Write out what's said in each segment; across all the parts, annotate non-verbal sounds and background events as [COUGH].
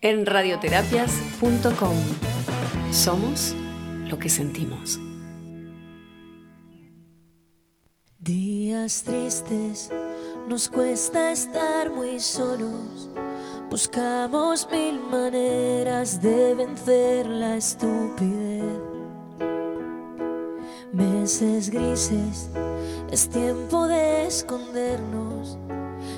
En radioterapias.com. Somos lo que sentimos. Días tristes, nos cuesta estar muy solos. Buscamos mil maneras de vencer la estupidez. Meses grises, es tiempo de escondernos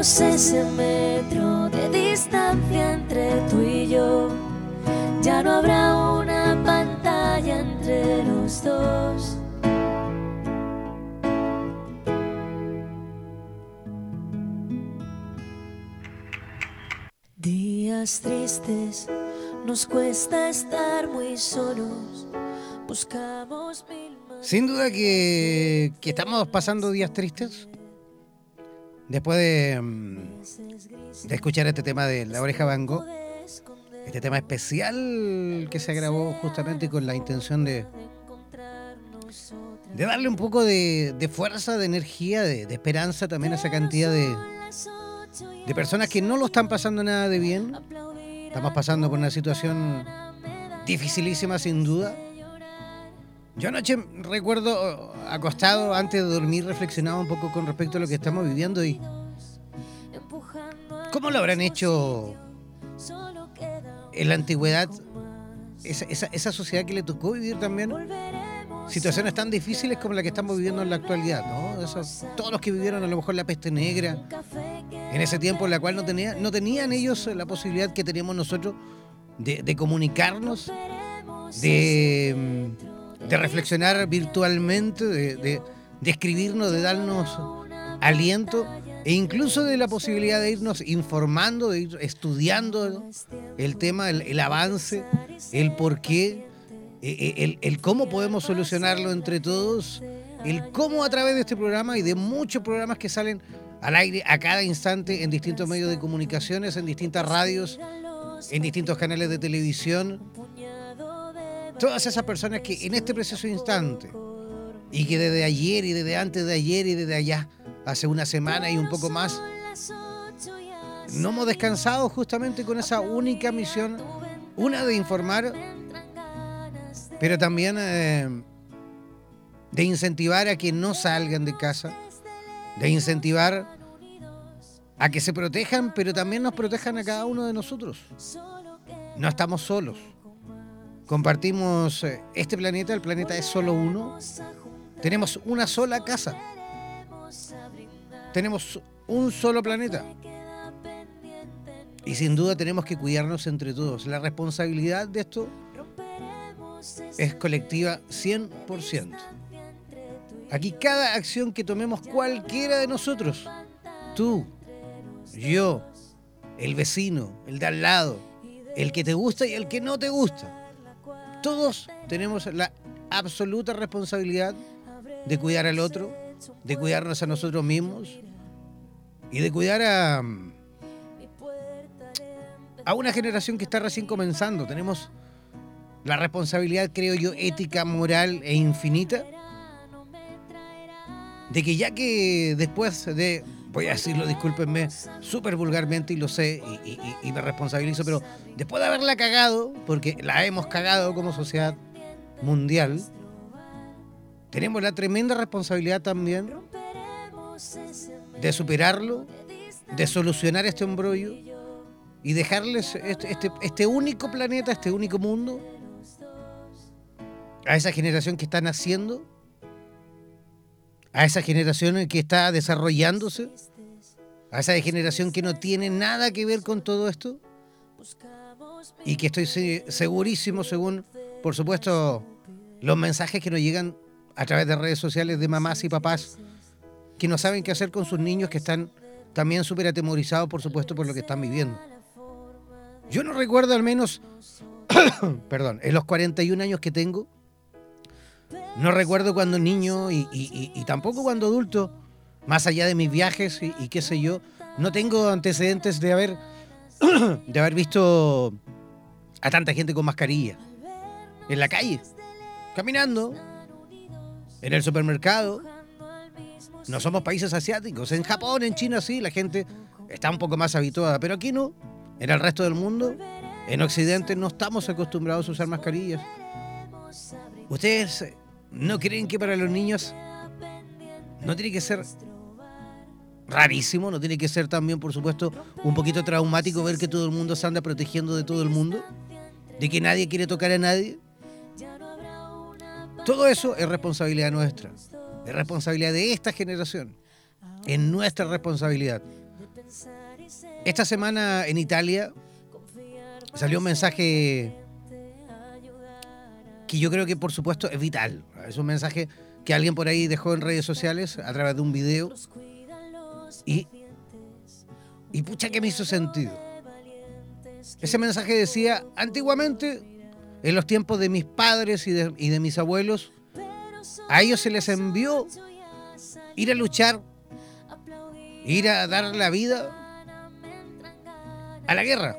Ese metro de distancia entre tú y yo. Ya no habrá una pantalla entre los dos. Días tristes, nos cuesta estar muy solos. Buscamos mil. Sin duda que, que estamos pasando días tristes. Después de, mm, de escuchar este tema de La Oreja Van Gogh, este tema especial que se grabó justamente con la intención de, darle un poco de, fuerza, de energía, de, de esperanza también a esa cantidad de, de personas que no lo están pasando nada de bien. Estamos pasando por una situación dificilísima sin duda. Yo anoche recuerdo acostado antes de dormir reflexionaba un poco con respecto a lo que estamos viviendo y ¿cómo lo habrán hecho en la antigüedad esa, esa, sociedad que le tocó vivir también? situaciones tan difíciles como la que estamos viviendo en la actualidad, ¿no? Todos los que vivieron a lo mejor la peste negra, en ese tiempo en la cual no, tenía, no tenían ellos la posibilidad que teníamos nosotros de, de comunicarnos, de, de, reflexionar virtualmente, de, escribirnos, de darnos aliento e incluso de la posibilidad de irnos informando, de ir estudiando el tema, el, avance, el por qué eh, el, el, cómo podemos solucionarlo entre todos, el cómo a través de este programa y de muchos programas que salen al aire a cada instante en distintos medios de comunicaciones, en distintas radios, en distintos canales de televisión. Todas esas personas que en este preciso instante y que desde ayer y desde antes de ayer y desde allá, hace una semana y un poco más, no hemos descansado justamente con esa única misión, una de informar pero también eh, de incentivar a que no salgan de casa, de incentivar a que se protejan, pero también nos protejan a cada uno de nosotros. No estamos solos. Compartimos eh, este planeta, el planeta es solo uno. Tenemos una sola casa. Tenemos un solo planeta. Y sin duda tenemos que cuidarnos entre todos. La responsabilidad de esto es colectiva 100%. Aquí cada acción que tomemos cualquiera de nosotros, tú, yo, el vecino, el de al lado, el que te gusta y el que no te gusta, todos tenemos la absoluta responsabilidad de cuidar al otro, de cuidarnos a nosotros mismos y de cuidar a, una generación que está recién comenzando. Tenemos la responsabilidad, creo yo, ética, moral e infinita, de que ya que después de, voy a decirlo, discúlpenme, súper vulgarmente y lo sé y, me responsabilizo, pero después de haberla cagado, porque la hemos cagado como sociedad mundial, tenemos la tremenda responsabilidad también de superarlo, de solucionar este embrollo y dejarles este, este, este único planeta, este único mundo, a esa generación que está naciendo, a esa generación que está desarrollándose, a esa generación que no tiene nada que ver con todo esto y que estoy segurísimo, según, por supuesto, los mensajes que nos llegan a través de redes sociales de mamás y papás que no saben qué hacer con sus niños que están también súper atemorizados, por supuesto, por lo que están viviendo. Yo no recuerdo al menos, [COUGHS] perdón, en los 41 años que tengo, no recuerdo cuando niño y, tampoco cuando adulto, más allá de mis viajes y, y, qué sé yo, no tengo antecedentes de haber, [CLEARS THROAT] de haber visto a tanta gente con mascarilla en la calle, caminando, en el supermercado. No somos países asiáticos. En Japón, en China sí, la gente está un poco más habituada, pero aquí no. En el resto del mundo, en Occidente, no estamos acostumbrados a usar mascarillas. Ustedes ¿No creen que para los niños no tiene que ser rarísimo? ¿No tiene que ser también, por supuesto, un poquito traumático ver que todo el mundo se anda protegiendo de todo el mundo? ¿De que nadie quiere tocar a nadie? Todo eso es responsabilidad nuestra, es responsabilidad de esta generación, es nuestra responsabilidad. Esta semana en Italia salió un mensaje que yo creo que por supuesto es vital. Es un mensaje que alguien por ahí dejó en redes sociales a través de un video. Y, y pucha que me hizo sentido. Ese mensaje decía, antiguamente, en los tiempos de mis padres y de, y de mis abuelos, a ellos se les envió ir a luchar, ir a dar la vida a la guerra.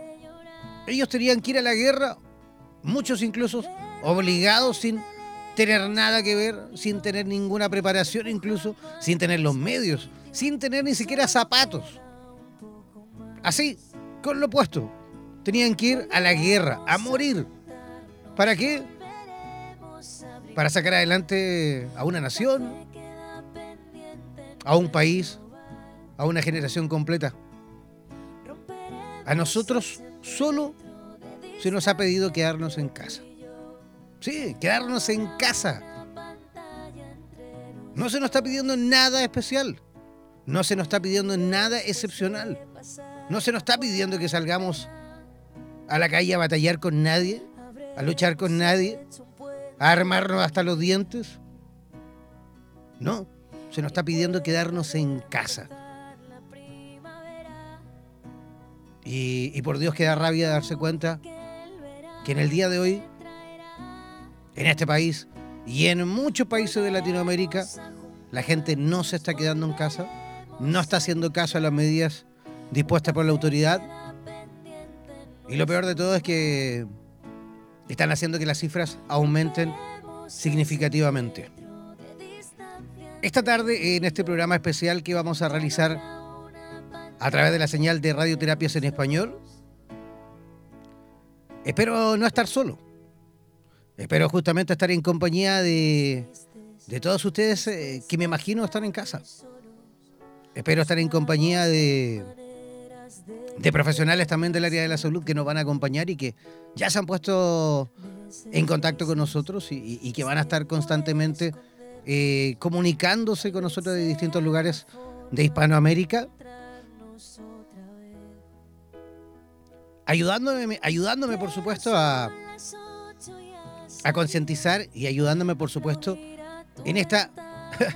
Ellos tenían que ir a la guerra, muchos incluso obligados sin tener nada que ver, sin tener ninguna preparación incluso, sin tener los medios, sin tener ni siquiera zapatos. Así, con lo opuesto, tenían que ir a la guerra, a morir. ¿Para qué? Para sacar adelante a una nación, a un país, a una generación completa. A nosotros solo se nos ha pedido quedarnos en casa. Sí, quedarnos en casa. No se nos está pidiendo nada especial. No se nos está pidiendo nada excepcional. No se nos está pidiendo que salgamos a la calle a batallar con nadie, a luchar con nadie, a armarnos hasta los dientes. No, se nos está pidiendo quedarnos en casa. Y, y, por Dios que da rabia darse cuenta que en el día de hoy, en este país y en muchos países de Latinoamérica, la gente no se está quedando en casa, no está haciendo caso a las medidas dispuestas por la autoridad. Y lo peor de todo es que están haciendo que las cifras aumenten significativamente. Esta tarde, en este programa especial que vamos a realizar a través de la señal de radioterapias en español, espero no estar solo. Espero justamente estar en compañía de, de todos ustedes eh, que me imagino están en casa. Espero estar en compañía de, de profesionales también del área de la salud que nos van a acompañar y que ya se han puesto en contacto con nosotros y, que van a estar constantemente eh, comunicándose con nosotros de distintos lugares de Hispanoamérica, ayudándome, ayudándome por supuesto a, a concientizar y ayudándome por supuesto en esta,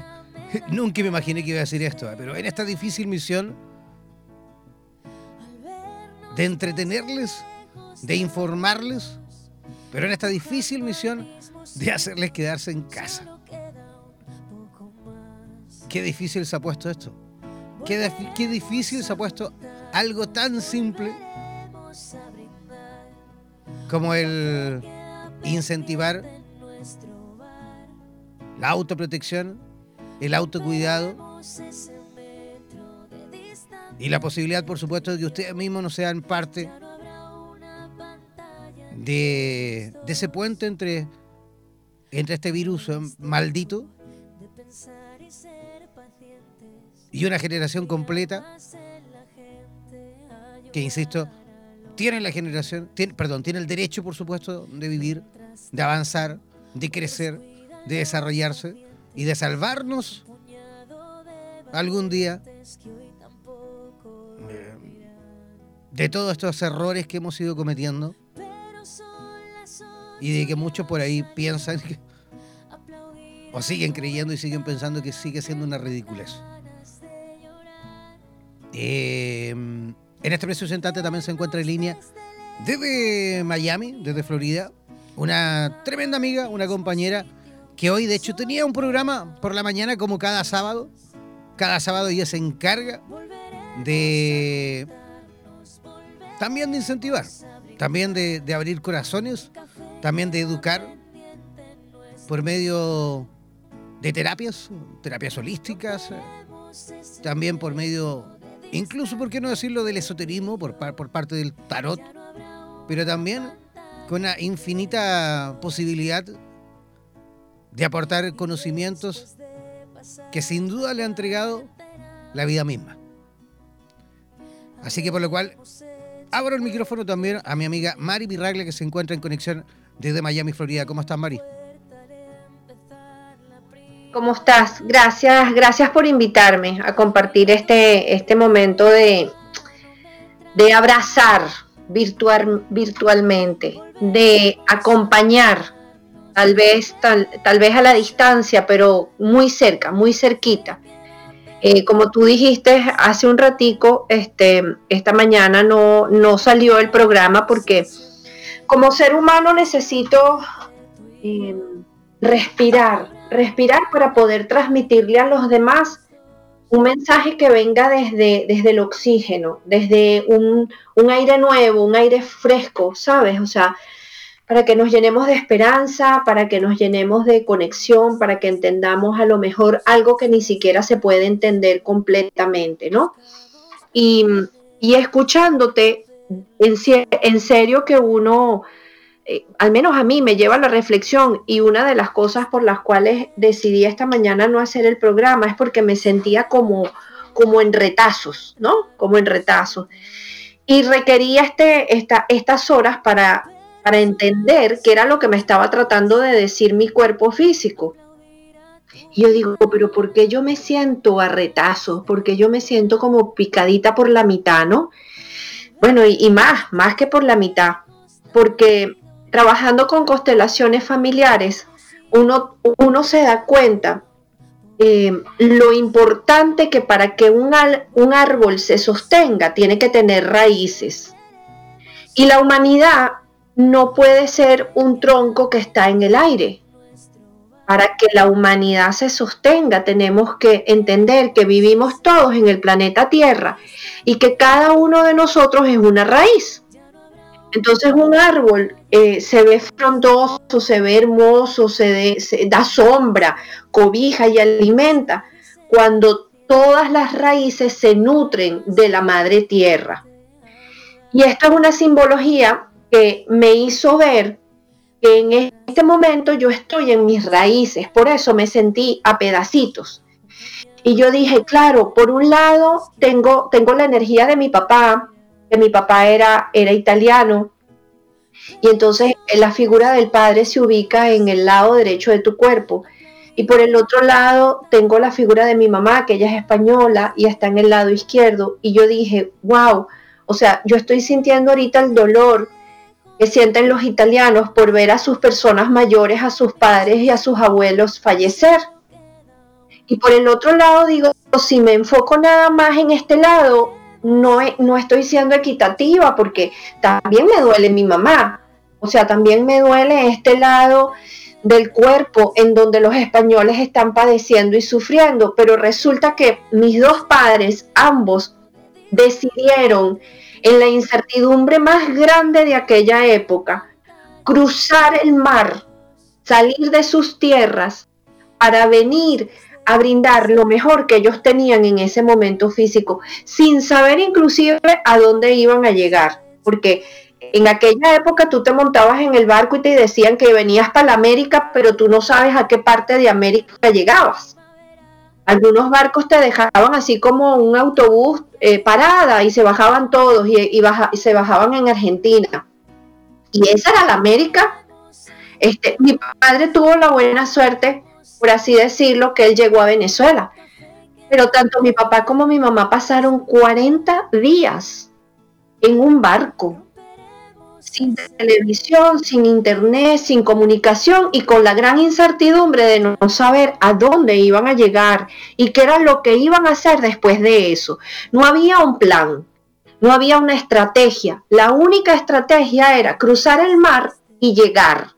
[LAUGHS] nunca me imaginé que iba a decir esto, pero en esta difícil misión de entretenerles, de informarles, pero en esta difícil misión de hacerles quedarse en casa. Qué difícil se ha puesto esto. Qué, qué difícil se ha puesto algo tan simple como el incentivar la autoprotección, el autocuidado y la posibilidad, por supuesto, de que ustedes mismos no sean parte de, de ese puente entre, entre este virus maldito y una generación completa que, insisto, tiene la generación, tiene, perdón, tiene el derecho, por supuesto, de vivir, de avanzar, de crecer, de desarrollarse y de salvarnos algún día eh, de todos estos errores que hemos ido cometiendo y de que muchos por ahí piensan o siguen creyendo y siguen pensando que sigue siendo una ridiculez. Eh, en este preciso instante también se encuentra en línea desde Miami, desde Florida, una tremenda amiga, una compañera que hoy de hecho tenía un programa por la mañana como cada sábado. Cada sábado ella se encarga de también de incentivar, también de, abrir corazones, también de educar por medio de terapias, terapias holísticas, también por medio incluso, ¿por qué no decirlo, del esoterismo por, por parte del tarot, pero también con una infinita posibilidad de aportar conocimientos que sin duda le ha entregado la vida misma. Así que por lo cual abro el micrófono también a mi amiga Mari Pirragle que se encuentra en conexión desde Miami, Florida. ¿Cómo estás, Mari? ¿Cómo estás? Gracias, gracias por invitarme a compartir este, este momento de, de abrazar virtual, virtualmente, de acompañar, tal vez, tal, tal vez a la distancia, pero muy cerca, muy cerquita, Eh, como tú dijiste hace un ratico, este, esta mañana no, no salió el programa porque como ser humano necesito em, respirar, respirar para poder transmitirle a los demás un mensaje que venga desde, desde el oxígeno, desde un, un aire nuevo, un aire fresco, ¿sabes? O sea, para que nos llenemos de esperanza, para que nos llenemos de conexión, para que entendamos a lo mejor algo que ni siquiera se puede entender completamente, ¿no? Y, escuchándote, en, serio que uno, eh, al menos a mí, me lleva la reflexión y una de las cosas por las cuales decidí esta mañana no hacer el programa es porque me sentía como, como en retazos, ¿no? Como en retazos. Y requería este, esta, estas horas para para entender qué era lo que me estaba tratando de decir mi cuerpo físico. Y yo digo, pero ¿por qué yo me siento a retazos? ¿Por qué yo me siento como picadita por la mitad, no? Bueno, y, más, más que por la mitad, porque trabajando con constelaciones familiares, uno, uno se da cuenta eh, lo importante que para que un, un árbol se sostenga tiene que tener raíces. Y la humanidad no puede ser un tronco que está en el aire. Para que la humanidad se sostenga tenemos que entender que vivimos todos en el planeta Tierra y que cada uno de nosotros es una raíz. Entonces un árbol eh, se ve frondoso, se ve hermoso, se, se da sombra, cobija y alimenta cuando todas las raíces se nutren de la madre tierra. Y esta es una simbología que me hizo ver que en este momento yo estoy en mis raíces, por eso me sentí a pedacitos. Y yo dije, claro, por un lado tengo, tengo la energía de mi papá, mi papá era, era italiano, y entonces la figura del padre se ubica en el lado derecho de tu cuerpo. Y por el otro lado tengo la figura de mi mamá, que ella es española y está en el lado izquierdo. Y yo dije, wow, o sea, yo estoy sintiendo ahorita el dolor que sienten los italianos por ver a sus personas mayores, a sus padres y a sus abuelos fallecer. Y por el otro lado digo, si me enfoco nada más en este lado, no, no estoy siendo equitativa porque también me duele mi mamá. O sea, también me duele este lado del cuerpo en donde los españoles están padeciendo y sufriendo, pero resulta que mis dos padres, ambos, decidieron en la incertidumbre más grande de aquella época, cruzar el mar, salir de sus tierras para venir a brindar lo mejor que ellos tenían en ese momento físico, sin saber inclusive a dónde iban a llegar, porque en aquella época tú te montabas en el barco y te decían que venías para la América, pero tú no sabes a qué parte de América llegabas. Algunos barcos te dejaban así como un autobús eh, parada y se bajaban todos y, se bajaban en Argentina. Y esa era la América. Este, mi padre tuvo la buena suerte, por así decirlo, que él llegó a Venezuela. Pero tanto mi papá como mi mamá pasaron 40 días en un barco sin televisión, sin internet, sin comunicación y con la gran incertidumbre de no saber a dónde iban a llegar y qué era lo que iban a hacer después de eso. No había un plan, no había una estrategia. La única estrategia era cruzar el mar y llegar.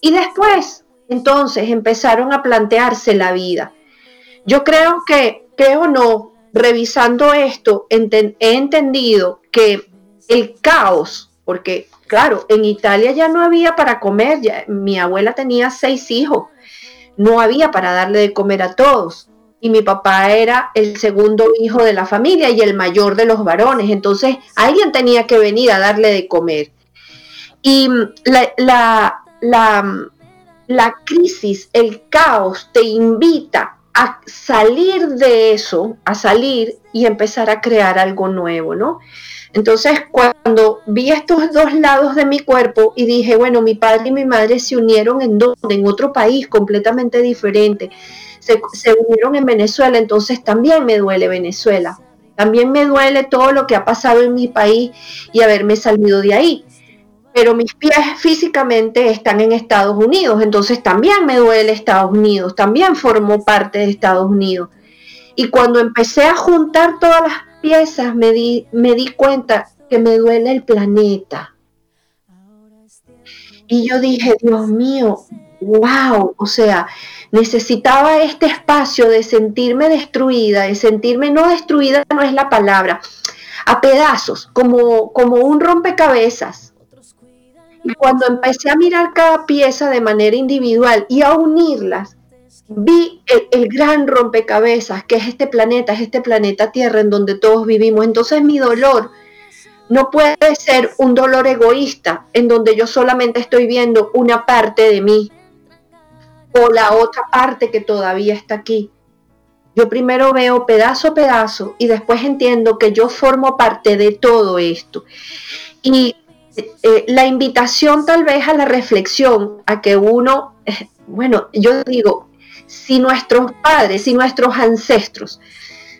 Y después, entonces, empezaron a plantearse la vida. Yo creo que, creo no, revisando esto, he entendido que el caos porque claro, en Italia ya no había para comer, mi abuela tenía seis hijos, no había para darle de comer a todos. Y mi papá era el segundo hijo de la familia y el mayor de los varones, entonces alguien tenía que venir a darle de comer. Y la, la, la, la crisis, el caos te invita a salir de eso, a salir y empezar a crear algo nuevo, ¿no? Entonces, cuando vi estos dos lados de mi cuerpo y dije, bueno, mi padre y mi madre se unieron en donde, en otro país completamente diferente, se, se unieron en Venezuela, entonces también me duele Venezuela. También me duele todo lo que ha pasado en mi país y haberme salido de ahí. Pero mis pies físicamente están en Estados Unidos, entonces también me duele Estados Unidos, también formo parte de Estados Unidos. Y cuando empecé a juntar todas las piezas, me di, me di cuenta que me duele el planeta. Y yo dije, Dios mío, wow, o sea, necesitaba este espacio de sentirme destruida, de sentirme no destruida, no es la palabra, a pedazos, como, como un rompecabezas. Cuando empecé a mirar cada pieza de manera individual y a unirlas, vi el, gran rompecabezas que es este planeta, es este planeta Tierra en donde todos vivimos. Entonces mi dolor no puede ser un dolor egoísta en donde yo solamente estoy viendo una parte de mí o la otra parte que todavía está aquí. Yo primero veo pedazo a pedazo y después entiendo que yo formo parte de todo esto. Y eh, la invitación tal vez a la reflexión, a que uno, eh, bueno, yo digo, si nuestros padres, si nuestros ancestros,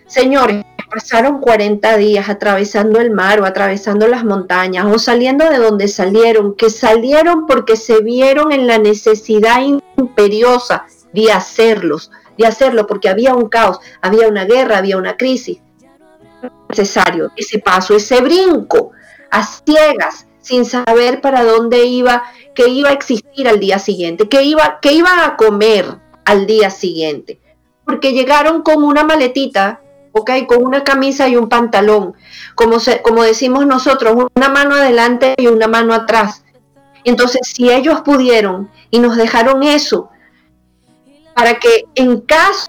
señores, pasaron 40 días atravesando el mar o atravesando las montañas o saliendo de donde salieron, que salieron porque se vieron en la necesidad imperiosa de hacerlos, de hacerlo porque había un caos, había una guerra, había una crisis. Necesario ese paso, ese brinco a ciegas, sin saber para dónde iba, que iba a existir al día siguiente, que iba, que iba a comer, al día siguiente. Porque llegaron con una maletita, ¿ok? Con una camisa y un pantalón. Como, se, como decimos nosotros, una mano adelante y una mano atrás. Entonces, si ellos pudieron y nos dejaron eso, para que en caso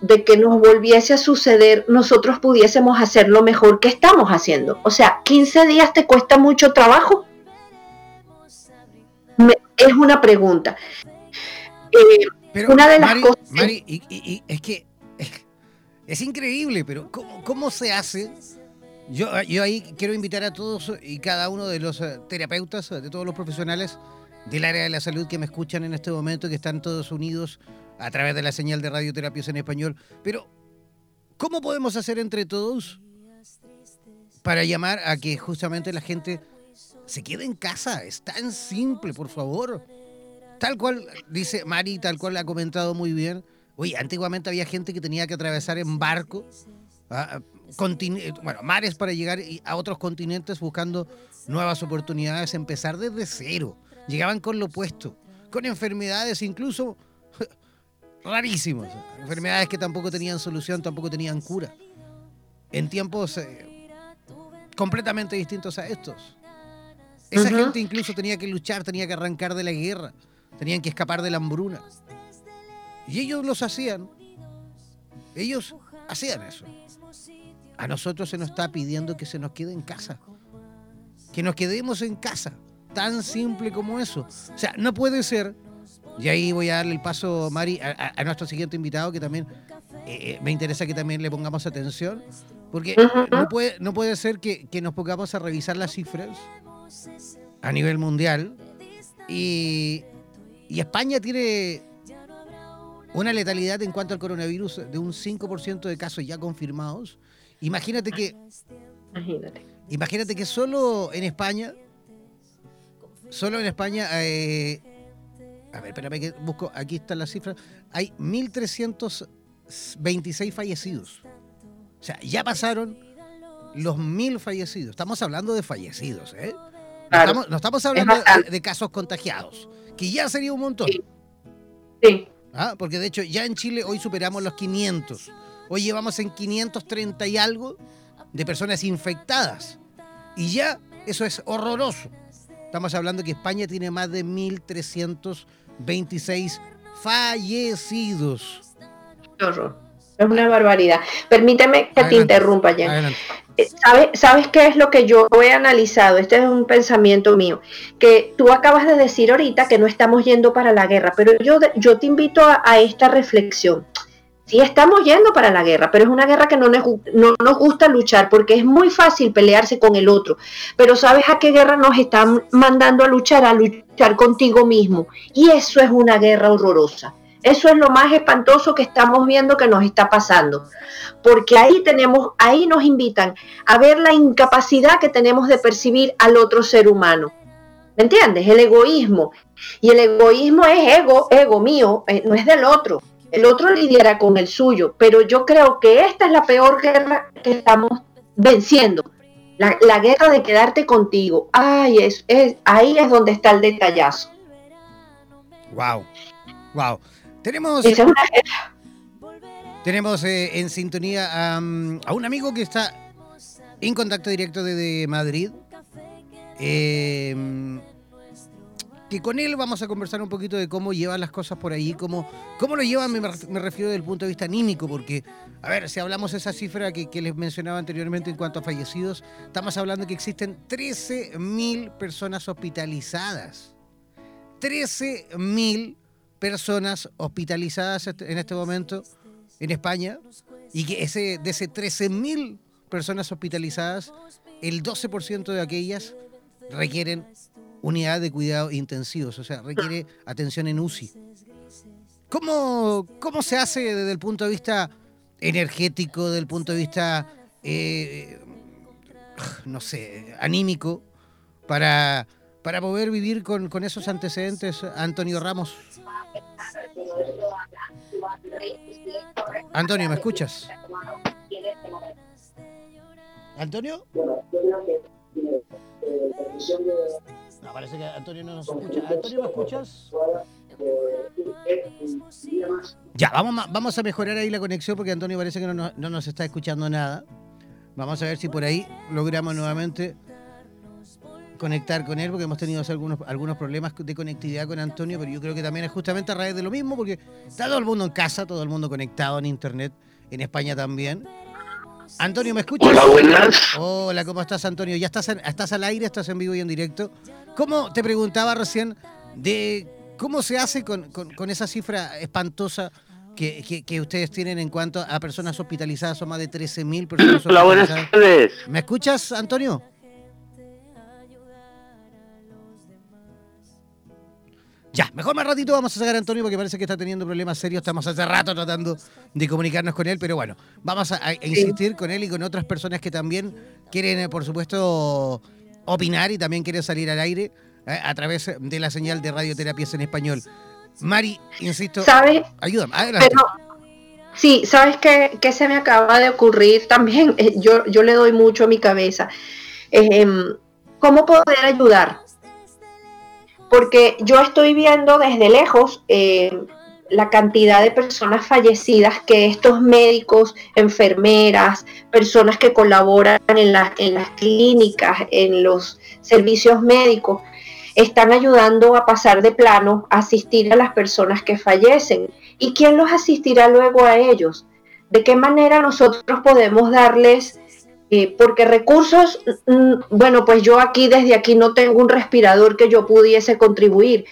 de que nos volviese a suceder, nosotros pudiésemos hacer lo mejor que estamos haciendo. O sea, 15 días te cuesta mucho trabajo. es una pregunta. Eh, pero, una de las cosas. Mari, y, es que es, increíble, pero ¿cómo, se hace? Yo, yo ahí quiero invitar a todos y cada uno de los eh, terapeutas, de todos los profesionales del área de la salud que me escuchan en este momento, que están todos unidos a través de la señal de radioterapias en español. Pero, ¿cómo podemos hacer entre todos para llamar a que justamente la gente se quede en casa? Es tan simple, por favor tal cual dice Mari, tal cual ha comentado muy bien. Oye, antiguamente había gente que tenía que atravesar en barco, ah, bueno, mares para llegar a otros continentes buscando nuevas oportunidades, empezar desde cero. Llegaban con lo opuesto, con enfermedades incluso rarísimas, enfermedades que tampoco tenían solución, tampoco tenían cura. En tiempos eh, completamente distintos a estos. Esa gente incluso tenía que luchar, tenía que arrancar de la guerra tenían que escapar de la hambruna. Y ellos los hacían. Ellos hacían eso. A nosotros se nos está pidiendo que se nos quede en casa. Que nos quedemos en casa. Tan simple como eso. O sea, no puede ser. Y ahí voy a darle el paso, Mari, a, nuestro siguiente invitado, que también eh, me interesa que también le pongamos atención. Porque no, puede, no puede ser que, que nos pongamos a revisar las cifras a nivel mundial y, y España tiene una letalidad en cuanto al coronavirus de un 5% de casos ya confirmados. Imagínate que. Imagínate. Imagínate que solo en España. Solo en España. Eh, a ver, espérame que busco. Aquí están las cifras. Hay 1.326 fallecidos. O sea, ya pasaron los 1.000 fallecidos. Estamos hablando de fallecidos, ¿eh? No, estamos, hablando de casos contagiados que ya sería un montón. Sí. ¿Ah? Porque de hecho ya en Chile hoy superamos los 500. Hoy llevamos en 530 y algo de personas infectadas. Y ya eso es horroroso. Estamos hablando que España tiene más de 1.326 fallecidos. Horror. Es una barbaridad. Permíteme que te interrumpa, ya. ¿Sabes, ¿Sabes qué es lo que yo he analizado? Este es un pensamiento mío, que tú acabas de decir ahorita que no estamos yendo para la guerra, pero yo, yo te invito a, esta reflexión. Sí, estamos yendo para la guerra, pero es una guerra que no nos, no nos gusta luchar porque es muy fácil pelearse con el otro. Pero ¿sabes a qué guerra nos están mandando a luchar? A luchar contigo mismo. Y eso es una guerra horrorosa. Eso es lo más espantoso que estamos viendo que nos está pasando, porque ahí tenemos, ahí nos invitan a ver la incapacidad que tenemos de percibir al otro ser humano. ¿Me entiendes? El egoísmo. Y el egoísmo es ego, ego mío, eh, no es del otro. El otro lidiará con el suyo, pero yo creo que esta es la peor guerra que estamos venciendo. La, guerra de quedarte contigo. Ay, es, es, ahí es donde está el detallazo. Wow, wow. Tenemos, tenemos eh, en sintonía a un amigo que está en contacto directo desde Madrid. Eh, que con él vamos a conversar un poquito de cómo llevan las cosas por ahí, cómo, cómo lo llevan, me, refiero desde el punto de vista anímico, porque, a ver, si hablamos de esa cifra que, les mencionaba anteriormente en cuanto a fallecidos, estamos hablando que existen 13.000 personas hospitalizadas. 13.000 personas hospitalizadas en este momento en España y que ese, de ese 13.000 personas hospitalizadas, el 12% de aquellas requieren unidad de cuidados intensivos, o sea, requiere atención en UCI. ¿Cómo, cómo se hace desde el punto de vista energético, desde el punto de vista, eh, no sé, anímico, para, para poder vivir con, con esos antecedentes, Antonio Ramos? Antonio, ¿me escuchas? ¿Antonio? No, parece que Antonio no nos escucha. Antonio, ¿me escuchas? Ya, vamos, vamos a mejorar ahí la conexión porque Antonio parece que no, nos está escuchando nada. Vamos a ver si por ahí logramos nuevamente conectar con él porque hemos tenido algunos, algunos problemas de conectividad con Antonio, pero yo creo que también es justamente a raíz de lo mismo porque está todo el mundo en casa, todo el mundo conectado en internet, en España también. Antonio, ¿me escuchas? Hola, buenas. Hola, ¿cómo estás, Antonio? Ya estás, estás al aire, estás en vivo y en directo. ¿Cómo te preguntaba recién de cómo se hace con, esa cifra espantosa que, ustedes tienen en cuanto a personas hospitalizadas? Son más de 13.000 personas Hola, buenas tardes. ¿Me escuchas, Antonio? Ya, mejor más ratito vamos a sacar a Antonio porque parece que está teniendo problemas serios. Estamos hace rato tratando de comunicarnos con él, pero bueno, vamos a, insistir con él y con otras personas que también quieren, eh, por supuesto, opinar y también quieren salir al aire eh, a través de la señal de radioterapias en español. Mari, insisto, ¿sabes? Ayúdame, adelante. sí, ¿sabes qué, se me acaba de ocurrir también? Eh, yo, yo le doy mucho a mi cabeza. Em, ¿Cómo poder ayudar? Porque yo estoy viendo desde lejos eh, la cantidad de personas fallecidas que estos médicos, enfermeras, personas que colaboran en, en las clínicas, en los servicios médicos, están ayudando a pasar de plano, a asistir a las personas que fallecen. ¿Y quién los asistirá luego a ellos? ¿De qué manera nosotros podemos darles eh, porque recursos, mm, bueno, pues yo aquí desde aquí no tengo un respirador que yo pudiese contribuir,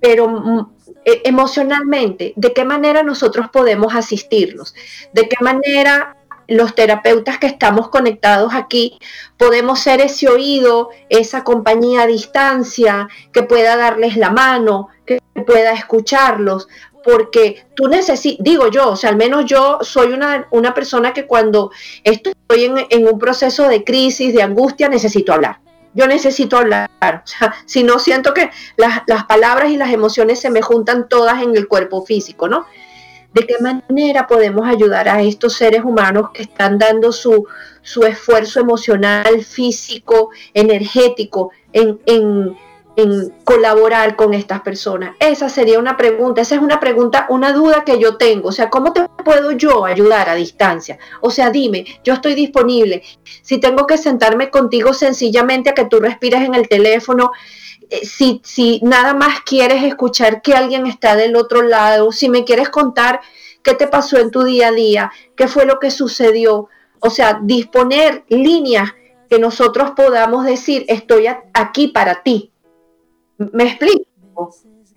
pero mm, e, emocionalmente, ¿de qué manera nosotros podemos asistirlos? ¿De qué manera los terapeutas que estamos conectados aquí podemos ser ese oído, esa compañía a distancia que pueda darles la mano, que pueda escucharlos, porque tú necesitas, digo yo, o sea, al menos yo soy una, una persona que cuando estoy en, un proceso de crisis, de angustia, necesito hablar. Yo necesito hablar. [LAUGHS] Si no siento que las, las palabras y las emociones se me juntan todas en el cuerpo físico, ¿no? ¿De qué manera podemos ayudar a estos seres humanos que están dando su, su esfuerzo emocional, físico, energético en, en, en colaborar con estas personas? Esa sería una pregunta, esa es una pregunta, una duda que yo tengo. O sea, ¿cómo te puedo yo ayudar a distancia? O sea, dime, yo estoy disponible. Si tengo que sentarme contigo sencillamente a que tú respires en el teléfono, eh, si, si nada más quieres escuchar que alguien está del otro lado, si me quieres contar qué te pasó en tu día a día, qué fue lo que sucedió. O sea, disponer líneas que nosotros podamos decir, estoy aquí para ti, ¿Me explico?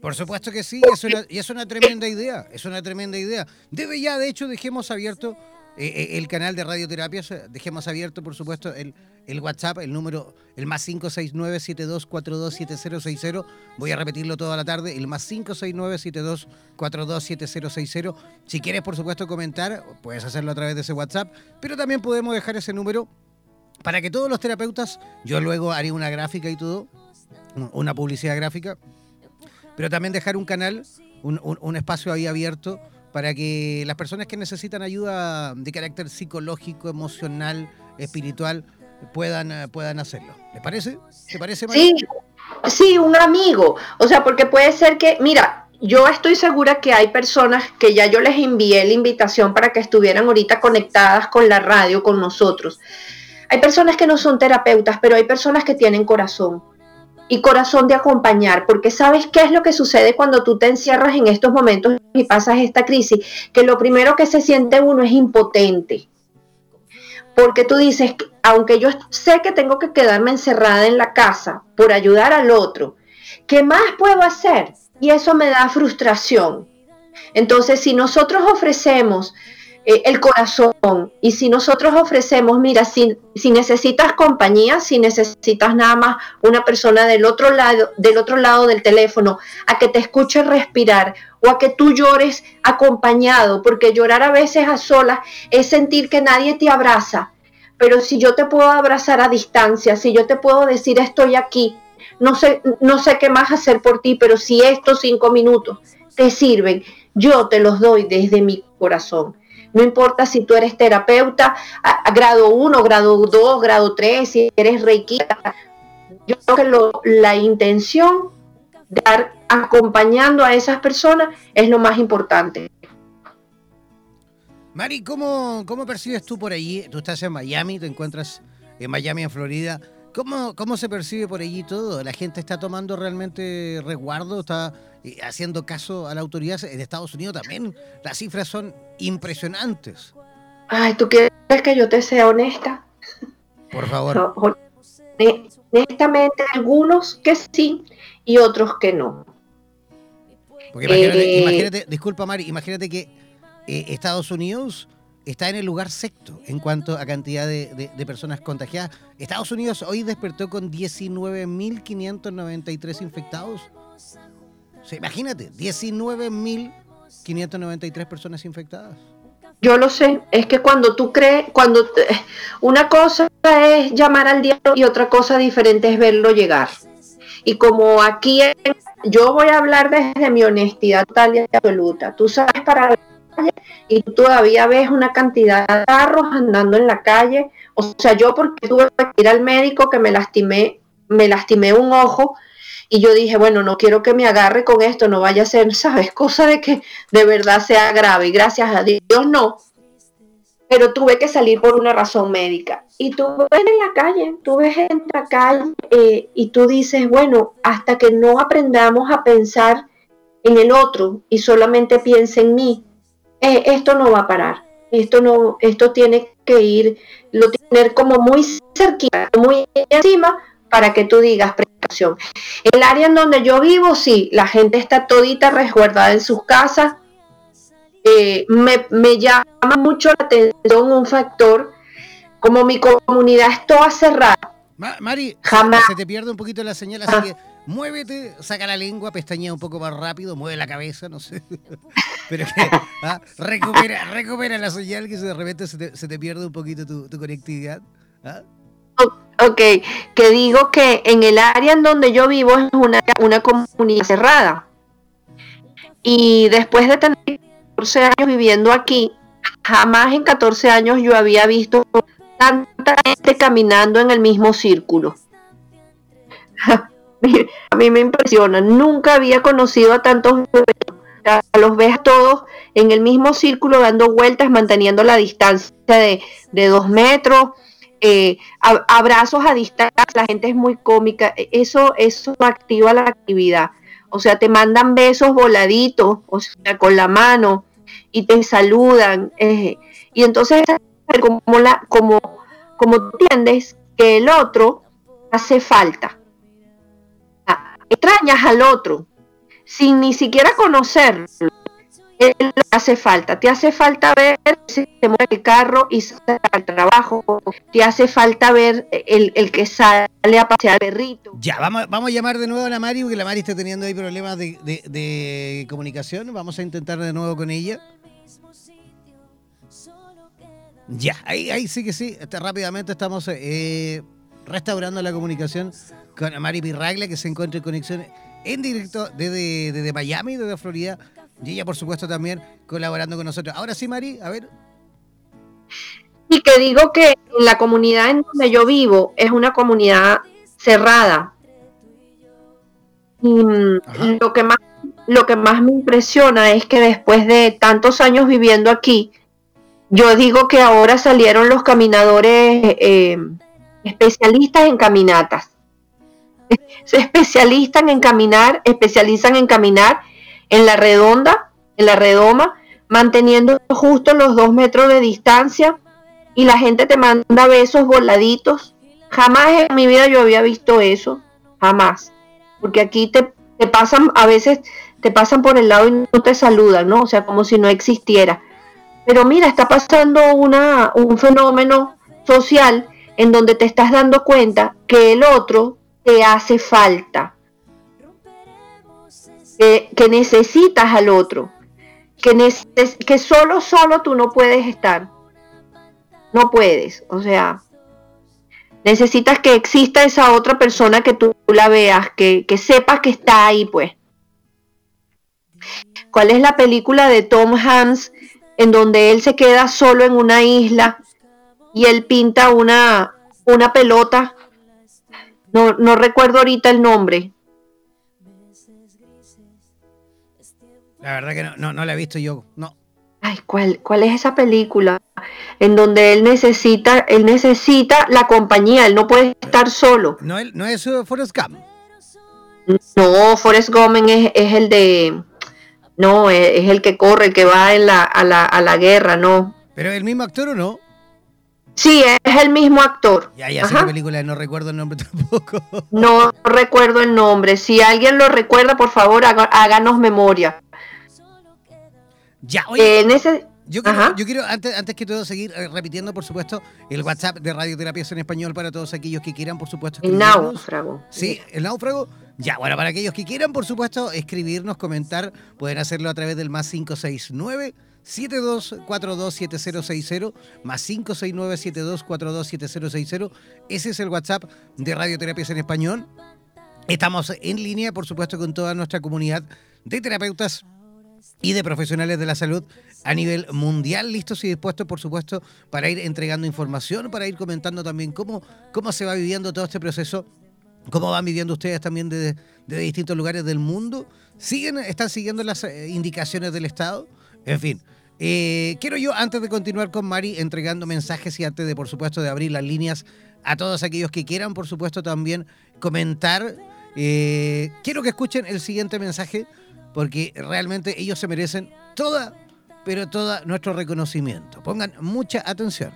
Por supuesto que sí, es una, y es una tremenda idea, es una tremenda idea. Debe ya, de hecho, dejemos abierto eh, eh, el canal de radioterapias, dejemos abierto, por supuesto, el, el WhatsApp, el número, el más 569-7242-7060. Voy a repetirlo toda la tarde, el más 569-7242-7060. Si quieres, por supuesto, comentar, puedes hacerlo a través de ese WhatsApp, pero también podemos dejar ese número para que todos los terapeutas, yo luego haré una gráfica y todo, una publicidad gráfica, pero también dejar un canal, un, espacio ahí abierto para que las personas que necesitan ayuda de carácter psicológico, emocional, espiritual, puedan, eh, puedan hacerlo. ¿Les parece? ¿Te parece, Sí, sí, un amigo. O sea, porque puede ser que, mira, yo estoy segura que hay personas que ya yo les envié la invitación para que estuvieran ahorita conectadas con la radio, con nosotros. Hay personas que no son terapeutas, pero hay personas que tienen corazón y corazón de acompañar, porque sabes qué es lo que sucede cuando tú te encierras en estos momentos y pasas esta crisis, que lo primero que se siente uno es impotente. Porque tú dices, aunque yo sé que tengo que quedarme encerrada en la casa por ayudar al otro, ¿qué más puedo hacer? Y eso me da frustración. Entonces, si nosotros ofrecemos eh, el corazón. Y si nosotros ofrecemos, mira, si, si necesitas compañía, si necesitas nada más una persona del otro lado, del otro lado del teléfono, a que te escuche respirar o a que tú llores acompañado, porque llorar a veces a solas es sentir que nadie te abraza. Pero si yo te puedo abrazar a distancia, si yo te puedo decir estoy aquí, no sé, no sé qué más hacer por ti, pero si estos cinco minutos te sirven, yo te los doy desde mi corazón. No importa si tú eres terapeuta grado 1, grado 2, grado 3, si eres reiki. Yo creo que la intención de estar acompañando a esas personas es lo más importante. Mari, ¿cómo, ¿cómo percibes tú por allí? Tú estás en Miami, te encuentras en Miami, en Florida. ¿Cómo, ¿Cómo se percibe por allí todo? ¿La gente está tomando realmente resguardo? ¿Está eh, haciendo caso a la autoridad? En Estados Unidos también las cifras son impresionantes. Ay, ¿tú quieres que yo te sea honesta? Por favor. honestamente, algunos que sí y otros que no. Porque imagínate, eh, imagínate disculpa Mari, imagínate que eh, Estados Unidos está en el lugar sexto en cuanto a cantidad de, personas contagiadas. Estados Unidos hoy despertó con 19.593 infectados. O imagínate, 19.593 personas infectadas. Yo lo sé, es que cuando tú crees, cuando una cosa es llamar al diablo y otra cosa diferente es verlo llegar. Y como aquí yo voy a hablar desde mi honestidad total y absoluta, tú sabes para y tú todavía ves una cantidad de carros andando en la calle. O sea, yo porque tuve que ir al médico que me lastimé, me lastimé un ojo y yo dije, bueno, no quiero que me agarre con esto, no vaya a ser, [LAUGHS] ¿sabes? Cosa de que de verdad sea grave. Y gracias a Dios no. Pero tuve que salir por una razón médica. Y tú ves en la calle, tú ves en la calle eh, y tú dices, bueno, hasta que no aprendamos a pensar en el otro y solamente piense en mí, eh, esto no va a parar, esto no, esto tiene que ir, lo tener como muy cerquita, muy encima para que tú digas precaución. El área en donde yo vivo, sí, la gente está todita resguardada en sus casas. Eh, me, me, llama mucho la atención un factor, como mi comunidad es toda cerrada. Mari, Jamás. se te pierde un poquito la señal, así que muévete, saca la lengua, pestañea un poco más rápido, mueve la cabeza, no sé. [LAUGHS] Pero que, ¿ah? recupera, recupera la señal que de repente se te, pierde un poquito tu, conectividad. ¿ah? Ok, que digo que en el área en donde yo vivo es una, una comunidad cerrada. Y después de tener 14 años viviendo aquí, jamás en 14 años yo había visto tanta gente caminando en el mismo círculo. [LAUGHS] a mí me impresiona. Nunca había conocido a tantos los ves todos en el mismo círculo dando vueltas, manteniendo la distancia de, dos metros, eh, abrazos a distancia, la gente es muy cómica, e, eso, eso activa la actividad. O sea, te mandan besos voladitos, o sea, con la mano, y te saludan. Eh, y entonces, como, la, como, como entiendes que el otro hace falta extrañas al otro sin ni siquiera conocerlo. Él hace falta, te hace falta ver si te mueve el carro y sale al trabajo, te hace falta ver el, que sale a pasear el perrito. Ya, vamos, vamos a llamar de nuevo a la Mari, porque la Mari está teniendo ahí problemas de, comunicación. Vamos a intentar de nuevo con ella. Ya, ahí, ahí sí que sí, este, rápidamente estamos eh, restaurando la comunicación con Mari Pirraglia, que se encuentra en conexión en directo desde, Miami, desde Florida, Y ella, por supuesto, también colaborando con nosotros. Ahora sí, Mari, a ver. Y que digo que la comunidad en donde yo vivo es una comunidad cerrada. Y mm, lo que más lo que más me impresiona es que después de tantos años viviendo aquí, yo digo que ahora salieron los caminadores eh, especialistas en caminatas. Se especializan en caminar, especializan en caminar en la redonda, en la redoma, manteniendo justo los dos metros de distancia y la gente te manda besos voladitos. Jamás en mi vida yo había visto eso, jamás. Porque aquí te, te pasan, a veces te pasan por el lado y no te saludan, ¿no? O sea, como si no existiera. Pero mira, está pasando una, un fenómeno social en donde te estás dando cuenta que el otro te hace falta, que, necesitas al otro, que solo, solo tú no puedes estar. No puedes, o sea, necesitas que exista esa otra persona que tú la veas, que, que sepas que está ahí, pues. ¿Cuál es la película de Tom Hanks en donde él se queda solo en una isla y él pinta una, una pelota? No, no recuerdo ahorita el nombre. La verdad que no, no, la he visto yo, no. Ay, ¿cuál, ¿cuál es esa película? En donde él necesita, él necesita la compañía, él no puede estar solo. No, no es uh, Forrest Gump. No, Forrest Gump es, es el de no, es, el que corre, el que va en la, a, la, a la guerra, no. ¿Pero el mismo actor o no? Sí, es el mismo actor. Ya, ya sé la película, no recuerdo el nombre [LAUGHS] tampoco. No recuerdo el nombre. Si alguien lo recuerda, por favor, háganos memoria. Ya, oye. en ese, yo quiero, yo quiero antes, antes que todo, seguir eh, repitiendo, por supuesto, el WhatsApp de Radioterapias en Español para todos aquellos que quieran, por supuesto. El náufrago. Sí, el náufrago. Ya, bueno, para aquellos que quieran, por supuesto, escribirnos, comentar, pueden hacerlo a través del más 569 72427060 más 569 72427060. Ese es el WhatsApp de Radioterapias en Español. Estamos en línea, por supuesto, con toda nuestra comunidad de terapeutas y de profesionales de la salud a nivel mundial, listos y dispuestos, por supuesto, para ir entregando información, para ir comentando también cómo, cómo se va viviendo todo este proceso, cómo van viviendo ustedes también de, distintos lugares del mundo. ¿Siguen, ¿Están siguiendo las eh, indicaciones del Estado? En fin. Eh, quiero yo, antes de continuar con Mari, entregando mensajes y antes de, por supuesto, de abrir las líneas a todos aquellos que quieran, por supuesto, también comentar. Eh, quiero que escuchen el siguiente mensaje porque realmente ellos se merecen toda, pero todo nuestro reconocimiento. Pongan mucha atención.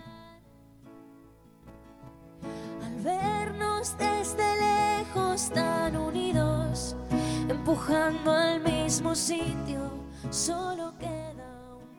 Al vernos desde lejos tan unidos, empujando al mismo sitio, solo queda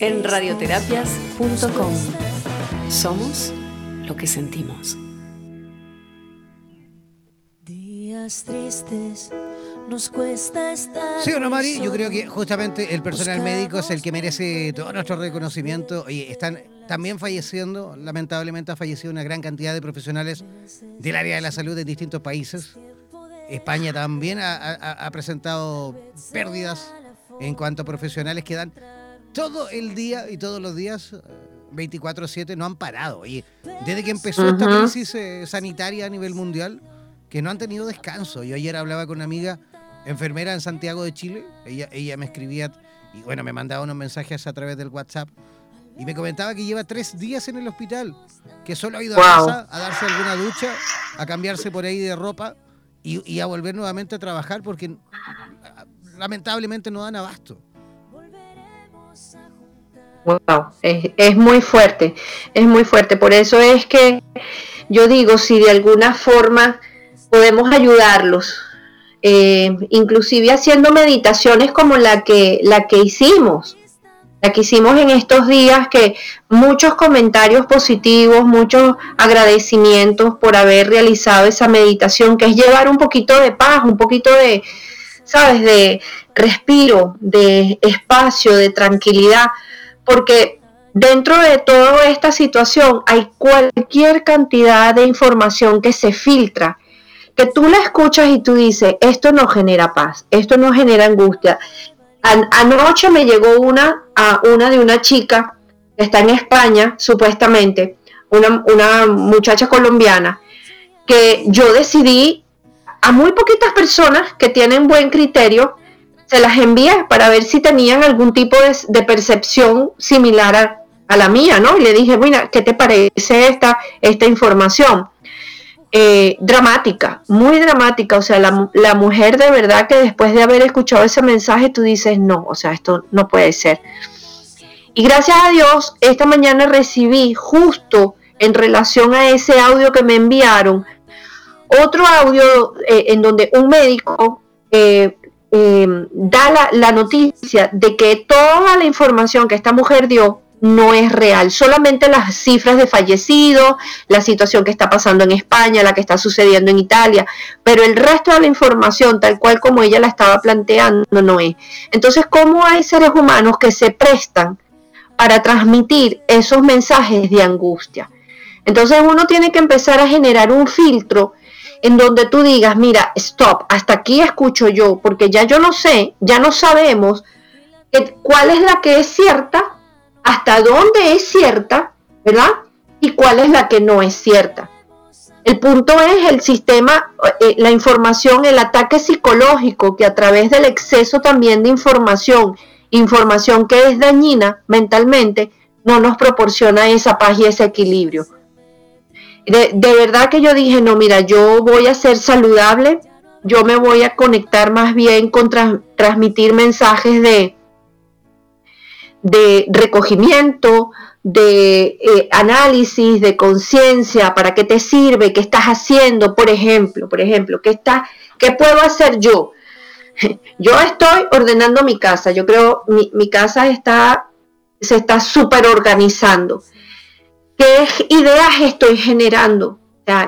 En radioterapias.com. Somos lo que sentimos. Días tristes. Nos cuesta estar. Sí o no, Mari, yo creo que justamente el personal médico es el que merece todo nuestro reconocimiento. Y están también falleciendo, lamentablemente ha fallecido una gran cantidad de profesionales del área de la salud en distintos países. España también ha presentado pérdidas en cuanto a profesionales que dan todo el día y todos los días, 24-7, eh, no han parado. Y desde que empezó esta crisis eh, sanitaria a nivel mundial, que no han tenido descanso. Yo ayer hablaba con una amiga enfermera en Santiago de Chile, ella, ella me escribía y bueno, me mandaba unos mensajes a través del WhatsApp y me comentaba que lleva tres días en el hospital, que solo ha ido a casa a darse alguna ducha, a cambiarse por ahí de ropa y, y a volver nuevamente a trabajar porque lamentablemente no dan abasto. Wow, es, muy fuerte, es muy fuerte. Por eso es que yo digo, si de alguna forma podemos ayudarlos. Eh, inclusive haciendo meditaciones como la que, la que hicimos, la que hicimos en estos días, que muchos comentarios positivos, muchos agradecimientos por haber realizado esa meditación, que es llevar un poquito de paz, un poquito de, ¿sabes?, de respiro, de espacio, de tranquilidad, porque dentro de toda esta situación hay cualquier cantidad de información que se filtra que tú la escuchas y tú dices, esto no genera paz, esto no genera angustia. anoche me llegó una, a una de una chica que está en España, supuestamente, una, una muchacha colombiana, que yo decidí a muy poquitas personas que tienen buen criterio, se las envié para ver si tenían algún tipo de, percepción similar a, la mía, ¿no? Y le dije, mira, ¿qué te parece esta, esta información? Eh, dramática, muy dramática. O sea, la, mujer de verdad que después de haber escuchado ese mensaje, tú dices, no, o sea, esto no puede ser. Y gracias a Dios, esta mañana recibí justo en relación a ese audio que me enviaron, otro audio eh, en donde un médico eh, da la, la noticia de que toda la información que esta mujer dio no es real, solamente las cifras de fallecidos, la situación que está pasando en España, la que está sucediendo en Italia, pero el resto de la información, tal cual como ella la estaba planteando, no es. Entonces, ¿cómo hay seres humanos que se prestan para transmitir esos mensajes de angustia? Entonces uno tiene que empezar a generar un filtro en donde tú digas, mira, stop, hasta aquí escucho yo, porque ya yo no sé, ya no sabemos cuál es la que es cierta hasta dónde es cierta, ¿verdad? Y cuál es la que no es cierta. El punto es el sistema, eh, la información, el ataque psicológico que a través del exceso también de información, información que es dañina mentalmente, no nos proporciona esa paz y ese equilibrio. De, verdad que yo dije, no, mira, yo voy a ser saludable, yo me voy a conectar más bien con transmitir mensajes de, de recogimiento, de eh, análisis, de conciencia, para qué te sirve, qué estás haciendo, por ejemplo, por ejemplo, qué, está, qué puedo hacer yo. [LAUGHS] Yo estoy ordenando mi casa, yo creo mi, mi casa está, se está súper organizando. ¿Qué ideas estoy generando?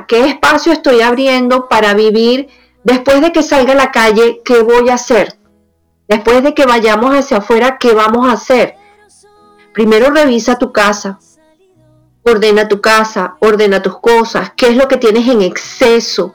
¿Qué espacio estoy abriendo para vivir después de que salga a la calle? ¿Qué voy a hacer? Después de que vayamos hacia afuera, ¿qué vamos a hacer? Primero revisa tu casa, ordena tu casa, ordena tus cosas, qué es lo que tienes en exceso.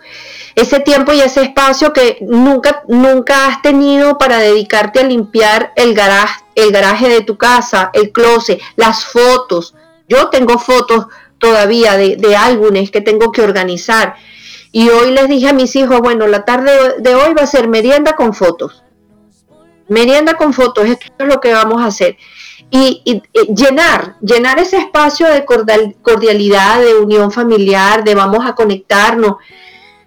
Ese tiempo y ese espacio que nunca, nunca has tenido para dedicarte a limpiar el garaje, el garaje de tu casa, el closet, las fotos. Yo tengo fotos todavía de, álbumes que tengo que organizar. Y hoy les dije a mis hijos, bueno, la tarde de hoy va a ser merienda con fotos. Merienda con fotos, esto es lo que vamos a hacer y, llenar, llenar ese espacio de cordialidad, de unión familiar, de vamos a conectarnos.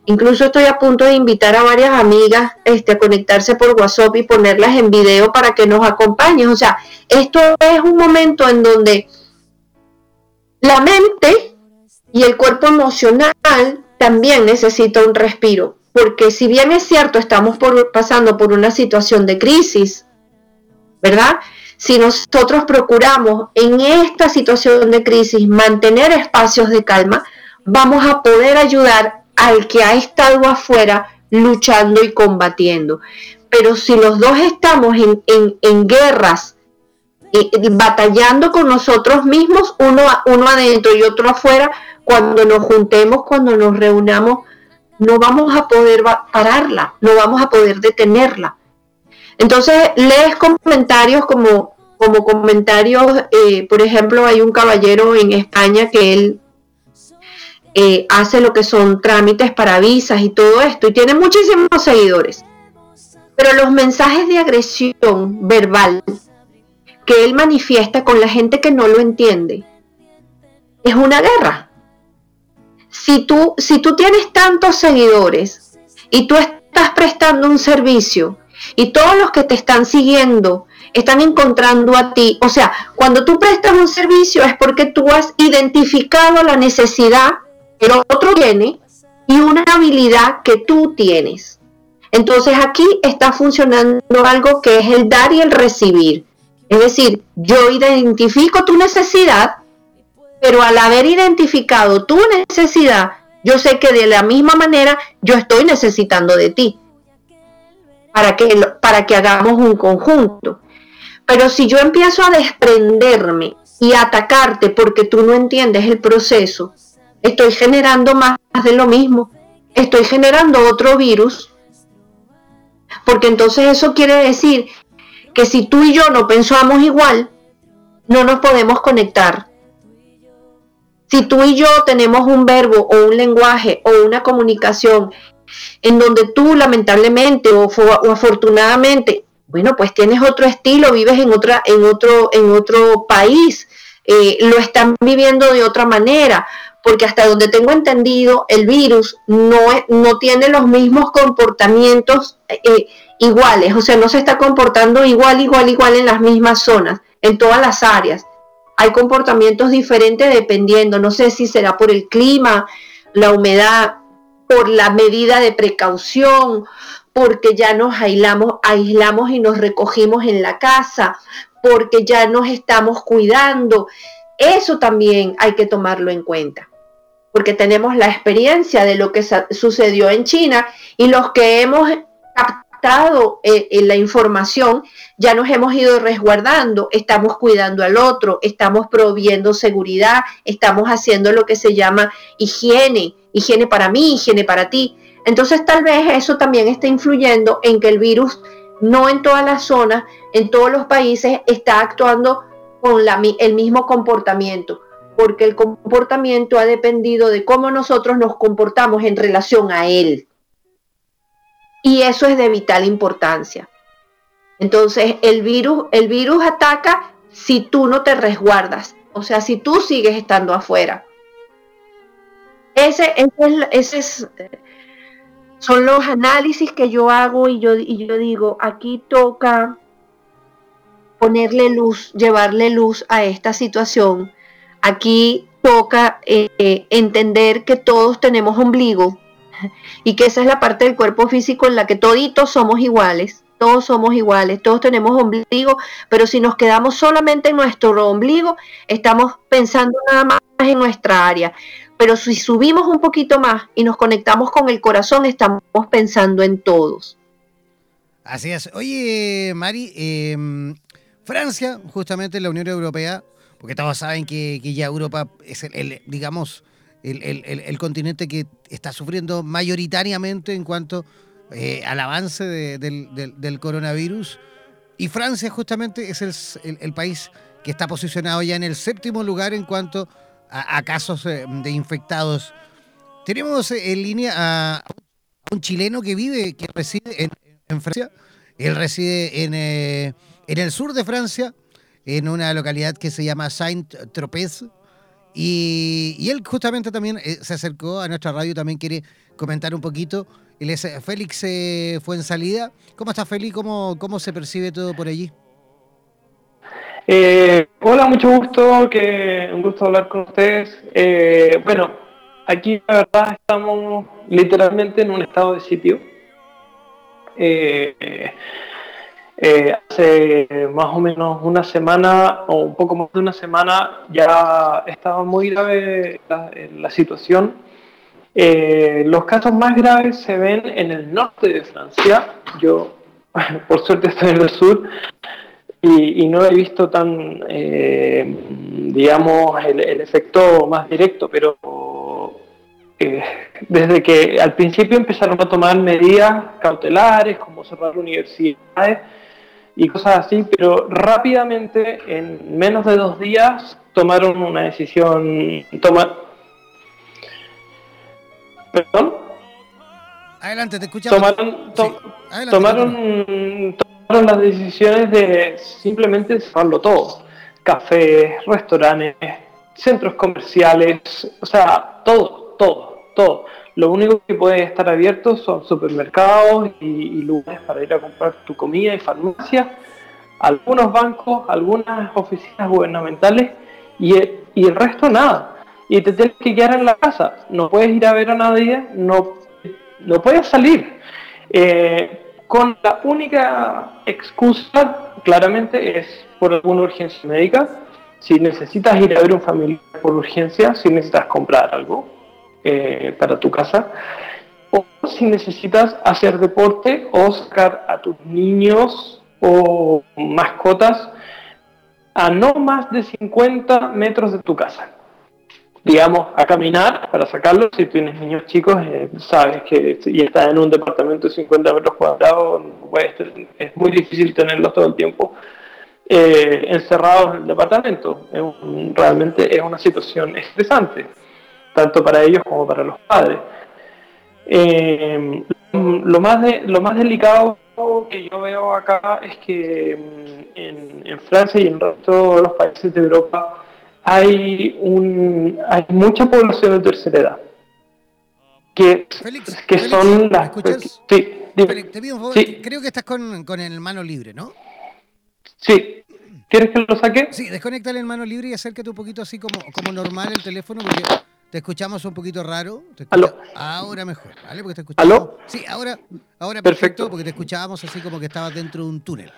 Incluso estoy a punto de invitar a varias amigas este, a conectarse por WhatsApp y ponerlas en video para que nos acompañen. O sea, esto es un momento en donde la mente y el cuerpo emocional también necesita un respiro. Porque si bien es cierto, estamos pasando por una situación de crisis, ¿verdad? si nosotros procuramos en esta situación de crisis mantener espacios de calma, vamos a poder ayudar al que ha estado afuera luchando y combatiendo. Pero si los dos estamos en, guerras, batallando con nosotros mismos, uno, uno adentro y otro afuera, cuando nos juntemos, cuando nos reunamos, no vamos a poder pararla, no vamos a poder detenerla. Entonces lees comentarios como, como comentarios, eh, por ejemplo, hay un caballero en España que él eh, hace lo que son trámites para visas y todo esto y tiene muchísimos seguidores. Pero los mensajes de agresión verbal que él manifiesta con la gente que no lo entiende es una guerra. Si tú, si tú tienes tantos seguidores y tú estás prestando un servicio y todos los que te están siguiendo están encontrando a ti. O sea, cuando tú prestas un servicio es porque tú has identificado la necesidad que el otro tiene y una habilidad que tú tienes. Entonces aquí está funcionando algo que es el dar y el recibir. Es decir, yo identifico tu necesidad, pero al haber identificado tu necesidad, yo sé que de la misma manera yo estoy necesitando de ti para que, para que hagamos un conjunto. Pero si yo empiezo a desprenderme y atacarte porque tú no entiendes el proceso, estoy generando más de lo mismo. Estoy generando otro virus. Porque entonces eso quiere decir que si tú y yo no pensamos igual, no nos podemos conectar. Si tú y yo tenemos un verbo o un lenguaje o una comunicación en donde tú lamentablemente o, afortunadamente, bueno, pues tienes otro estilo, vives en, otra, en, otro, en otro país, eh, lo están viviendo de otra manera, porque hasta donde tengo entendido, el virus no, no tiene los mismos comportamientos eh, iguales, o sea, no se está comportando igual, igual, igual en las mismas zonas, en todas las áreas. Hay comportamientos diferentes dependiendo, no sé si será por el clima, la humedad, por la medida de precaución, porque ya nos aislamos, aislamos y nos recogimos en la casa, porque ya nos estamos cuidando. Eso también hay que tomarlo en cuenta porque tenemos la experiencia de lo que sucedió en China y los que hemos captado eh, en la información ya nos hemos ido resguardando, estamos cuidando al otro, estamos proviendo seguridad, estamos haciendo lo que se llama higiene, higiene para mí, higiene para ti. Entonces tal vez eso también está influyendo en que el virus no en todas las zonas, en todos los países está actuando con la, el mismo comportamiento porque el comportamiento ha dependido de cómo nosotros nos comportamos en relación a él. Y eso es de vital importancia. Entonces, el virus, el virus ataca si tú no te resguardas, o sea, si tú sigues estando afuera. Ese, es, son los análisis que yo hago y yo, y yo digo, aquí toca ponerle luz, llevarle luz a esta situación Aquí toca eh, entender que todos tenemos ombligo [LAUGHS] y que esa es la parte del cuerpo físico en la que toditos somos iguales, todos somos iguales, todos tenemos ombligo, pero si nos quedamos solamente en nuestro ombligo, estamos pensando nada más en nuestra área. Pero si subimos un poquito más y nos conectamos con el corazón, estamos pensando en todos. Así es. Oye, Mari, em, Francia, justamente la Unión Europea, porque todos saben que, ya Europa es el, digamos, el, continente que está sufriendo mayoritariamente en cuanto eh, al avance del, coronavirus. Y Francia justamente es el, país que está posicionado ya en el séptimo lugar en cuanto a, casos eh, de infectados. Tenemos en línea a un chileno que vive, que reside en, Francia. Él reside en, eh, en el sur de Francia en una localidad que se llama Saint-Tropez. Y, él justamente también eh, se acercó a nuestra radio, también quiere comentar un poquito. Él es eh, Félix eh, fue en salida. ¿Cómo está Félix? ¿Cómo, ¿Cómo se percibe todo por allí? hola, mucho gusto, que un gusto hablar con ustedes. bueno, aquí la verdad estamos literalmente en un estado de sitio. Eh, hace más o menos una semana o un poco más de una semana ya estaba muy grave la, situación. Eh, los casos más graves se ven en el norte de Francia. Yo, [LAUGHS] por suerte, estoy en el sur y, no he visto tan, eh, digamos, el, efecto más directo, pero desde que al principio empezaron a tomar medidas cautelares, como cerrar universidades, y cosas así, pero rápidamente, en menos de dos días, tomaron una decisión. Toma... ¿Perdón? Adelante, te escuchamos. Tomaron, tomaron, tomaron las decisiones de simplemente cerrarlo todo. Cafés, restaurantes, centros comerciales, o sea, todo, todo, todo. Lo único que puede estar abierto son supermercados y, lugares para ir a comprar tu comida y farmacias, algunos bancos, algunas oficinas gubernamentales y el, resto nada. y te tienes que quedar en la casa. No puedes ir a ver a nadie, no, no puedes salir. Eh, con la única excusa, claramente, es por alguna urgencia médica. Si necesitas ir a ver un familiar por urgencia, si necesitas comprar algo eh, para tu casa, o si necesitas hacer deporte o sacar a tus niños o mascotas a no más de 50 metros de tu casa. Digamos, a caminar para sacarlos. Si tienes niños chicos, eh, sabes que y estás en un departamento de 50 metros cuadrados, es muy difícil tenerlos todo el tiempo eh, encerrados en el departamento. realmente es una situación estresante, tanto para ellos como para los padres. Eh, lo, más de, lo más delicado que yo veo acá es que mm, en, Francia y en el resto de los países de Europa hay, un, hay mucha población de tercera edad. Que, que son las. Sí, te pido un favor, creo que estás con, con el mano libre, ¿no? Sí. ¿Quieres que lo saque? Sí, desconéctale en mano libre y acércate un poquito así como, como normal el teléfono porque te escuchamos un poquito raro. Ahora mejor, ¿vale? Porque te escuchamos. ¿Aló? Sí, ahora, ahora perfecto, porque te escuchábamos así como que estabas dentro de un túnel.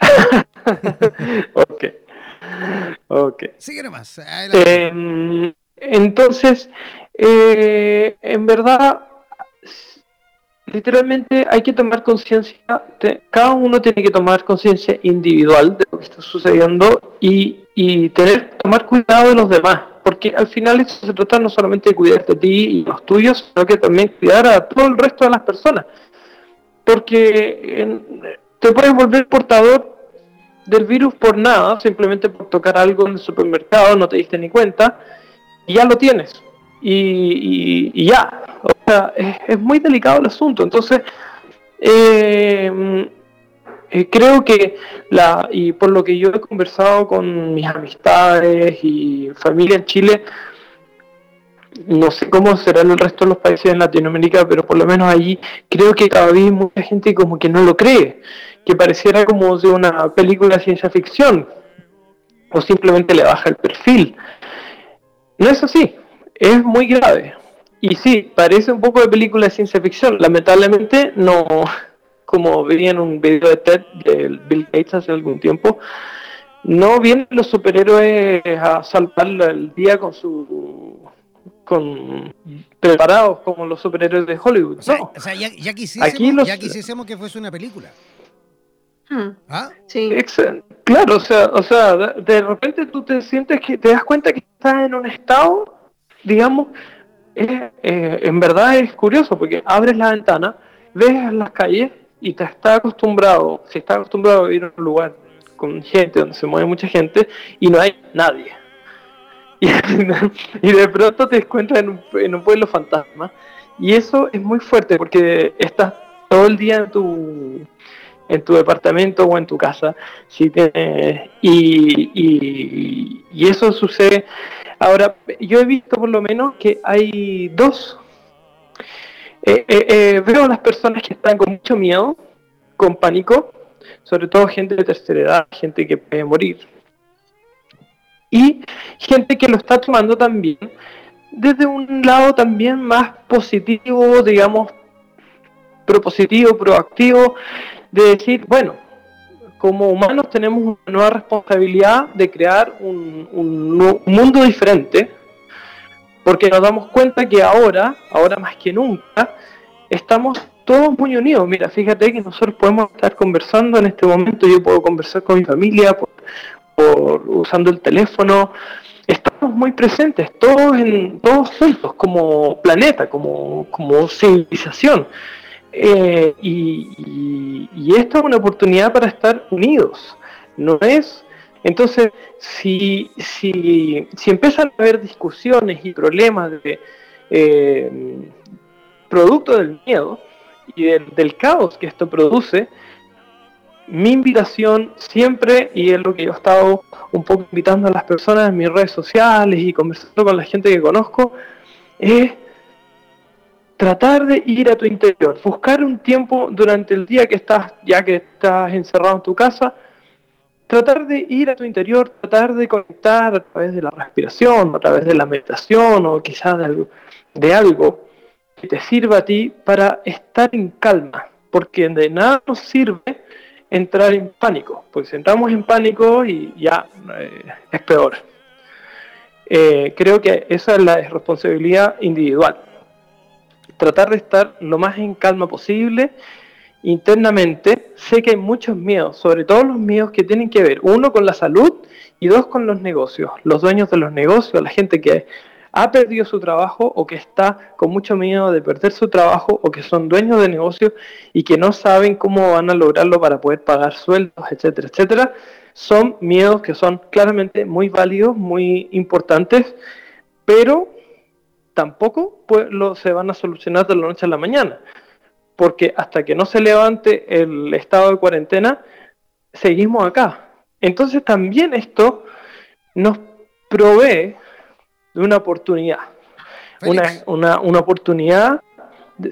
[LAUGHS] ok. Ok. Sigue nomás. Eh, entonces, eh, en verdad, literalmente hay que tomar conciencia, cada uno tiene que tomar conciencia individual de lo que está sucediendo y, y tener, tomar cuidado de los demás porque al final eso se trata no solamente de cuidarte a ti y los tuyos, sino que también cuidar a todo el resto de las personas. Porque te puedes volver portador del virus por nada, simplemente por tocar algo en el supermercado, no te diste ni cuenta, y ya lo tienes. Y, ya, o sea, es, muy delicado el asunto. Entonces, eh, eh, creo que la y por lo que yo he conversado con mis amistades y familia en Chile no sé cómo será en el resto de los países en Latinoamérica pero por lo menos allí creo que cada vez mucha gente como que no lo cree que pareciera como de una película de ciencia ficción o simplemente le baja el perfil. No es así es muy grave. Y sí parece un poco de película de ciencia ficción lamentablemente no como vi en un video de TED de Bill Gates hace algún tiempo, no vienen los superhéroes a salvar el día con su con preparados como los superhéroes de Hollywood. no. o sea ya, ya, quisiésemos, ya, quisiésemos, que fuese una película. Hmm. ¿Ah? Sí. Claro, o sea, o sea, de repente tú te sientes que te das cuenta que estás en un estado, digamos, eh, en verdad es curioso porque abres la ventana, ves las calles y te está acostumbrado, si está acostumbrado a vivir en un lugar con gente donde se mueve mucha gente y no hay nadie. [LAUGHS] Y, de pronto te encuentras en un, en un, pueblo fantasma. Y eso es muy fuerte porque estás todo el día en tu, en tu departamento o en tu casa. Si y, y, y eso sucede. Ahora, yo he visto por lo menos que hay dos eh, eh, eh, veo a las personas que están con mucho miedo, con pánico, sobre todo gente de tercera edad, gente que puede morir. Y gente que lo está tomando también desde un lado también más positivo, digamos, propositivo, proactivo, de decir, bueno, como humanos tenemos una nueva responsabilidad de crear un, un mundo diferente, porque nos damos cuenta que ahora, ahora más que nunca, estamos todos muy unidos. Mira, fíjate que nosotros podemos estar conversando en este momento, yo puedo conversar con mi familia por, usando el teléfono. Estamos muy presentes, todos en, todos juntos, como planeta, como, como civilización. Eh, y, esto es una oportunidad para estar unidos. No es entonces, si, si, si empiezan a haber discusiones y problemas de eh, producto del miedo y del, caos que esto produce, mi invitación siempre, y es lo que yo he estado un poco invitando a las personas en mis redes sociales y conversando con la gente que conozco, es tratar de ir a tu interior, buscar un tiempo durante el día que estás, ya que estás encerrado en tu casa, tratar de ir a tu interior, tratar de conectar a través de la respiración, a través de la meditación o quizás de algo, de algo que te sirva a ti para estar en calma, porque de nada nos sirve entrar en pánico, porque si entramos en pánico y ya eh, es peor. Eh, creo que esa es la responsabilidad individual. Tratar de estar lo más en calma posible internamente. Sé que hay muchos miedos, sobre todo los miedos que tienen que ver, uno con la salud y dos con los negocios. Los dueños de los negocios, la gente que ha perdido su trabajo o que está con mucho miedo de perder su trabajo o que son dueños de negocios y que no saben cómo van a lograrlo para poder pagar sueldos, etcétera, etcétera, son miedos que son claramente muy válidos, muy importantes, pero tampoco pues, se van a solucionar de la noche a la mañana, porque hasta que no se levante el estado de cuarentena, seguimos acá. Entonces también esto nos provee de una oportunidad. Una, una, una, oportunidad,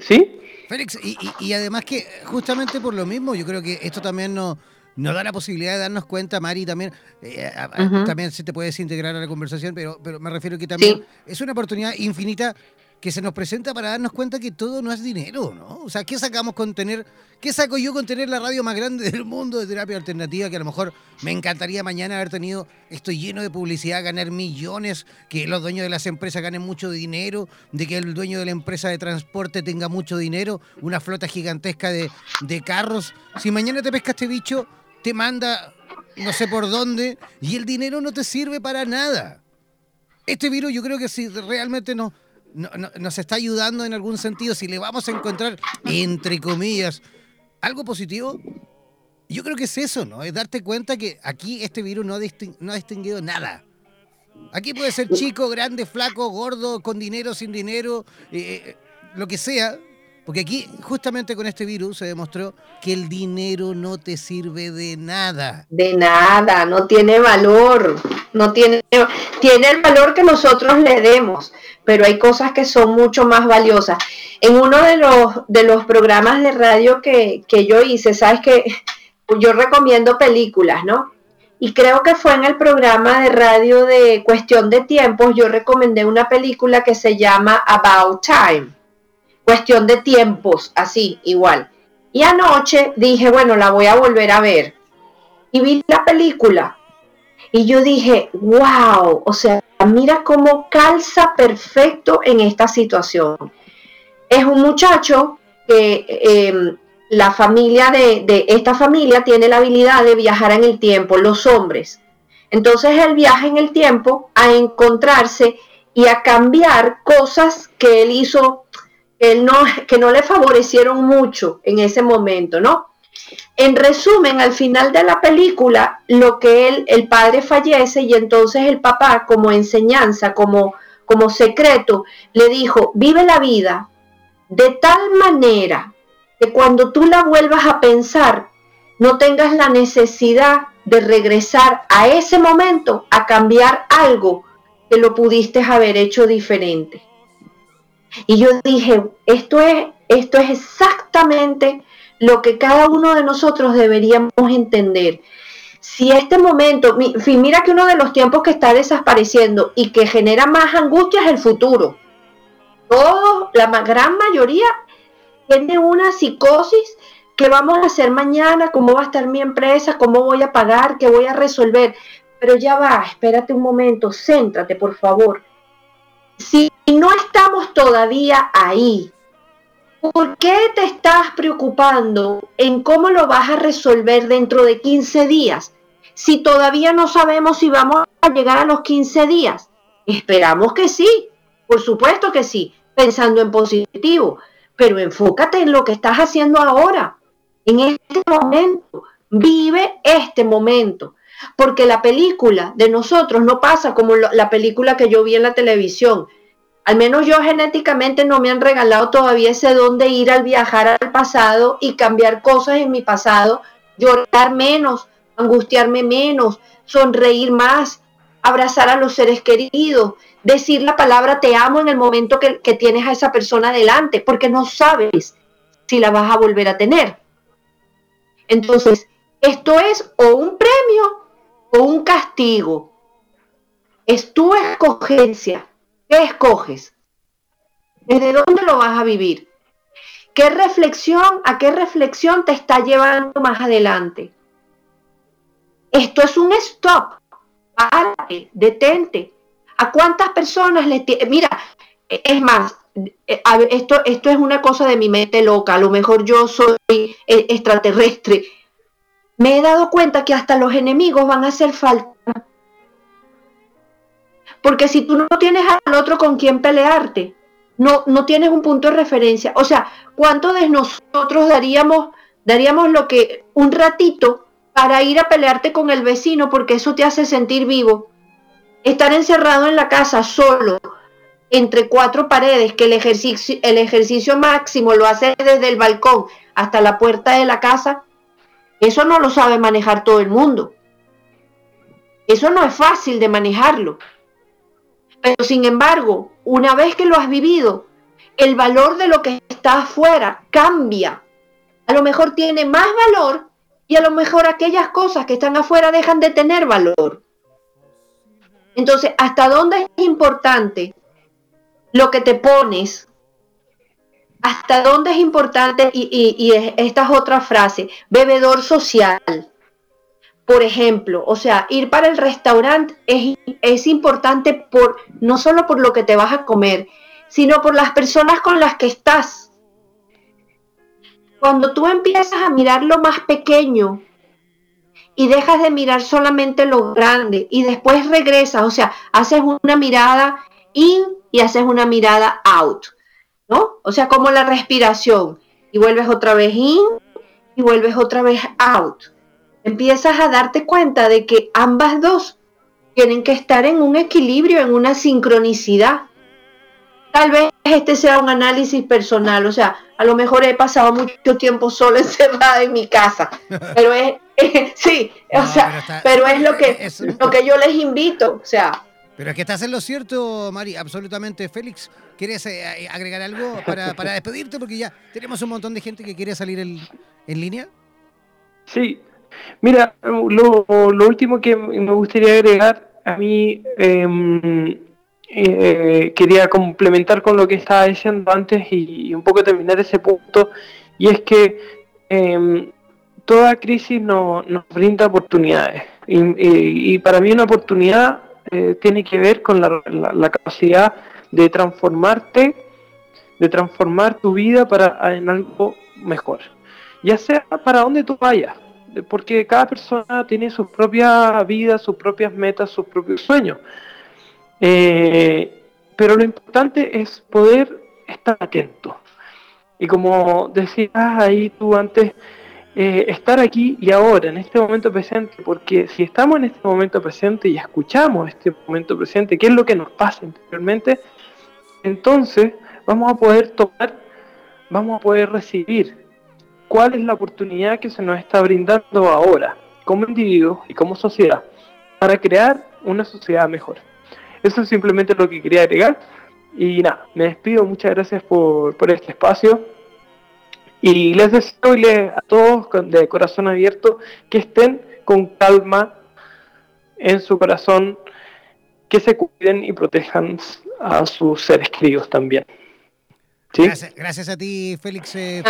¿sí? Félix, y, y, además que justamente por lo mismo, yo creo que esto también nos, nos da la posibilidad de darnos cuenta, Mari, también, eh, también se te puede desintegrar a la conversación, pero, pero me refiero que también es una oportunidad infinita que se nos presenta para darnos cuenta que todo no es dinero, ¿no? O sea, ¿qué sacamos con tener, qué saco yo con tener la radio más grande del mundo de terapia alternativa? Que a lo mejor me encantaría mañana haber tenido esto lleno de publicidad, ganar millones, que los dueños de las empresas ganen mucho dinero, de que el dueño de la empresa de transporte tenga mucho dinero, una flota gigantesca de, de carros. Si mañana te pesca este bicho, te manda no sé por dónde y el dinero no te sirve para nada. Este virus yo creo que si realmente no no, nos está ayudando en algún sentido, si le vamos a encontrar, entre comillas, algo positivo, yo creo que es eso, ¿no? Es darte cuenta que aquí este virus no ha, no ha distinguido nada. Aquí puede ser chico, grande, flaco, gordo, con dinero, sin dinero, eh, eh, lo que sea, porque aquí, justamente con este virus, se demostró que el dinero no te sirve de nada. De nada, no tiene valor. No tiene, tiene el valor que nosotros le demos, pero hay cosas que son mucho más valiosas. En uno de los, de los programas de radio que, que yo hice, sabes que yo recomiendo películas, ¿no? Y creo que fue en el programa de radio de Cuestión de Tiempos, yo recomendé una película que se llama About Time cuestión de tiempos, así, igual. Y anoche dije, bueno, la voy a volver a ver. Y vi la película. Y yo dije, wow, o sea, mira cómo calza perfecto en esta situación. Es un muchacho que em, la familia de, de, esta familia tiene la habilidad de viajar en el tiempo, los hombres. Entonces él viaja en el tiempo a encontrarse y a cambiar cosas que él hizo no, que no le favorecieron mucho en ese momento, ¿no? En resumen, al final de la película, lo que él, el padre fallece y entonces el papá, como enseñanza, como, como secreto, le dijo, vive la vida de tal manera que cuando tú la vuelvas a pensar, no tengas la necesidad de regresar a ese momento a cambiar algo que lo pudiste haber hecho diferente. Y yo dije, esto es, esto es exactamente lo que cada uno de nosotros deberíamos entender. Si este momento, mira que uno de los tiempos que está desapareciendo y que genera más angustia es el futuro. Todos, la gran mayoría tiene una psicosis ¿Qué vamos a hacer mañana? ¿Cómo va a estar mi empresa? ¿Cómo voy a pagar? ¿Qué voy a resolver? Pero ya va, espérate un momento, céntrate, por favor. Si no estamos todavía ahí, ¿por qué te estás preocupando en cómo lo vas a resolver dentro de 15 días? Si todavía no sabemos si vamos a llegar a los 15 días. Esperamos que sí, por supuesto que sí, pensando en positivo, pero enfócate en lo que estás haciendo ahora, en este momento. Vive este momento. Porque la película de nosotros no pasa como la película que yo vi en la televisión. Al menos yo genéticamente no me han regalado todavía ese don de ir al viajar al pasado y cambiar cosas en mi pasado, llorar menos, angustiarme menos, sonreír más, abrazar a los seres queridos, decir la palabra te amo en el momento que, que tienes a esa persona delante, porque no sabes si la vas a volver a tener. Entonces, esto es o un premio o un castigo. Es tu escogencia. ¿Qué escoges? ¿Desde dónde lo vas a vivir? ¿Qué reflexión, a qué reflexión te está llevando más adelante? Esto es un stop. Párate, detente. ¿A cuántas personas le... Mira, es más, eh, esto, esto es una cosa de mi mente loca. A lo mejor yo soy eh, extraterrestre. Me he dado cuenta que hasta los enemigos van a hacer falta. Porque si tú no tienes al otro con quien pelearte, no, no tienes un punto de referencia. O sea, ¿cuánto de nosotros daríamos, daríamos lo que un ratito para ir a pelearte con el vecino porque eso te hace sentir vivo. Estar encerrado en la casa solo, entre cuatro paredes, que el ejercicio, el ejercicio máximo lo hace desde el balcón hasta la puerta de la casa, eso no lo sabe manejar todo el mundo. Eso no es fácil de manejarlo. Pero sin embargo, una vez que lo has vivido, el valor de lo que está afuera cambia. A lo mejor tiene más valor y a lo mejor aquellas cosas que están afuera dejan de tener valor. Entonces, ¿hasta dónde es importante lo que te pones? ¿Hasta dónde es importante? Y, esta es otra frase, bebedor social. Por ejemplo, o sea, ir para el restaurante es, es importante por, no solo por lo que te vas a comer, sino por las personas con las que estás cuando tú empiezas a mirar lo más pequeño y dejas de mirar solamente lo grande y después regresas, o sea, haces una mirada in y haces una mirada out, ¿no? O sea, como la respiración y vuelves otra vez in y vuelves otra vez out. Empiezas a darte cuenta de que ambas dos tienen que estar en un equilibrio, en una sincronicidad. Tal vez este sea un análisis personal, o sea, a lo mejor he pasado mucho tiempo solo [LAUGHS] encerrada en mi casa, pero es, [LAUGHS] sí, o sea, pero, es lo que, lo que yo les invito, o sea. Pero es que estás en lo cierto, Mari, absolutamente. Félix, ¿quieres eh, eh, agregar algo para, para, [LAUGHS] despedirte? Porque ya tenemos un montón de gente que quiere salir en, en línea. Sí, mira, lo, lo, último que me gustaría agregar, a mí eh, eh, quería complementar con lo que estaba diciendo antes y, un poco terminar ese punto, y es que em, toda crisis nos brinda oportunidades, y, para mí una oportunidad eh, tiene que ver con la, capacidad de transformarte, de transformar tu vida para en algo mejor, ya sea para donde tú vayas, porque cada persona tiene su propia vida, sus propias metas, sus propios sueños. Eh, pero lo importante es poder estar atento. Y como decías ahí tú antes, eh, estar aquí y ahora, en este momento presente, porque si estamos en este momento presente y escuchamos este momento presente, qué es lo que nos pasa interiormente, entonces vamos a poder tomar, vamos a poder recibir cuál es la oportunidad que se nos está brindando ahora, como individuos y como sociedad, para crear una sociedad mejor. Eso es simplemente lo que quería agregar. Y nada, me despido, muchas gracias por, este espacio. Y les deseo a todos de corazón abierto que estén con calma en su corazón, que se cuiden y protejan a sus seres queridos también. Gracias, a ti, Félix eh,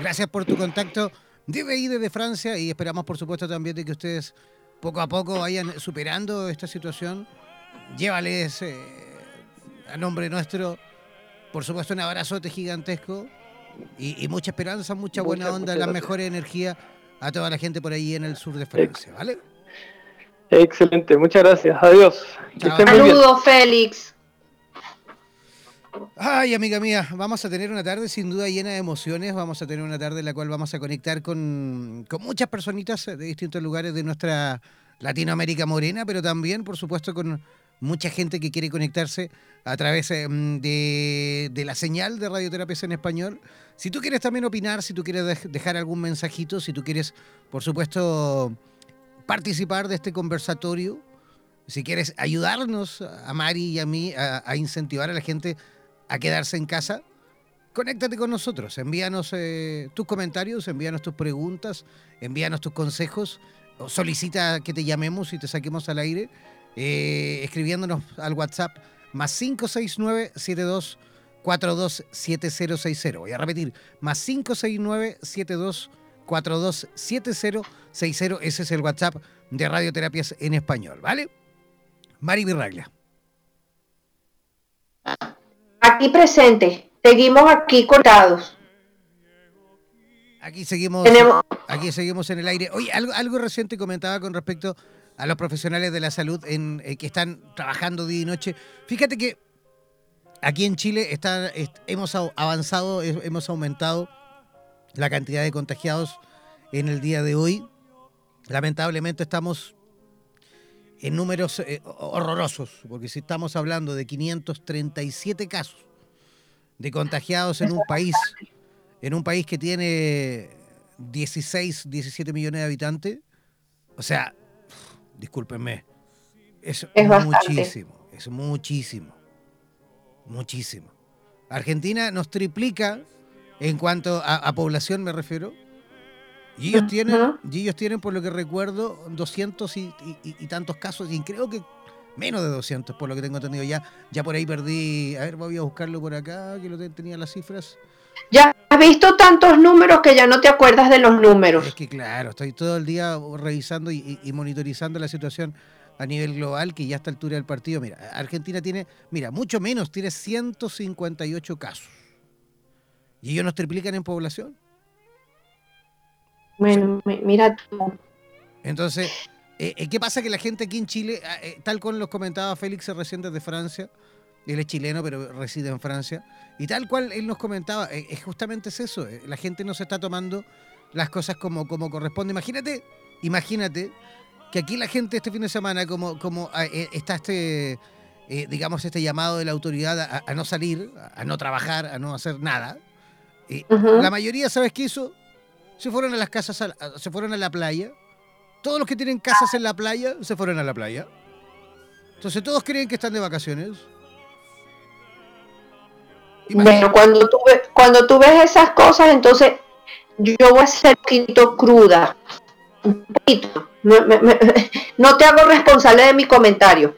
Gracias por tu contacto desde ahí, desde Francia, y esperamos, por supuesto, también de que ustedes poco a poco vayan superando esta situación. Llévales eh, a nombre nuestro, por supuesto, un abrazote gigantesco y, mucha esperanza, mucha buena onda, la mejor energía a toda la gente por ahí en el sur de Francia, ¿vale? Excelente, muchas gracias. Adiós. Saludos, Félix. Ay, amiga mía, vamos a tener una tarde sin duda llena de emociones. Vamos a tener una tarde en la cual vamos a conectar con, con muchas personitas de distintos lugares de nuestra Latinoamérica morena, pero también, por supuesto, con mucha gente que quiere conectarse a través em, de, la señal de Radioterapias en Español. Si tú quieres también opinar, si tú quieres dejar algún mensajito, si tú quieres, por supuesto, participar de este conversatorio, si quieres ayudarnos a Mari y a mí a, incentivar a la gente a quedarse en casa, conéctate con nosotros, envíanos eh, tus comentarios, envíanos tus preguntas, envíanos tus consejos solicita que te llamemos y te saquemos al aire, eh, escribiéndonos al WhatsApp más 569 72 427060. Voy a repetir, más 569 72 427060. Ese es el WhatsApp de Radioterapias en Español, ¿vale? Mari Virraglia. Aquí presente. Seguimos aquí cortados. Aquí seguimos, aquí seguimos en el aire. Oye, algo, algo reciente comentaba con respecto a los profesionales de la salud en, eh, que están trabajando día y noche. Fíjate que aquí en Chile está, hemos avanzado, hemos aumentado la cantidad de contagiados en el día de hoy. Lamentablemente estamos en números eh, horrorosos, porque si estamos hablando de 537 casos de contagiados en un país, en un país que tiene 16, 17 millones de habitantes, o sea, discúlpenme, es, muchísimo, es muchísimo, muchísimo. Argentina nos triplica en cuanto a, población me refiero. Y ellos, tienen, y ellos tienen, por lo que recuerdo, 200 y, tantos casos, y creo que menos de 200, por lo que tengo entendido. Ya, ya por ahí perdí, a ver, voy a buscarlo por acá, que lo tenía las cifras. Ya has visto tantos números que ya no te acuerdas de los números. Es que claro, estoy todo el día revisando y, monitorizando la situación a nivel global, que ya a esta altura del partido, mira, Argentina tiene, mira, mucho menos, tiene 158 casos. ¿Y ellos nos triplican en población? Bueno, mira tú. Entonces, eh, eh, ¿qué pasa? Que la gente aquí en Chile, ah, eh, tal como los comentaba Félix recién desde Francia, él es chileno, pero reside en Francia. Y tal cual él nos comentaba, es justamente es eso. La gente no se está tomando las cosas como, como corresponde. Imagínate, imagínate que aquí la gente este fin de semana, como, como ah, está este, digamos, este llamado de la autoridad a, no salir, a no trabajar, a no hacer nada. La mayoría, ¿sabes qué hizo? Se fueron a las casas, se fueron a la playa. Todos los que tienen casas en la playa se fueron a la playa. Entonces todos creen que están de vacaciones. Bueno, cuando tú, cuando tú ves esas cosas, entonces yo voy a ser un poquito cruda. Un poquito. [LAUGHS] no te hago responsable de mi comentario.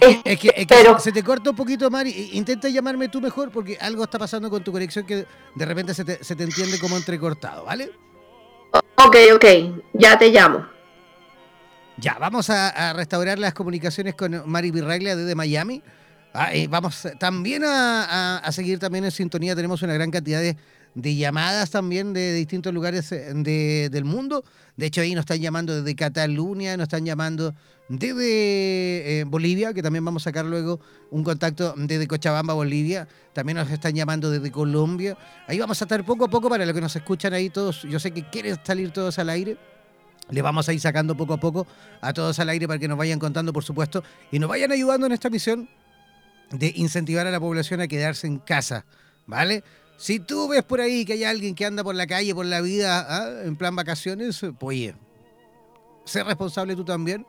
Es que, [LAUGHS] pero, se te corta un poquito, Mari. Intenta llamarme tú mejor porque algo está pasando con tu conexión que de repente se te, se te entiende como entrecortado, ¿vale? Ok, ok. Ya te llamo. Ya, vamos a, restaurar las comunicaciones con Mari Virraglia desde Miami. Ah, vamos también a, seguir también en sintonía. Tenemos una gran cantidad de, de llamadas también de, distintos lugares eh, del mundo. De hecho, ahí nos están llamando desde Cataluña, nos están llamando desde eh, Bolivia, que también vamos a sacar luego un contacto desde Cochabamba, Bolivia. También nos están llamando desde Colombia. Ahí vamos a estar poco a poco para los que nos escuchan ahí todos. Yo sé que quieren salir todos al aire. Les vamos a ir sacando poco a poco a todos al aire para que nos vayan contando, por supuesto, y nos vayan ayudando en esta misión de incentivar a la población a quedarse en casa, ¿vale? Si tú ves por ahí que hay alguien que anda por la calle, por la vida, ¿ah? en plan vacaciones, pues oye, sé responsable tú también.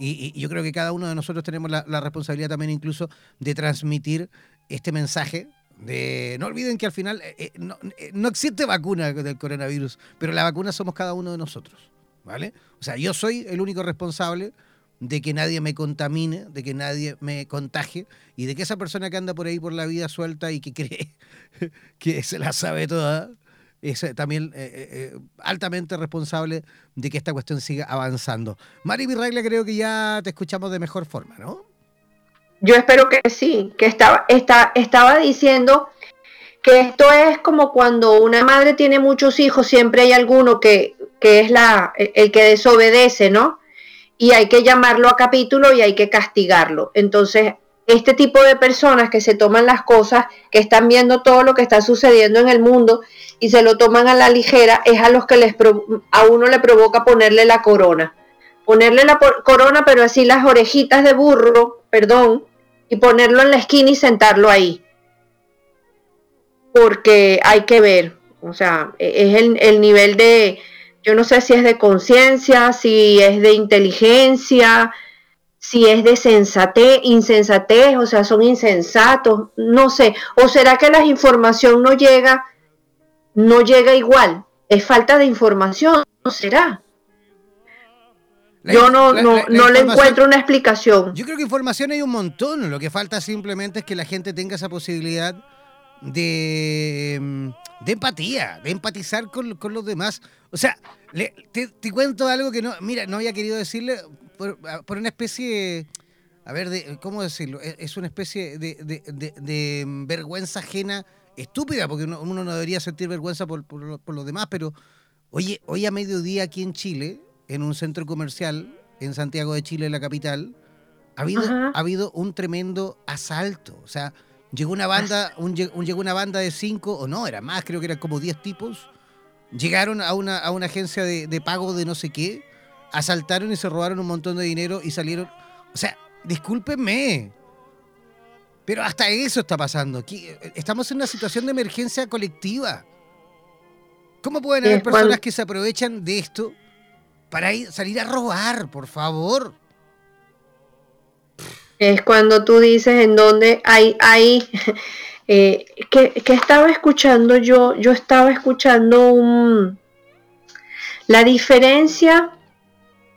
Y, yo creo que cada uno de nosotros tenemos la, responsabilidad también incluso de transmitir este mensaje de no olviden que al final eh, eh, no, eh, no, existe vacuna del coronavirus, pero la vacuna somos cada uno de nosotros, ¿vale? O sea, yo soy el único responsable de que nadie me contamine, de que nadie me contagie y de que esa persona que anda por ahí por la vida suelta y que [LAUGHS] cree que se la sabe toda, es eh, también eh, eh, altamente responsable de que esta cuestión siga avanzando. Mari Virraglia, creo que ya te escuchamos de mejor forma, ¿no? Yo espero que sí, que estaba, está, estaba diciendo que esto es como cuando una madre tiene muchos hijos, siempre hay alguno que, que es la, el que desobedece, ¿no? Y hay que llamarlo a capítulo y hay que castigarlo. Entonces, este tipo de personas que se toman las cosas, que están viendo todo lo que está sucediendo en el mundo y se lo toman a la ligera, es a los que les a uno le provoca ponerle la corona. Ponerle la corona, pero así las orejitas de burro, perdón, y ponerlo en la esquina y sentarlo ahí. Porque hay que ver, o sea, e-, es el nivel de, yo no sé si es de conciencia, si es de inteligencia, si es de sensatez, insensatez, o sea, son insensatos, no sé. O será que la información no llega, no llega igual. Es falta de información, ¿no será? yo no, no, no le encuentro una explicación. Yo creo que información hay un montón. Lo que falta simplemente es que la gente tenga esa posibilidad de, mm, de empatía, de empatizar con, con los demás. O sea, te, te, cuento algo que no, mira, no había querido decirle por, por una especie, a ver, de, ¿cómo decirlo? E, es una especie de, de, de vergüenza ajena estúpida, porque uno, uno, no debería sentir vergüenza por, por, por los demás, pero oye, hoy a mediodía aquí en Chile, en un centro comercial en Santiago de Chile, la capital, ha habido, ha habido un tremendo asalto. O sea, llegó una banda, un, llegó una banda de cinco, o no, era más, creo que eran como diez tipos. Llegaron a una, a una agencia de, de, pago de no sé qué, asaltaron y se robaron un montón de dinero y salieron. O sea, discúlpenme. Pero hasta eso está pasando. Aquí, estamos en una situación de emergencia colectiva. ¿Cómo pueden haber personas que se aprovechan de esto para ir, salir a robar, por favor. Es cuando tú dices en donde hay, hay [LAUGHS] eh, que, estaba escuchando yo, yo estaba escuchando un, la diferencia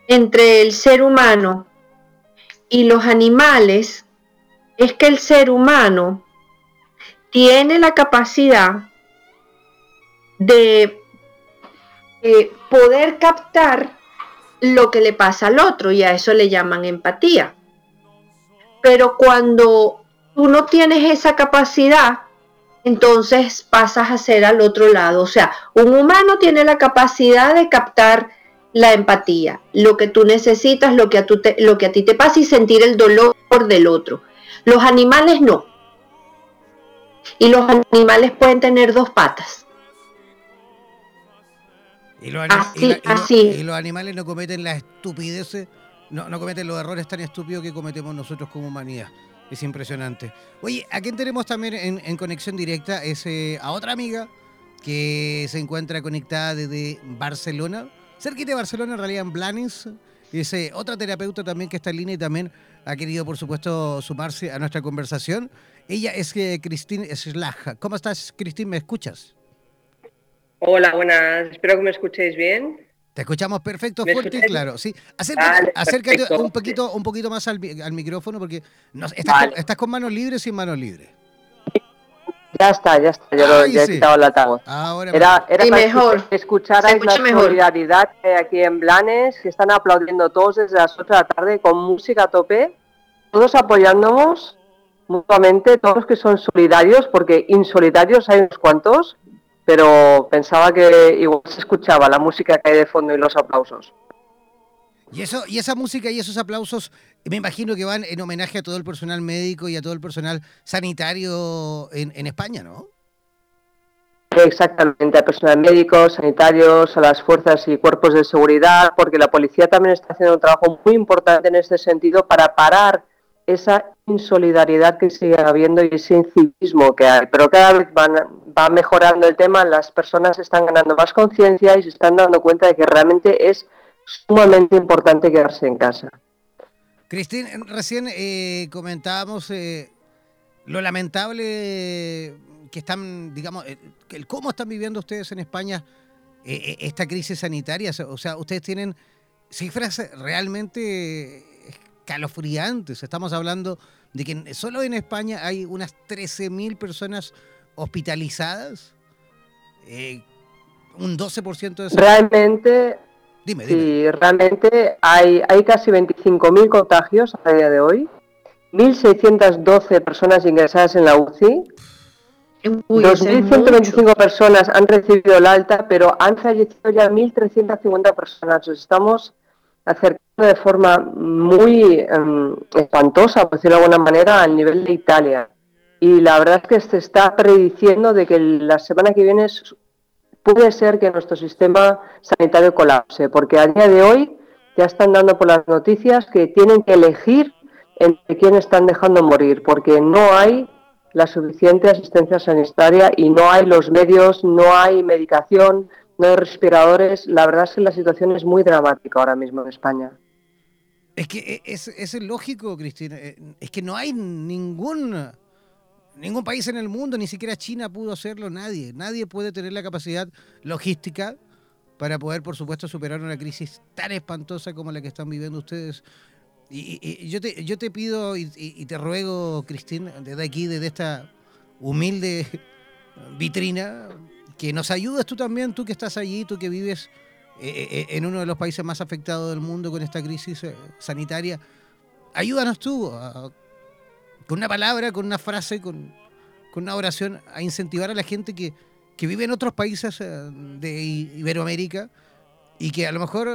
entre el ser humano y los animales es que el ser humano tiene la capacidad de eh, poder captar lo que le pasa al otro y a eso le llaman empatía. Pero cuando tú no tienes esa capacidad, entonces pasas a ser al otro lado. O sea, un humano tiene la capacidad de captar la empatía, lo que tú necesitas, lo que a, lo que a ti te pasa y sentir el dolor del otro. Los animales no. Y los animales pueden tener dos patas. Y los, y, los animales no cometen las estupideces, no, no cometen los errores tan estúpidos que cometemos nosotros como humanidad. Es impresionante. Oye, ¿a quién tenemos también en, conexión directa? Es eh, a otra amiga que se encuentra conectada desde Barcelona, cerquita de Barcelona, en realidad en Blanes. Es eh, otra terapeuta también que está en línea y también ha querido, por supuesto, sumarse a nuestra conversación. Ella es eh, Cristín Slaja. ¿Cómo estás, Cristín? ¿Me escuchas? Hola, buenas. Espero que me escuchéis bien. Te escuchamos perfecto, fuerte y claro. Sí, acércate, un poquito, un poquito más al, micrófono porque no, estás, con, manos libres y sin manos libres. Ya está, ya está. Yo lo, ya he quitado el altavoz. era era para mejor. escuchar la solidaridad aquí en Blanes, que están aplaudiendo todos desde las 8 de la tarde con música a tope, todos apoyándonos mutuamente, todos que son solidarios, porque insolidarios hay unos cuantos, pero pensaba que igual se escuchaba la música que hay de fondo y los aplausos. Y eso, y esa música y esos aplausos, me imagino que van en homenaje a todo el personal médico y a todo el personal sanitario en, España, ¿no? Exactamente, a personal médico, sanitarios, a las fuerzas y cuerpos de seguridad, porque la policía también está haciendo un trabajo muy importante en este sentido para parar esa insolidaridad que sigue habiendo y ese incivismo que hay. Pero cada vez va mejorando el tema, las personas están ganando más conciencia y se están dando cuenta de que realmente es sumamente importante quedarse en casa. Cristín, recién eh, comentábamos eh, lo lamentable que están, digamos, eh, cómo están viviendo ustedes en España esta crisis sanitaria. O sea, ustedes tienen cifras realmente escalofriantes. Estamos hablando de que solo en España hay unas 13.000 personas hospitalizadas. Eh, un 12% de esas... Realmente, dime, dime. Sí, realmente hay, hay casi 25.000 contagios a día de hoy, 1.612 personas ingresadas en la UCI, 2.125 personas han recibido el alta, pero han fallecido ya 1.350 personas. Estamos acercando de forma muy em, espantosa, por decirlo de alguna manera, al nivel de Italia. Y la verdad es que se está prediciendo de que la semana que viene puede ser que nuestro sistema sanitario colapse, porque a día de hoy ya están dando por las noticias que tienen que elegir entre quién están dejando morir, porque no hay la suficiente asistencia sanitaria y no hay los medios, no hay medicación, no hay respiradores. La verdad es que la situación es muy dramática ahora mismo en España. Es que e, es, es lógico, Cristina. Eh, es que no hay ningún, ningún país en el mundo, ni siquiera China pudo hacerlo, nadie. Nadie puede tener la capacidad logística para poder, por supuesto, superar una crisis tan espantosa como la que están viviendo ustedes. Y, yo, te, yo te pido y, te ruego, Cristina, desde aquí, desde esta humilde vitrina, que nos ayudes tú también, tú que estás allí, tú que vives eh, eh, eh, en uno de los países más afectados del mundo con esta crisis sanitaria. Ayúdanos tú, con una palabra, con una frase, con, con una oración, a incentivar a la gente que, que vive en otros países de Iberoamérica y que a lo mejor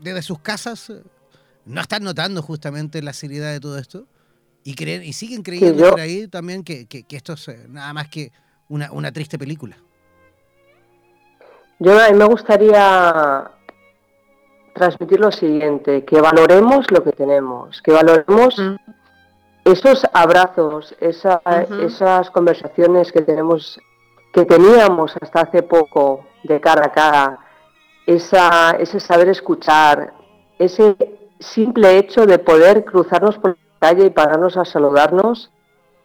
desde sus casas no están notando justamente la seriedad de todo esto y creen y siguen creyendo por ahí también que, esto es nada más que una, una, triste película. Yo a mí me gustaría transmitir lo siguiente, que valoremos lo que tenemos, que valoremos mm. esos abrazos, esas conversaciones que tenemos, que teníamos hasta hace poco de cara a cara, esa, ese saber escuchar, ese simple hecho de poder cruzarnos por la calle y pararnos a saludarnos,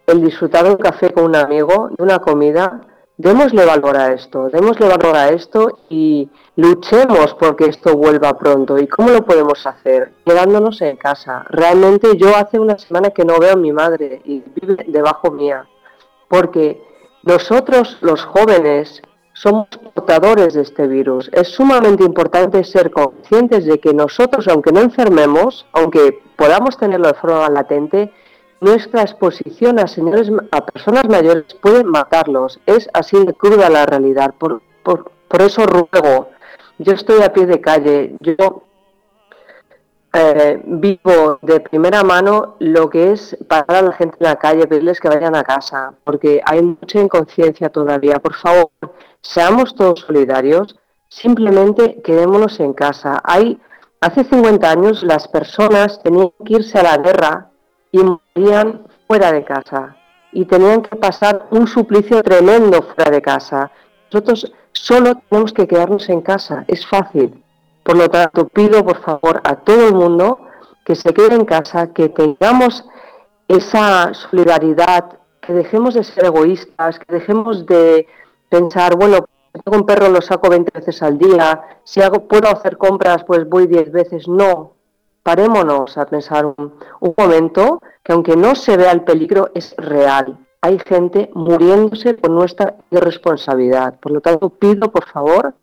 el disfrutar de un café con un amigo, de una comida, démosle valor a esto, démosle valor a esto y luchemos porque esto vuelva pronto. ¿Y cómo lo podemos hacer? Quedándonos en casa. Realmente yo hace una semana que no veo a mi madre y vive debajo mía, porque nosotros los jóvenes somos portadores de este virus. Es sumamente importante ser conscientes de que nosotros, aunque no enfermemos, aunque podamos tenerlo de forma latente, nuestra exposición a señores, a personas mayores puede matarlos. Es así de cruda la realidad. Por, por, por eso ruego, yo estoy a pie de calle, yo eh, vivo de primera mano lo que es parar a la gente en la calle, pedirles que vayan a casa, porque hay mucha inconsciencia todavía. Por favor, seamos todos solidarios, simplemente quedémonos en casa. Hay, hace 50 años las personas tenían que irse a la guerra y morían fuera de casa y tenían que pasar un suplicio tremendo fuera de casa. Nosotros solo tenemos que quedarnos en casa, es fácil. Por lo tanto, pido por favor a todo el mundo que se quede en casa, que tengamos esa solidaridad, que dejemos de ser egoístas, que dejemos de pensar, bueno, si tengo un perro lo saco 20 veces al día, si hago, puedo hacer compras, pues voy 10 veces. No, parémonos a pensar un, momento que aunque no se vea el peligro, es real. Hay gente muriéndose por nuestra irresponsabilidad. Por lo tanto, pido por favor,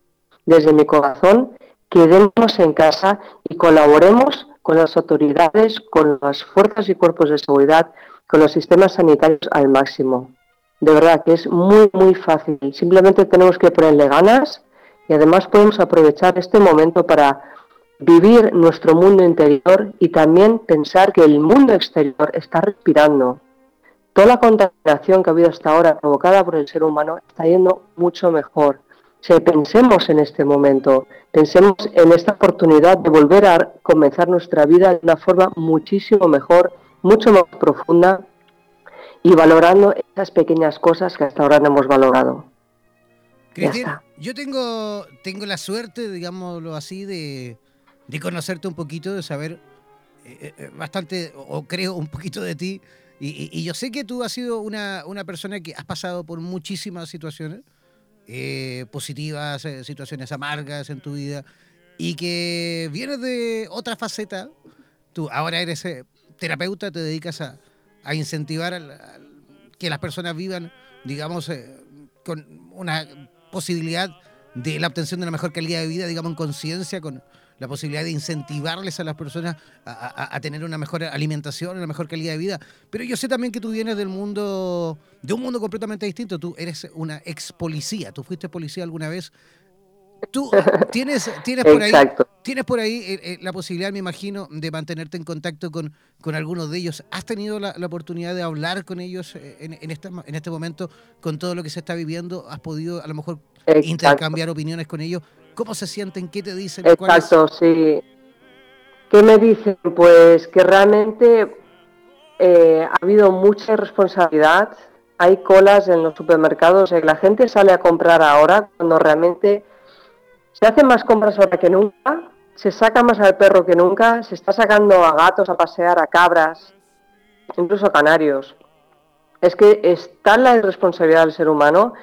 desde mi corazón, quedémonos en casa y colaboremos con las autoridades, con las fuerzas y cuerpos de seguridad, con los sistemas sanitarios al máximo. De verdad que es muy, muy fácil. Simplemente tenemos que ponerle ganas y además podemos aprovechar este momento para vivir nuestro mundo interior y también pensar que el mundo exterior está respirando. Toda la contaminación que ha habido hasta ahora provocada por el ser humano está yendo mucho mejor. Si pensemos en este momento, pensemos en esta oportunidad de volver a comenzar nuestra vida de una forma muchísimo mejor, mucho más profunda y valorando esas pequeñas cosas que hasta ahora no hemos valorado. Cristina, yo tengo, tengo la suerte, digámoslo así, de, conocerte un poquito, de saber eh, eh, bastante, o creo un poquito de ti. Y, yo sé que tú has sido una, una, persona que has pasado por muchísimas situaciones eh, positivas, situaciones amargas en tu vida, y que vienes de otra faceta. Tú ahora eres terapeuta, te dedicas a, a incentivar que las personas vivan, digamos, eh, con una posibilidad de la obtención de una mejor calidad de vida, digamos, en conciencia, con la posibilidad de incentivarles a las personas a, tener una mejor alimentación, una mejor calidad de vida. Pero yo sé también que tú vienes del mundo, de un mundo completamente distinto. Tú eres una ex policía. ¿Tú fuiste policía alguna vez? Tú [LAUGHS] tienes, tienes por ahí, tienes por ahí eh, eh, la posibilidad, me imagino, de mantenerte en contacto con, con algunos de ellos. ¿Has tenido la, oportunidad de hablar con ellos eh, en, en, este, en este momento, con todo lo que se está viviendo? ¿Has podido a lo mejor intercambiar opiniones con ellos? ¿Cómo se sienten? ¿Qué te dicen? Exacto, sí. ¿Qué me dicen? Pues que realmente ha habido mucha responsabilidad. Hay colas en los supermercados. La gente sale a comprar ahora cuando realmente se hacen más compras ahora que nunca, se saca más al perro que nunca, se está sacando a gatos a pasear, a cabras, incluso a canarios. Es que está la irresponsabilidad del ser humano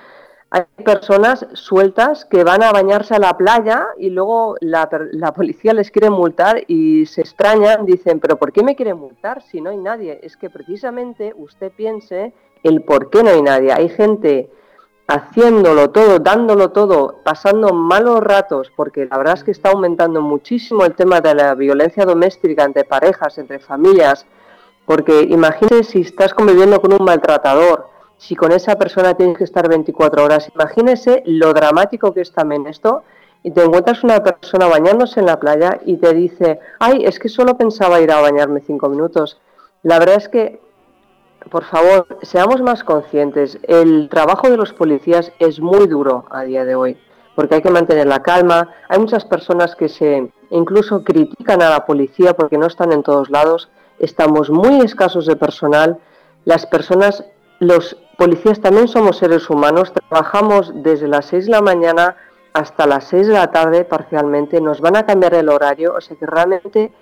hay personas sueltas que van a bañarse a la playa y luego la, policía les quiere multar y se extrañan, dicen, pero ¿por qué me quiere multar si no hay nadie? Es que precisamente usted piense el por qué no hay nadie. Hay gente haciéndolo todo, dándolo todo, pasando malos ratos, porque la verdad es que está aumentando muchísimo el tema de la violencia doméstica entre parejas, entre familias, porque imagínese si estás conviviendo con un maltratador, si con esa persona tienes que estar 24 horas. Imagínese lo dramático que es también esto y te encuentras una persona bañándose en la playa y te dice, ay, es que solo pensaba ir a bañarme cinco minutos. La verdad es que, por favor, seamos más conscientes. El trabajo de los policías es muy duro a día de hoy, porque hay que mantener la calma. Hay muchas personas que se incluso critican a la policía porque no están en todos lados. Estamos muy escasos de personal. Las personas, los policías también somos seres humanos, trabajamos desde las 6 de la mañana hasta las 6 de la tarde parcialmente, nos van a cambiar el horario, o sea que realmente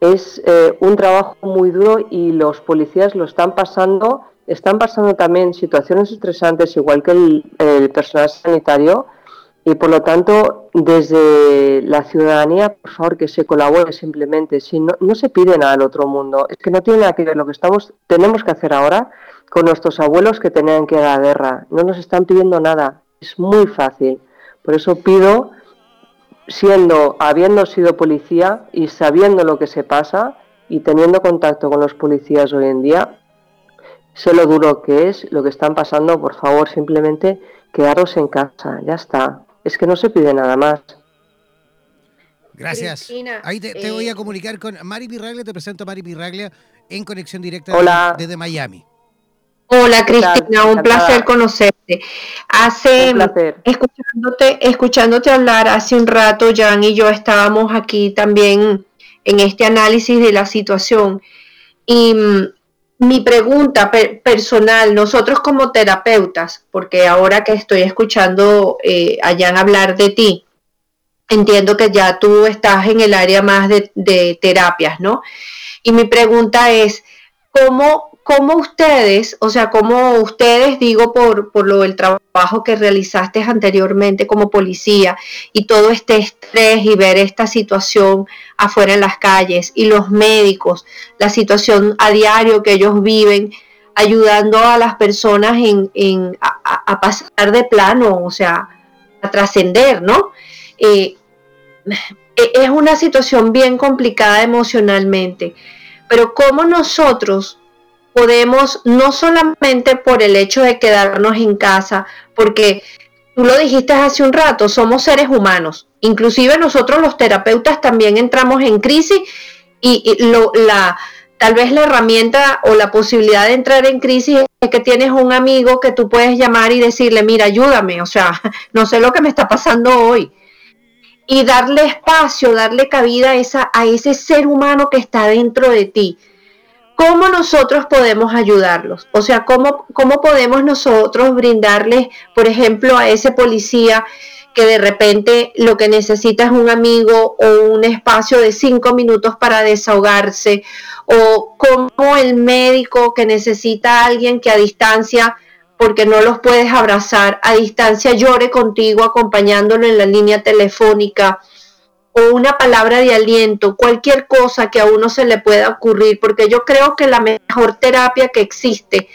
es eh, un trabajo muy duro y los policías lo están pasando, están pasando también situaciones estresantes igual que el, personal sanitario y por lo tanto desde la ciudadanía, por favor, que se colabore simplemente, si no, no se pide nada al otro mundo, es que no tiene nada que ver lo que estamos, tenemos que hacer ahora con nuestros abuelos que tenían que ir a la guerra. No nos están pidiendo nada, es muy fácil. Por eso pido, siendo, habiendo sido policía y sabiendo lo que se pasa y teniendo contacto con los policías hoy en día, sé lo duro que es, lo que están pasando, por favor, simplemente quedaros en casa, ya está. Es que no se pide nada más. Gracias. Ahí te, voy a eh, comunicar con Mari Pirraglia, te presento a Mari Pirraglia en conexión directa desde Miami. Hola Cristina, un placer conocerte. Hace escuchándote, escuchándote hablar hace un rato, Jan y yo estábamos aquí también en este análisis de la situación. Y mm, mi pregunta personal, nosotros como terapeutas, porque ahora que estoy escuchando eh, a Jan hablar de ti, entiendo que ya tú estás en el área más de, de terapias, ¿no? Y mi pregunta es, ¿cómo ¿Cómo ustedes, o sea, cómo ustedes, digo, por, por lo del trabajo que realizaste anteriormente como policía y todo este estrés y ver esta situación afuera en las calles y los médicos, la situación a diario que ellos viven, ayudando a las personas en, a, pasar de plano, o sea, a trascender, ¿no? Eh, es una situación bien complicada emocionalmente, pero cómo nosotros podemos, no solamente por el hecho de quedarnos en casa, porque tú lo dijiste hace un rato, somos seres humanos. Inclusive nosotros los terapeutas también entramos en crisis y, lo, la, tal vez la herramienta o la posibilidad de entrar en crisis es que tienes un amigo que tú puedes llamar y decirle, mira, ayúdame, o sea, [LAUGHS] no sé lo que me está pasando hoy. Y darle espacio, darle cabida a, esa, a ese ser humano que está dentro de ti ¿Cómo nosotros podemos ayudarlos? O sea, ¿cómo, ¿cómo podemos nosotros brindarles, por ejemplo, a ese policía que de repente lo que necesita es un amigo o un espacio de cinco minutos para desahogarse? ¿O como el médico que necesita a alguien que a distancia, porque no los puedes abrazar, a distancia llore contigo acompañándolo en la línea telefónica? O una palabra de aliento, cualquier cosa que a uno se le pueda ocurrir, porque yo creo que la mejor terapia que existe,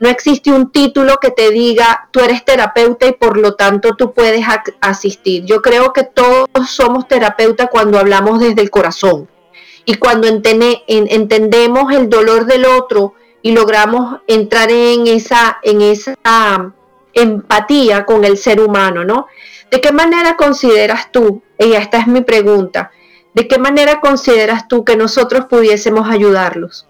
no existe un título que te diga tú eres terapeuta y por lo tanto tú puedes asistir. Yo creo que todos somos terapeutas cuando hablamos desde el corazón y cuando entendemos el dolor del otro y logramos entrar en esa, en esa empatía con el ser humano, ¿no? ¿De qué manera consideras tú, y esta es mi pregunta, ¿de qué manera consideras tú que nosotros pudiésemos ayudarlos?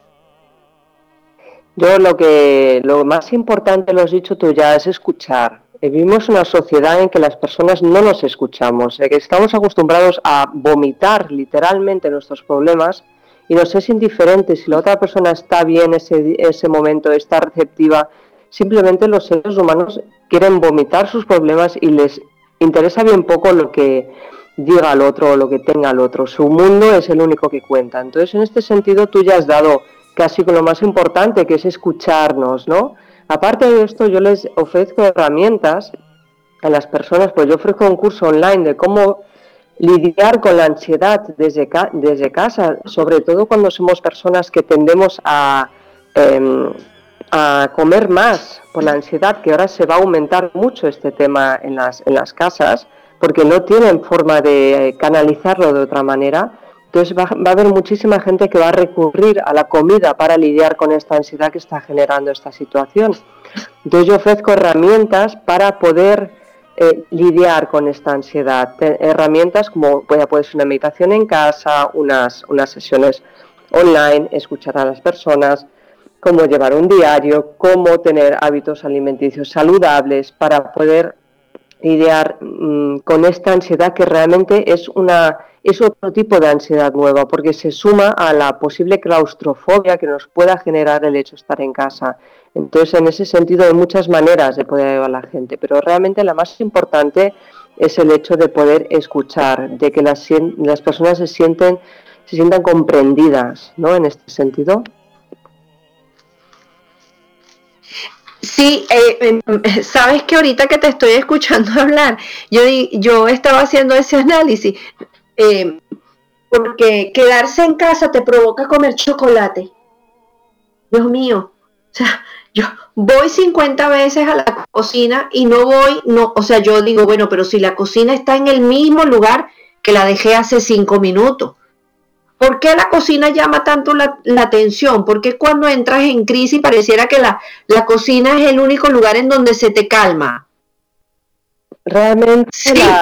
Yo lo que lo más importante lo has dicho tú ya es escuchar. Vivimos una sociedad en que las personas no nos escuchamos, que estamos acostumbrados a vomitar literalmente nuestros problemas y nos es indiferente si la otra persona está bien ese, ese momento, está receptiva. Simplemente los seres humanos quieren vomitar sus problemas y les interesa bien poco lo que diga al otro o lo que tenga el otro. Su mundo es el único que cuenta. Entonces, en este sentido, tú ya has dado casi con lo más importante, que es escucharnos, ¿no? Aparte de esto, yo les ofrezco herramientas a las personas, pues yo ofrezco un curso online de cómo lidiar con la ansiedad desde, desde casa, sobre todo cuando somos personas que tendemos a, em, a comer más por la ansiedad, que ahora se va a aumentar mucho este tema en las, en las casas, porque no tienen forma de canalizarlo de otra manera. Entonces va, va, a haber muchísima gente que va a recurrir a la comida para lidiar con esta ansiedad que está generando esta situación. Entonces yo ofrezco herramientas para poder eh, lidiar con esta ansiedad. herramientas como puede, ser una meditación en casa, unas, unas sesiones online, escuchar a las personas, cómo llevar un diario, cómo tener hábitos alimenticios saludables para poder lidiar mm, con esta ansiedad que realmente es una es otro tipo de ansiedad nueva porque se suma a la posible claustrofobia que nos pueda generar el hecho de estar en casa. Entonces, en ese sentido hay muchas maneras de poder ayudar a la gente, pero realmente la más importante es el hecho de poder escuchar, de que las, las personas se sienten se sientan comprendidas, ¿no? En este sentido. Sí, eh, em, [LAUGHS] sabes que ahorita que te estoy escuchando [LAUGHS] hablar, yo, yo estaba haciendo ese análisis, eh, porque quedarse en casa te provoca comer chocolate. Dios mío, o sea, [LAUGHS] yo voy 50 veces a la cocina y no voy, no, o sea, yo digo, bueno, pero si la cocina está en el mismo lugar que la dejé hace cinco minutos, ¿Por qué la cocina llama tanto la, atención? ¿Por qué cuando entras en crisis pareciera que la, cocina es el único lugar en donde se te calma? Realmente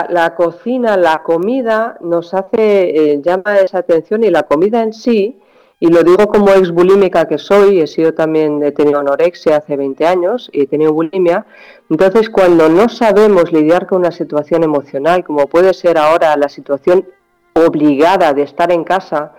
la, cocina, la comida nos hace, eh, llama esa atención y la comida en sí, y lo digo como ex bulímica que soy, he sido también, he tenido anorexia hace 20 años y he tenido bulimia, entonces cuando no sabemos lidiar con una situación emocional, como puede ser ahora la situación obligada de estar en casa,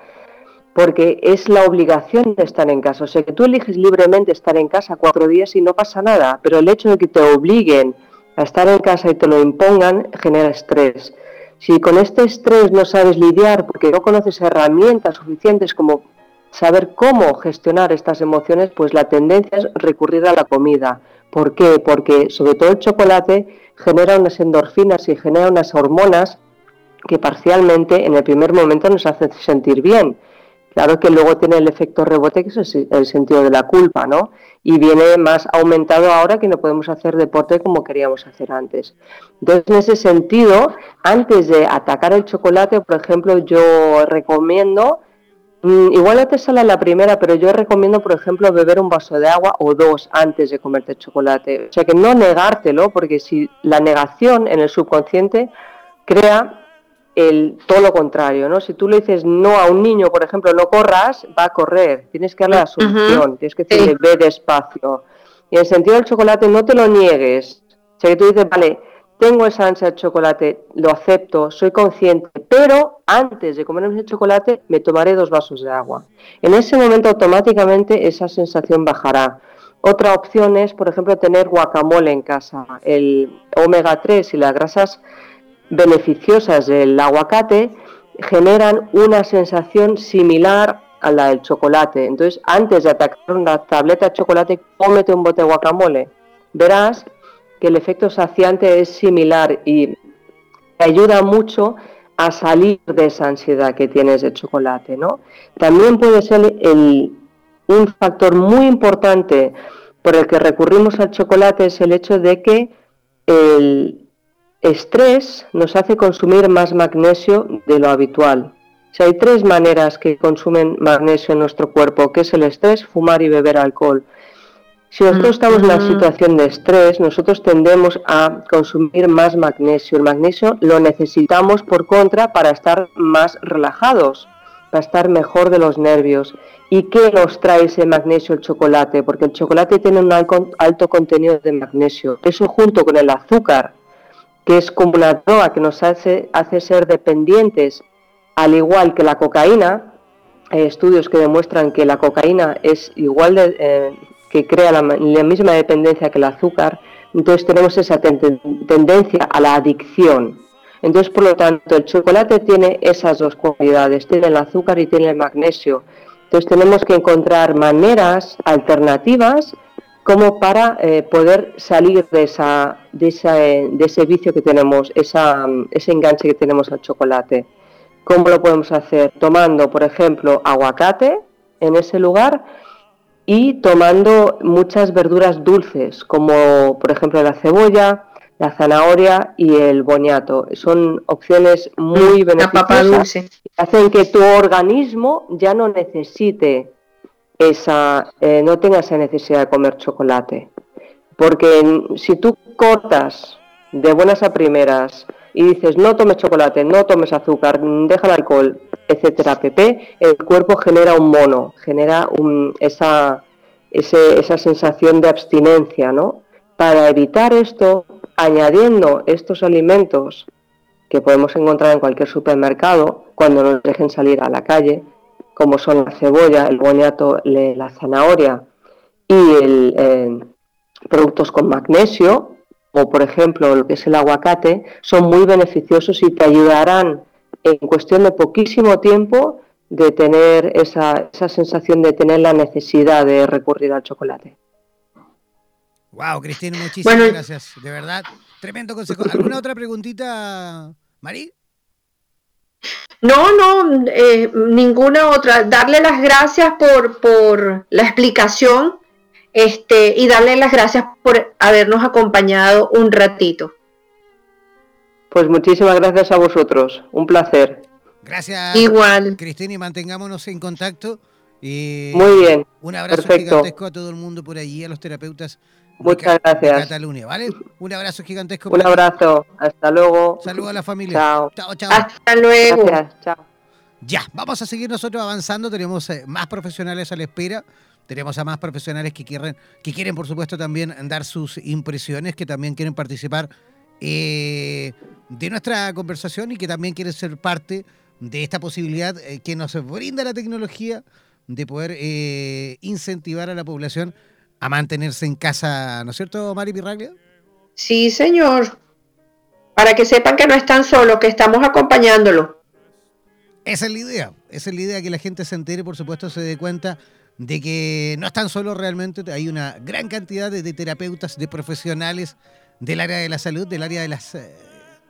porque es la obligación de estar en casa. O sea, que tú eliges libremente estar en casa cuatro días y no pasa nada, pero el hecho de que te obliguen a estar en casa y te lo impongan genera estrés. Si con este estrés no sabes lidiar porque no conoces herramientas suficientes como saber cómo gestionar estas emociones, pues la tendencia es recurrir a la comida. ¿Por qué? Porque sobre todo el chocolate genera unas endorfinas y genera unas hormonas que parcialmente en el primer momento nos hace sentir bien. Claro que luego tiene el efecto rebote, que es el sentido de la culpa, ¿no? Y viene más aumentado ahora que no podemos hacer deporte como queríamos hacer antes. Entonces, en ese sentido, antes de atacar el chocolate, por ejemplo, yo recomiendo, mm, igual no te sale la primera, pero yo recomiendo, por ejemplo, beber un vaso de agua o dos antes de comerte el chocolate. O sea, que no negártelo, porque si la negación en el subconsciente crea el, todo lo contrario, ¿no? Si tú le dices no a un niño, por ejemplo, no corras, va a correr. Tienes que darle la solución, tienes que decirle ve despacio. Y en el sentido del chocolate, no te lo niegues. O sea, que tú dices, vale, tengo esa ansia de chocolate, lo acepto, soy consciente, pero antes de comerme el chocolate me tomaré dos vasos de agua. En ese momento automáticamente esa sensación bajará. Otra opción es, por ejemplo, tener guacamole en casa. El omega 3 y las grasas beneficiosas del aguacate generan una sensación similar a la del chocolate. Entonces, antes de atacar una tableta de chocolate, cómete un bote de guacamole. Verás que el efecto saciante es similar y te ayuda mucho a salir de esa ansiedad que tienes de chocolate, ¿no? También puede ser un factor muy importante por el que recurrimos al chocolate es el hecho de que el, estrés nos hace consumir más magnesio de lo habitual. Si hay tres maneras que consumen magnesio en nuestro cuerpo, que es el estrés, fumar y beber alcohol. Si nosotros estamos en una situación de estrés, nosotros tendemos a consumir más magnesio. El magnesio lo necesitamos por contra para estar más relajados, para estar mejor de los nervios. ¿Y qué nos trae ese magnesio el chocolate? Porque el chocolate tiene un alto contenido de magnesio. Eso junto con el azúcar, que es como una droga que nos hace, hace ser dependientes, al igual que la cocaína. Hay estudios que demuestran que la cocaína es igual de, eh, que crea la, misma dependencia que el azúcar. Entonces tenemos esa tendencia a la adicción. Entonces, por lo tanto, el chocolate tiene esas dos cualidades, tiene el azúcar y tiene el magnesio. Entonces tenemos que encontrar maneras alternativas como para eh, poder salir de, esa, de, de ese vicio que tenemos, esa, ese enganche que tenemos al chocolate. ¿Cómo lo podemos hacer? Tomando, por ejemplo, aguacate en ese lugar y tomando muchas verduras dulces, como por ejemplo la cebolla, la zanahoria y el boniato. Son opciones muy beneficiosas que hacen que tu organismo ya no necesite esa, eh, no tenga esa necesidad de comer chocolate. Porque si tú cortas de buenas a primeras y dices no tomes chocolate, no tomes azúcar, deja el alcohol, etcétera, pp, el cuerpo genera un mono, genera esa, esa sensación de abstinencia, ¿no? Para evitar esto, añadiendo estos alimentos que podemos encontrar en cualquier supermercado cuando nos dejen salir a la calle, como son la cebolla, el boniato, la zanahoria y el, eh, productos con magnesio, o por ejemplo lo que es el aguacate, son muy beneficiosos y te ayudarán en cuestión de poquísimo tiempo de tener esa, esa sensación de tener la necesidad de recurrir al chocolate. Wow, Cristina, muchísimas gracias. De verdad, tremendo consejo. ¿Alguna otra preguntita, Mari? No, no, eh, ninguna otra. Darle las gracias por, por la explicación este, y darle las gracias por habernos acompañado un ratito. Pues muchísimas gracias a vosotros, un placer. Gracias. Igual. Cristina, y mantengámonos en contacto. Y Muy bien. Un abrazo gigantesco a todo el mundo por allí, a los terapeutas Muchas gracias. Cataluña, ¿vale? Un abrazo gigantesco. Un abrazo, hasta luego. Saludos a la familia. Chao. Chao, chao. Hasta luego. chao. Ya, vamos a seguir nosotros avanzando. Tenemos eh, más profesionales a la espera. Tenemos a más profesionales que quieren, que quieren, por supuesto, también dar sus impresiones, que también quieren participar eh, de nuestra conversación y que también quieren ser parte de esta posibilidad eh, que nos brinda la tecnología de poder incentivar a la población a mantenerse en casa, ¿no es cierto, Mari Pirraglia? Sí, señor. Para que sepan que no están solos, que estamos acompañándolo. Esa es la idea, esa es la idea que la gente se entere, por supuesto, se dé cuenta de que no están solos realmente, hay una gran cantidad de, terapeutas, de profesionales del área de la salud, del área de las eh,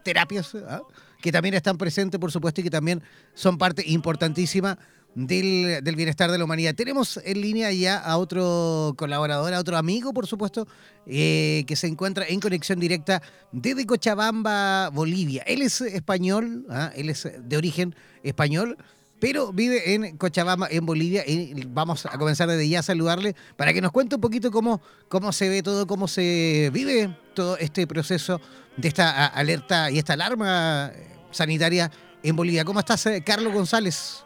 terapias, ¿ah? que también están presentes, por supuesto, y que también son parte importantísima del, bienestar de la humanidad. Tenemos en línea ya a otro colaborador, a otro amigo, por supuesto, eh, que se encuentra en conexión directa desde Cochabamba, Bolivia. Él es español, ¿ah? él es de origen español, pero vive en Cochabamba, en Bolivia. Y vamos a comenzar desde ya a saludarle para que nos cuente un poquito cómo, cómo se ve todo, cómo se vive todo este proceso de esta alerta y esta alarma sanitaria en Bolivia. ¿Cómo estás, eh, Carlos González?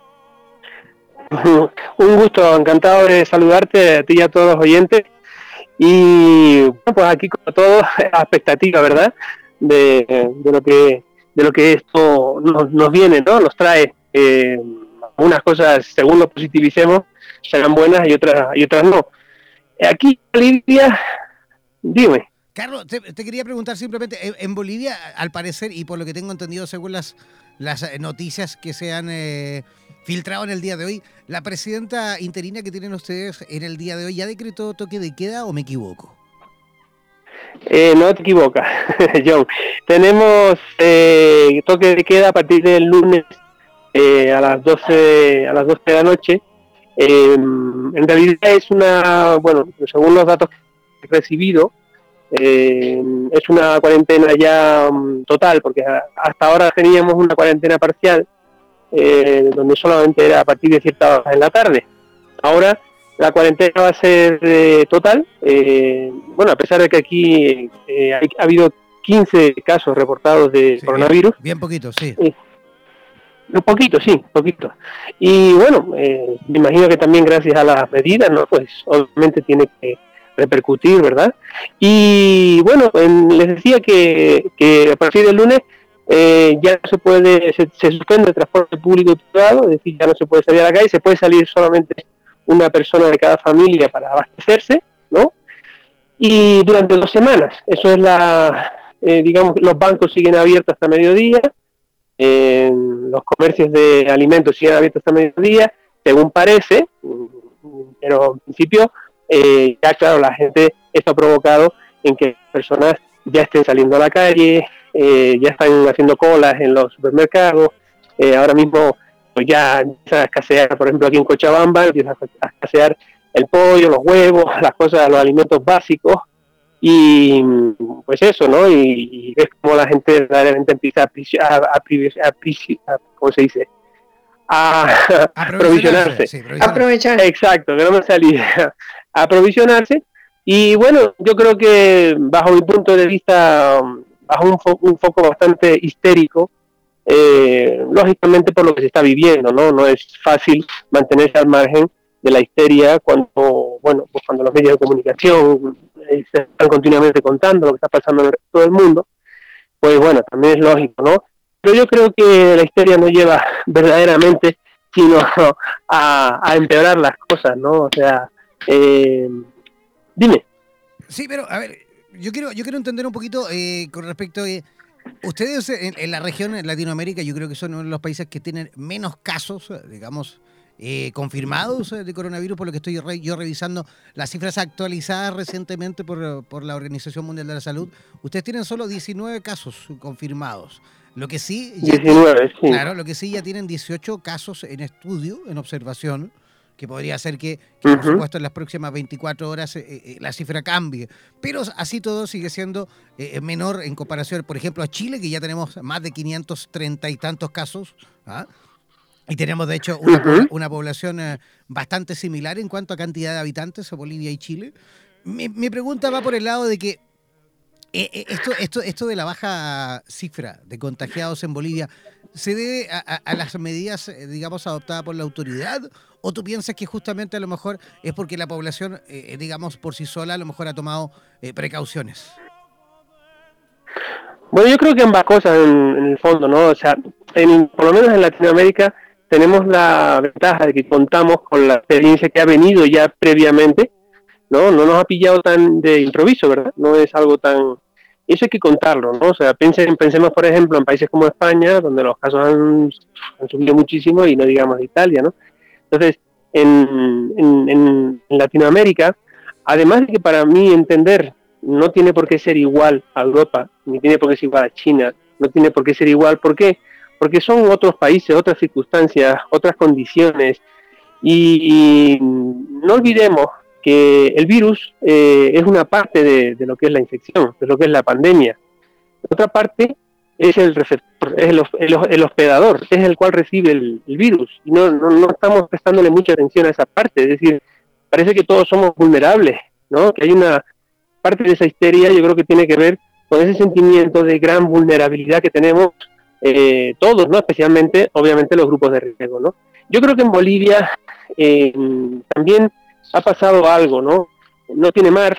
[LAUGHS] Un gusto, encantado de saludarte a ti y a todos los oyentes. Y bueno, pues aquí como todo, [LAUGHS] a expectativa, ¿verdad? De, lo que de lo que esto nos, viene, ¿no? Nos trae eh, unas cosas, según lo positivicemos, serán buenas y otras y otras no. Aquí Bolivia, dime. Carlos, te, quería preguntar simplemente, en Bolivia, al parecer, y por lo que tengo entendido según las, las noticias que se han eh, filtrado en el día de hoy. ¿La presidenta interina que tienen ustedes en el día de hoy ya decretó toque de queda o me equivoco? Eh, no te equivocas, [LAUGHS] John. Tenemos eh, toque de queda a partir del lunes eh, a las 12 a las 12 de la noche. en realidad es una, bueno, según los datos que he recibido, es una cuarentena ya mm, total, porque hasta ahora teníamos una cuarentena parcial eh, donde solamente era a partir de cierta hora en la tarde. Ahora la cuarentena va a ser eh, total. Eh, bueno, a pesar de que aquí ha habido 15 casos reportados de coronavirus. Bien, poquito, sí. un poquito, sí, poquito. Y bueno, me imagino que también gracias a las medidas, ¿no? Pues obviamente tiene que repercutir, ¿verdad? Y bueno, les decía que, que a partir del lunes eh, ya se puede, se, suspende el transporte público y privado, es decir, ya no se puede salir a la calle, se puede salir solamente una persona de cada familia para abastecerse, ¿no? Y durante dos semanas, eso es la, eh, digamos, los bancos siguen abiertos hasta mediodía, los comercios de alimentos siguen abiertos hasta mediodía, según parece, pero en principio, eh, ya claro, la gente esto ha provocado en que personas ya estén saliendo a la calle, eh, ya están haciendo colas en los supermercados, eh, ahora mismo pues ya empieza a escasear, por ejemplo aquí en Cochabamba, empieza a escasear el pollo, los huevos, [LAUGHS] las cosas, los alimentos básicos, y pues eso, ¿no? Y, ves como la gente verdaderamente empieza a, a, a, ¿cómo se dice? A [LAUGHS] aprovisionarse. Aprovechar. Exacto, que no me salía. [LAUGHS] aprovisionarse. Y bueno, yo creo que bajo mi punto de vista, bajo un, un foco bastante histérico, eh, lógicamente por lo que se está viviendo, ¿no? No es fácil mantenerse al margen de la histeria cuando, bueno, pues cuando los medios de comunicación eh, se están continuamente contando lo que está pasando en el mundo, pues bueno, también es lógico, ¿no? Pero yo creo que la histeria no lleva [LAUGHS] verdaderamente sino a, empeorar las cosas, ¿no? O sea, eh, dime. Sí, pero a ver, yo quiero, yo quiero entender un poquito eh, con respecto a... ustedes en, en, la región, en Latinoamérica, yo creo que son uno de los países que tienen menos casos, digamos, eh, confirmados eh, de coronavirus, por lo que estoy yo revisando las cifras actualizadas recientemente por, por, la Organización Mundial de la Salud. Ustedes tienen solo 19 casos confirmados. Lo que sí, ya claro, lo que sí ya tienen 18 casos en estudio, en observación, que podría ser que, por supuesto, en las próximas 24 horas eh, la cifra cambie. Pero así todo sigue siendo menor en comparación, por ejemplo, a Chile, que ya tenemos más de 530 y tantos casos. ¿ah? Y tenemos, de hecho, una, población eh, bastante similar en cuanto a cantidad de habitantes a Bolivia y Chile. Mi, pregunta va por el lado de que eh, eh, esto, esto, esto de la baja cifra de contagiados en Bolivia, ¿se debe a, las medidas, digamos, adoptadas por la autoridad? ¿O tú piensas que justamente a lo mejor es porque la población, digamos, por sí sola a lo mejor ha tomado precauciones? Bueno, yo creo que ambas cosas en, el fondo, ¿no? O sea, en, por lo menos en Latinoamérica tenemos la ventaja de que contamos con la experiencia que ha venido ya previamente, ¿no? No nos ha pillado tan de improviso, ¿verdad? No es algo tan... Eso hay que contarlo, ¿no? O sea, pensemos, por ejemplo, en países como España, donde los casos han, subido muchísimo, y no digamos Italia, ¿no? Entonces, en, en Latinoamérica, además de que para mí entender no tiene por qué ser igual a Europa, ni tiene por qué ser igual a China, no tiene por qué ser igual, ¿por qué? porque son otros países, otras circunstancias, otras condiciones. Y, no olvidemos que el virus eh, es una parte de, lo que es la infección, de lo que es la pandemia. Otra parte es el receptor, es el, hospedador, es el cual recibe el, virus. Y no, no, estamos prestándole mucha atención a esa parte. Es decir, parece que todos somos vulnerables, ¿no? Que hay una parte de esa histeria, yo creo que tiene que ver con ese sentimiento de gran vulnerabilidad que tenemos eh, todos, ¿no? Especialmente, obviamente, los grupos de riesgo, ¿no? Yo creo que en Bolivia eh, también ha pasado algo, ¿no? No tiene mar,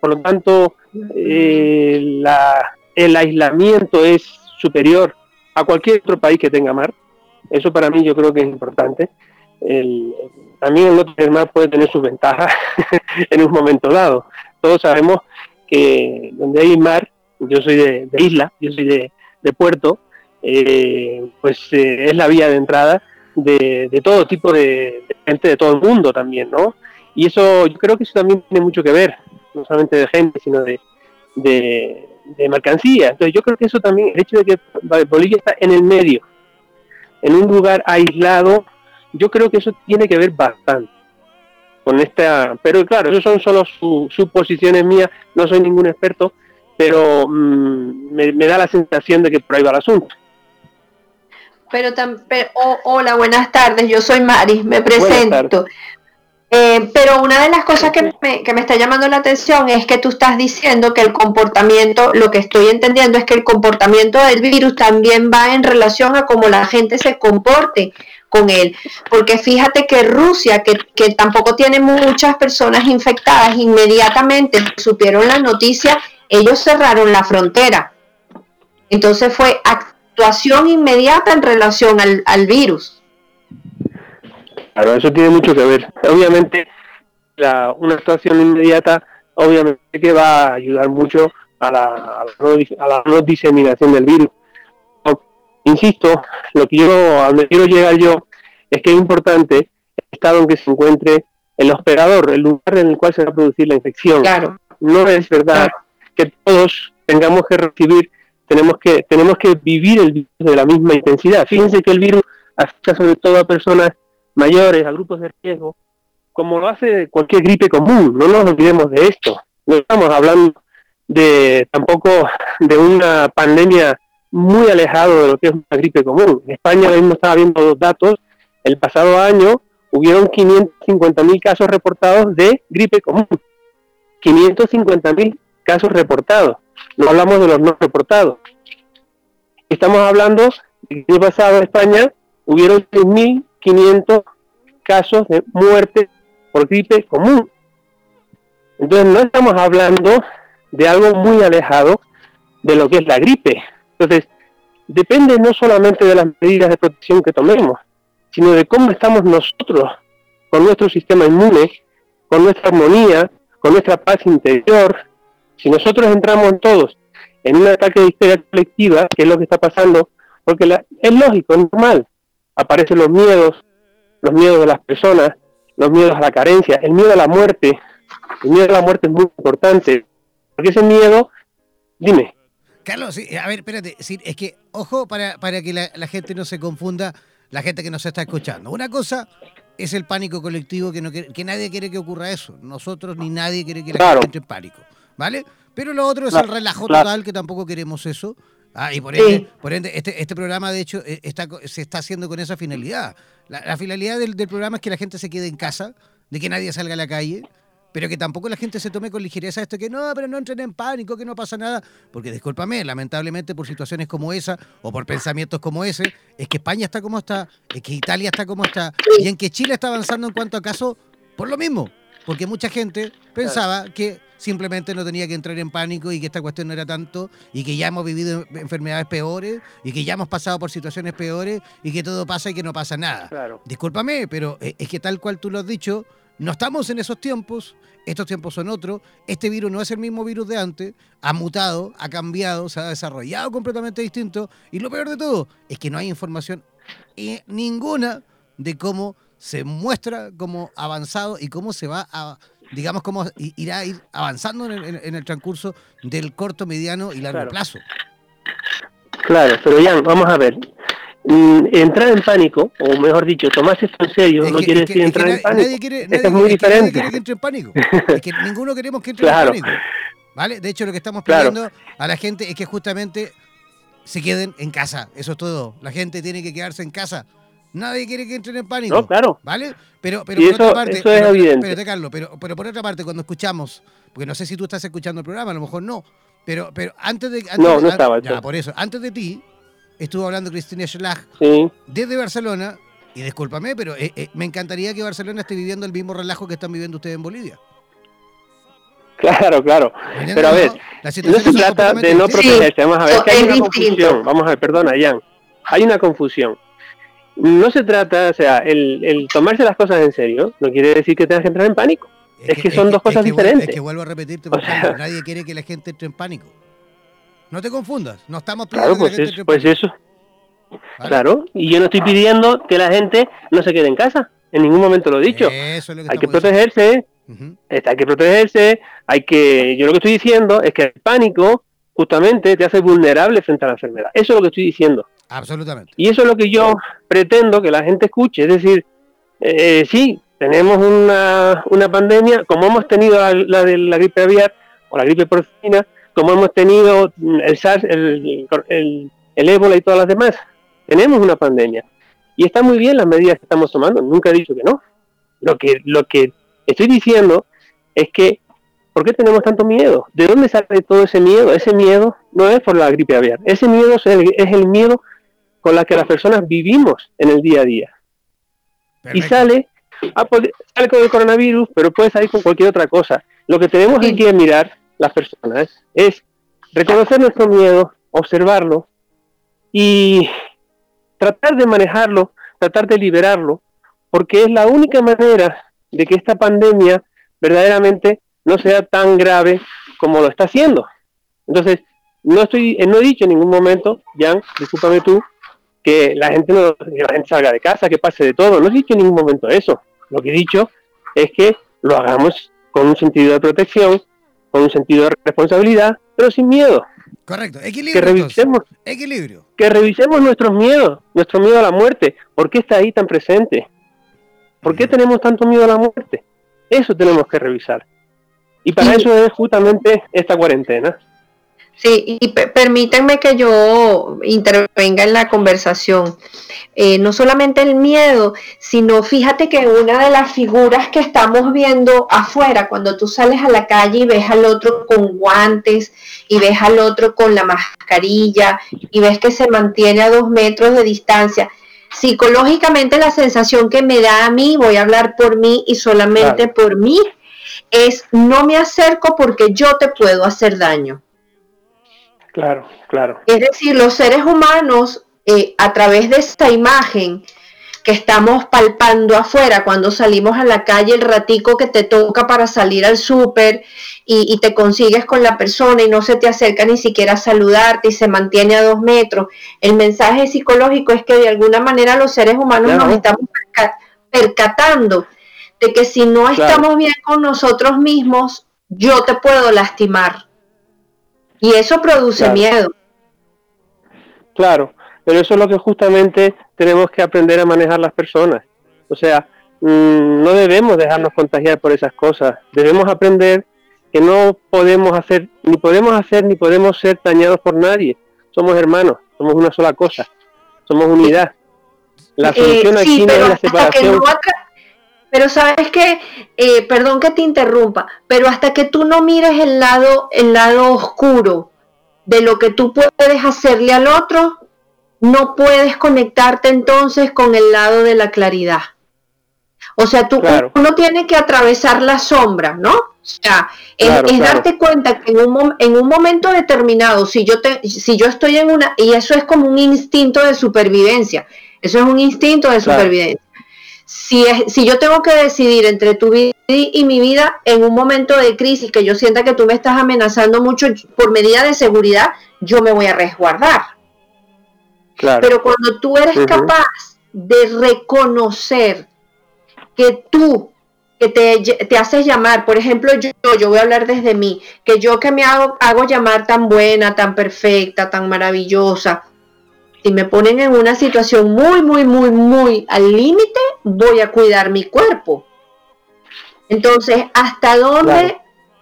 por lo tanto, eh, el aislamiento es superior a cualquier otro país que tenga mar. Eso para mí yo creo que es importante. también el no tener mar puede tener sus ventajas [LAUGHS] en un momento dado. Todos sabemos que donde hay mar, yo soy de isla, yo soy de, de puerto, eh, pues eh, es la vía de entrada de, todo tipo de, gente de todo el mundo también, ¿no? Y eso, yo creo que eso también tiene mucho que ver, no solamente de gente, sino de, de, mercancía. Entonces yo creo que eso también, el hecho de que Bolivia está en el medio, en un lugar aislado, yo creo que eso tiene que ver bastante con esta, pero claro, eso son solo suposiciones mías, no soy ningún experto, pero mm, me, da la sensación de que por ahí va el asunto. Pero, hola, buenas tardes, yo soy Mari, me presento. Eh, pero una de las cosas que me, que me está llamando la atención es que tú estás diciendo que el comportamiento, lo que estoy entendiendo es que el comportamiento del virus también va en relación a cómo la gente se comporte con él. Porque fíjate que Rusia, que, que tampoco tiene muchas personas infectadas, inmediatamente supieron la noticia ellos cerraron la frontera. Entonces fue actuación inmediata en relación al, virus. Claro, eso tiene mucho que ver. Obviamente, la, una actuación inmediata, obviamente que va a ayudar mucho a la, a la, no, diseminación del virus. Insisto, lo que yo, a donde quiero llegar yo, es que es importante el estado en que se encuentre el hospedador, el lugar en el cual se va a producir la infección. Claro. No es verdad que todos tengamos que recibir, tenemos que, tenemos que vivir el virus de la misma intensidad. Fíjense que el virus afecta sobre todo a personas mayores, a grupos de riesgo, como lo hace cualquier gripe común. No nos olvidemos de esto. No estamos hablando de tampoco de una pandemia muy alejado de lo que es una gripe común. En España mismo estaba viendo dos datos. El pasado año hubieron 550.000 casos reportados de gripe común. 550.000 casos reportados. No hablamos de los no reportados. Estamos hablando el año pasado en España hubieron 6.500 casos de muerte por gripe común. Entonces no estamos hablando de algo muy alejado de lo que es la gripe. Entonces, depende no solamente de las medidas de protección que tomemos, sino de cómo estamos nosotros con nuestro sistema inmune, con nuestra armonía, con nuestra paz interior. Si nosotros entramos todos en un ataque de histeria colectiva, que es lo que está pasando, porque es lógico, es normal, aparecen los miedos, los miedos de las personas, los miedos a la carencia, el miedo a la muerte. El miedo a la muerte es muy importante, porque ese miedo, dime. Carlos, a ver, espérate, es que, ojo, para, para que la, gente no se confunda, la gente que nos está escuchando. Una cosa es el pánico colectivo, que, no que nadie quiere que ocurra eso. Nosotros ni nadie quiere que la gente entre en pánico, ¿vale? Pero lo otro es el relajo total, que tampoco queremos eso. Ah, y por ende, por ende este, este, programa, de hecho, e, está, se está haciendo con esa finalidad. La, finalidad del, programa es que la gente se quede en casa, de que nadie salga a la calle, pero que tampoco la gente se tome con ligereza esto que no, pero no entren en pánico, que no pasa nada. Porque discúlpame, lamentablemente por situaciones como esa o por pensamientos como ese, es que España está como está, es que Italia está como está, y en que Chile está avanzando en cuanto a casos por lo mismo. Porque mucha gente pensaba que simplemente no tenía que entrar en pánico y que esta cuestión no era tanto y que ya hemos vivido enfermedades peores y que ya hemos pasado por situaciones peores y que todo pasa y que no pasa nada. Claro. Discúlpame, pero eh, es que tal cual tú lo has dicho, no estamos en esos tiempos, estos tiempos son otros, este virus no es el mismo virus de antes, ha mutado, ha cambiado, se ha desarrollado completamente distinto y lo peor de todo es que no hay información eh, ninguna de cómo se muestra cómo avanzado y cómo se va a digamos, cómo irá a ir avanzando en el, transcurso del corto, mediano y largo plazo. Claro, pero ya, vamos a ver. Mm, entrar en pánico, o mejor dicho, tomarse esto en serio, no quiere decir entrar en pánico. Nadie quiere, es muy diferente. quiere que entre en pánico. es que ninguno queremos que entre en pánico. ¿Vale? De hecho, lo que estamos pidiendo a la gente es que justamente se queden en casa. Eso es todo. La gente tiene que quedarse en casa. Nadie quiere que entren en pánico. No, claro. ¿Vale? Pero, pero por otra parte. Eso es evidente. Carlos, pero, pero por otra parte, cuando escuchamos, porque no sé si tú estás escuchando el programa, a lo mejor no. Pero, pero antes de. no, no estaba. Ya, por eso. Antes de ti, estuvo hablando Cristina Schlag desde Barcelona. Y discúlpame, pero eh, eh, me encantaría que Barcelona esté viviendo el mismo relajo que están viviendo ustedes en Bolivia. Claro, claro. Pero a ver, no se trata de no protegerse. Vamos a ver, que hay una confusión. Vamos a ver, perdona, Ian. Hay una confusión no se trata, o sea, el, tomarse las cosas en serio no quiere decir que tengas que entrar en pánico. Es, que, son dos cosas diferentes. es que vuelvo a repetirte, nadie quiere que la gente entre en pánico. No te confundas, no estamos pidiendo claro, pues que la gente pues eso. Claro, y yo no estoy pidiendo que la gente no se quede en casa. En ningún momento lo he dicho. hay que protegerse, hay que protegerse, hay que. Yo lo que estoy diciendo es que el pánico justamente te hace vulnerable frente a la enfermedad. Eso es lo que estoy diciendo. Absolutamente. Y eso es lo que yo pretendo que la gente escuche. Es decir, eh, sí, tenemos una, una, pandemia, como hemos tenido la, de la gripe aviar o la gripe porcina, como hemos tenido el SARS, el, el, el ébola y todas las demás. Tenemos una pandemia. Y están muy bien las medidas que estamos tomando. Nunca he dicho que no. Lo que, lo que estoy diciendo es que ¿Por qué tenemos tanto miedo? ¿De dónde sale todo ese miedo? Ese miedo no es por la gripe aviar. Ese miedo es el, es el miedo con la que las personas vivimos en el día a día. Y sale, ah, pues, sale con el coronavirus, pero puede salir con cualquier otra cosa. Lo que tenemos que mirar las personas es reconocer nuestro miedo, observarlo y tratar de manejarlo, tratar de liberarlo, porque es la única manera de que esta pandemia verdaderamente no sea tan grave como lo está haciendo. Entonces, no estoy, no he dicho en ningún momento, Jan, discúlpame tú, que la gente no, la gente salga de casa, que pase de todo. No he dicho en ningún momento eso. Lo que he dicho es que lo hagamos con un sentido de protección, con un sentido de responsabilidad, pero sin miedo. Correcto, equilibrio. Que revisemos, equilibrio. Que revisemos nuestros miedos, nuestro miedo a la muerte. ¿Por qué está ahí tan presente? ¿Por qué tenemos tanto miedo a la muerte? Eso tenemos que revisar. Y para eso es justamente esta cuarentena. Sí, y permítanme que yo intervenga en la conversación. Eh, no solamente el miedo, sino fíjate que una de las figuras que estamos viendo afuera, cuando tú sales a la calle y ves al otro con guantes y ves al otro con la mascarilla y ves que se mantiene a dos metros de distancia, psicológicamente la sensación que me da a mí, voy a hablar por mí y solamente por mí, es no me acerco porque yo te puedo hacer daño. Claro, claro. Es decir, los seres humanos, eh, a través de esta imagen que estamos palpando afuera cuando salimos a la calle, el ratico que te toca para salir al súper y, te consigues con la persona y no se te acerca ni siquiera a saludarte y se mantiene a dos metros. El mensaje psicológico es que de alguna manera los seres humanos nos estamos percatando de que si no estamos bien con nosotros mismos, yo te puedo lastimar. Y eso produce miedo. Claro, pero eso es lo que justamente tenemos que aprender a manejar las personas. O sea, mm, no debemos dejarnos contagiar por esas cosas. Debemos aprender que no podemos hacer, ni podemos hacer, ni podemos ser dañados por nadie. Somos hermanos, somos una sola cosa, somos unidad. La eh, solución aquí no es la separación. Pero sabes que, eh, perdón que te interrumpa, pero hasta que tú no mires el lado, el lado oscuro de lo que tú puedes hacerle al otro, no puedes conectarte entonces con el lado de la claridad. O sea, tú uno tiene que atravesar la sombra, ¿no? O sea, es, darte cuenta que en un, en un momento determinado, si yo, te, si yo estoy en una, y eso es como un instinto de supervivencia, eso es un instinto de supervivencia. Si, si yo tengo que decidir entre tu vida y mi vida en un momento de crisis que yo sienta que tú me estás amenazando mucho por medida de seguridad, yo me voy a resguardar. Pero cuando tú eres capaz de reconocer que tú, que te, haces llamar, por ejemplo, yo, yo voy a hablar desde mí, que yo que me hago, hago llamar tan buena, tan perfecta, tan maravillosa, si me ponen en una situación muy, muy, muy, muy al límite, voy a cuidar mi cuerpo. Entonces, ¿hasta dónde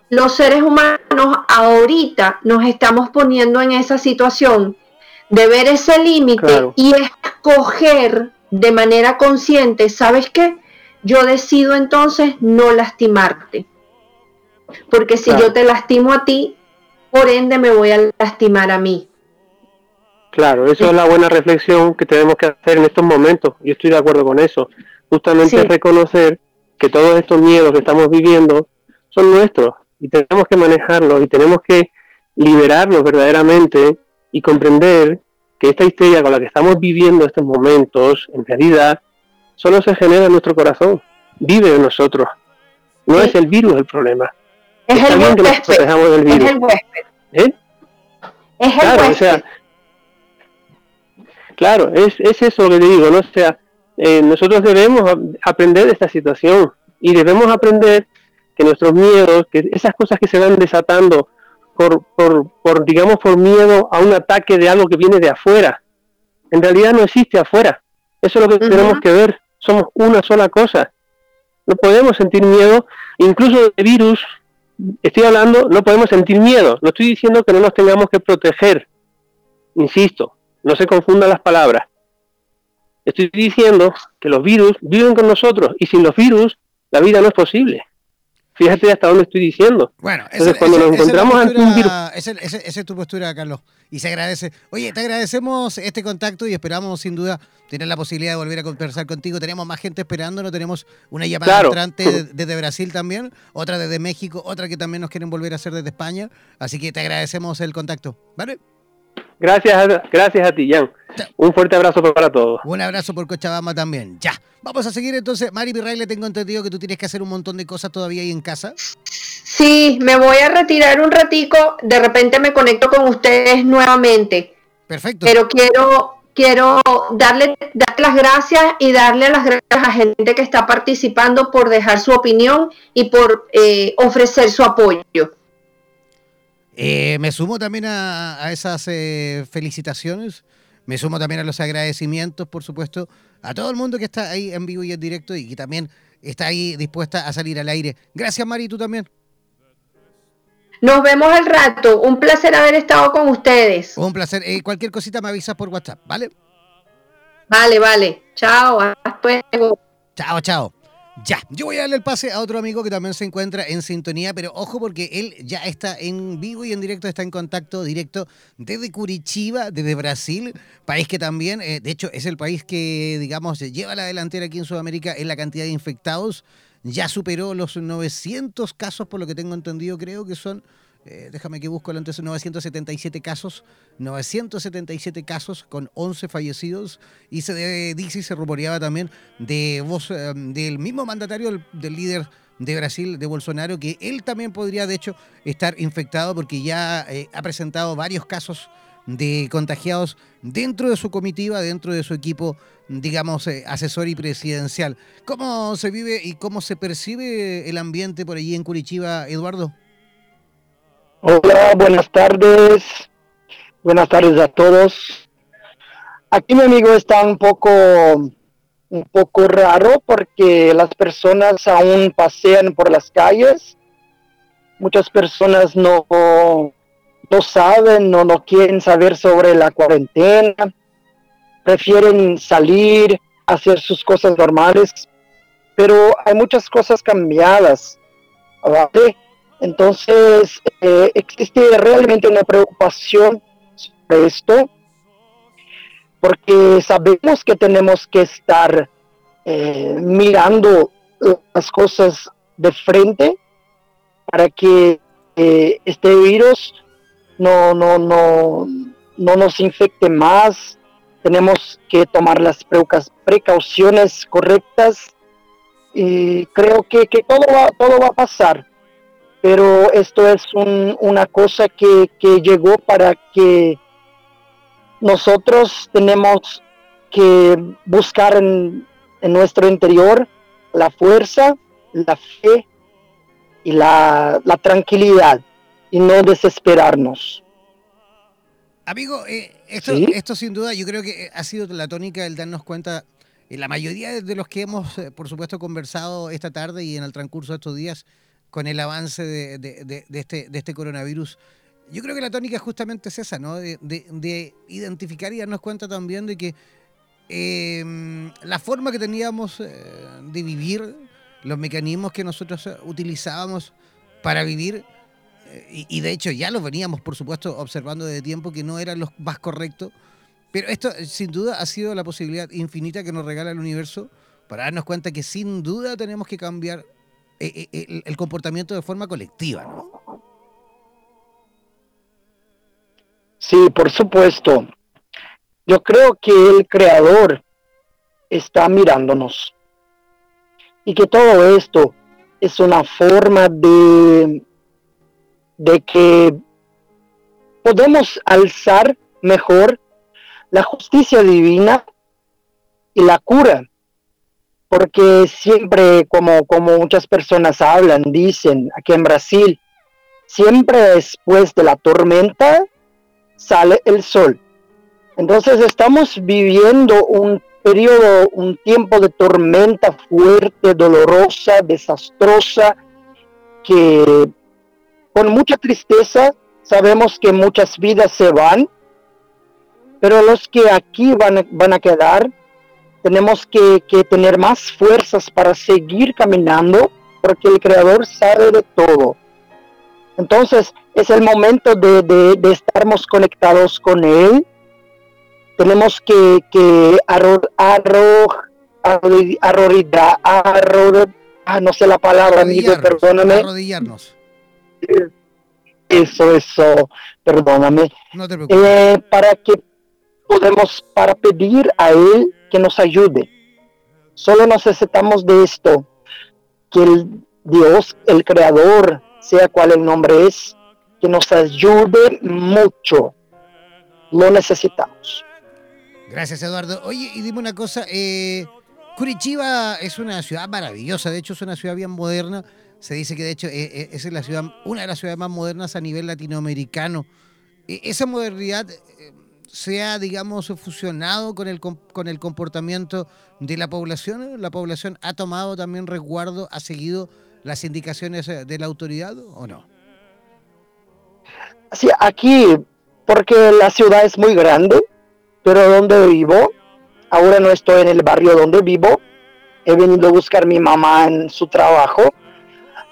los seres humanos ahorita nos estamos poniendo en esa situación de ver ese límite y escoger de manera consciente, ¿sabes qué? Yo decido entonces no lastimarte. Porque si yo te lastimo a ti, por ende me voy a lastimar a mí. Claro, eso es la buena reflexión que tenemos que hacer en estos momentos. Yo estoy de acuerdo con eso. Justamente reconocer que todos estos miedos que estamos viviendo son nuestros y tenemos que manejarlos y tenemos que liberarlos verdaderamente y comprender que esta historia con la que estamos viviendo estos momentos, en realidad, solo se genera en nuestro corazón, vive en nosotros. No es el virus el problema. Es el huésped. Es el huésped. ¿Eh? Es el claro, O sea, claro, es, es eso lo que te digo, ¿no? O sea, eh, nosotros debemos aprender de esta situación y debemos aprender que nuestros miedos, que esas cosas que se van desatando por, por, por, digamos, por miedo a un ataque de algo que viene de afuera. En realidad no existe afuera. Eso es lo que tenemos que ver. Somos una sola cosa. No podemos sentir miedo, incluso de virus. Estoy hablando, no podemos sentir miedo. No estoy diciendo que no nos tengamos que proteger. Insisto, no se confundan las palabras. Estoy diciendo que los virus viven con nosotros y sin los virus la vida no es posible. Fíjate hasta dónde estoy diciendo. Bueno, Entonces, cuando nos encontramos ante un virus. Esa es tu postura, Carlos. Y se agradece. Oye, te agradecemos este contacto y esperamos sin duda tener la posibilidad de volver a conversar contigo. Tenemos más gente esperándonos. Tenemos una llamada entrante [LAUGHS] desde Brasil también, otra desde México, otra que también nos quieren volver a hacer desde España. Así que te agradecemos el contacto. ¿Vale? Gracias, gracias a ti, Jan. Un fuerte abrazo para todos. Un abrazo por Cochabamba también. Ya. Vamos a seguir entonces. Mari le tengo entendido que tú tienes que hacer un montón de cosas todavía ahí en casa. Sí, me voy a retirar un ratico. De repente me conecto con ustedes nuevamente. Perfecto. Pero quiero, quiero darle, las gracias y darle las gracias a la gente que está participando por dejar su opinión y por eh, ofrecer su apoyo. Eh, me sumo también a, esas eh, felicitaciones, me sumo también a los agradecimientos, por supuesto, a todo el mundo que está ahí en vivo y en directo y que también está ahí dispuesta a salir al aire. Gracias, Mari, tú también. Nos vemos al rato. Un placer haber estado con ustedes. Un placer. Eh, cualquier cosita me avisas por WhatsApp, ¿vale? Vale, vale. Chao. Hasta luego. Chao, chao. Ya, yo voy a darle el pase a otro amigo que también se encuentra en sintonía, pero ojo porque él ya está en vivo y en directo, está en contacto directo desde Curitiba, desde Brasil, país que también, eh, de hecho, es el país que, digamos, lleva la delantera aquí en Sudamérica en la cantidad de infectados. Ya superó los 900 casos, por lo que tengo entendido, creo que son eh, déjame que busco el antes, 977 casos, 977 casos con 11 fallecidos y se dice y se rumoreaba también de voz eh, del mismo mandatario del, líder de Brasil, de Bolsonaro, que él también podría de hecho estar infectado porque ya eh, ha presentado varios casos de contagiados dentro de su comitiva, dentro de su equipo, digamos, asesor y presidencial. ¿Cómo se vive y cómo se percibe el ambiente por allí en Curitiba, Eduardo? Hola, buenas tardes. Buenas tardes a todos. Aquí mi amigo está un poco un poco raro porque las personas aún pasean por las calles. Muchas personas no, no saben, no, no quieren saber sobre la cuarentena. Prefieren salir, hacer sus cosas normales. Pero hay muchas cosas cambiadas. ¿vale? Entonces, eh, existe realmente una preocupación sobre esto, porque sabemos que tenemos que estar eh, mirando las cosas de frente para que eh, este virus no, no, no, no nos infecte más. Tenemos que tomar las precauciones correctas y creo que, que todo, va, todo va a pasar pero esto es una cosa que, llegó para que nosotros tenemos que buscar en, nuestro interior la fuerza, la fe y la, tranquilidad y no desesperarnos. Amigo, eh, esto, esto sin duda yo creo que ha sido la tónica el darnos cuenta, en la mayoría de los que hemos, eh, por supuesto, conversado esta tarde y en el transcurso de estos días, con el avance de, este, de este coronavirus. Yo creo que la tónica justamente es esa, ¿no? De, identificar y darnos cuenta también de que em, la forma que teníamos eh, de vivir, los mecanismos que nosotros eh, utilizábamos para vivir, eh, y, de hecho ya los veníamos, por supuesto, observando desde tiempo que no eran los más correctos, pero esto sin duda ha sido la posibilidad infinita que nos regala el universo para darnos cuenta que sin duda tenemos que cambiar eh, eh, el, comportamiento de forma colectiva, ¿no? Sí, por supuesto. Yo creo que el creador está mirándonos y que todo esto es una forma de, de que podemos alzar mejor la justicia divina y la cura porque siempre, como, como muchas personas hablan, dicen aquí en Brasil, siempre después de la tormenta sale el sol. Entonces estamos viviendo un periodo, un tiempo de tormenta fuerte, dolorosa, desastrosa, que con mucha tristeza sabemos que muchas vidas se van, pero los que aquí van, van a quedar tenemos que, tener más fuerzas para seguir caminando porque el creador sabe de todo. Entonces es el momento de, de, estarmos conectados con él. Tenemos que, que arro, ah, no sé la palabra, amigo, perdóname. Arrodillarnos. Eso, eso, perdóname. No te preocupes. Eh, para que podemos, para pedir a él que nos ayude. Solo necesitamos de esto, que el Dios, el Creador, sea cual el nombre es, que nos ayude mucho. Lo necesitamos. Gracias, Eduardo. Oye, y dime una cosa, eh, es una ciudad maravillosa, de hecho es una ciudad bien moderna. Se dice que de hecho eh, eh, es la ciudad, una de las ciudades más modernas a nivel latinoamericano. E, esa modernidad se ha, digamos, fusionado con el, con el comportamiento de la población. ¿La población ha tomado también resguardo, ha seguido las indicaciones de la autoridad o no? Sí, aquí, porque la ciudad es muy grande, pero donde vivo, ahora no estoy en el barrio donde vivo, he venido a buscar a mi mamá en su trabajo,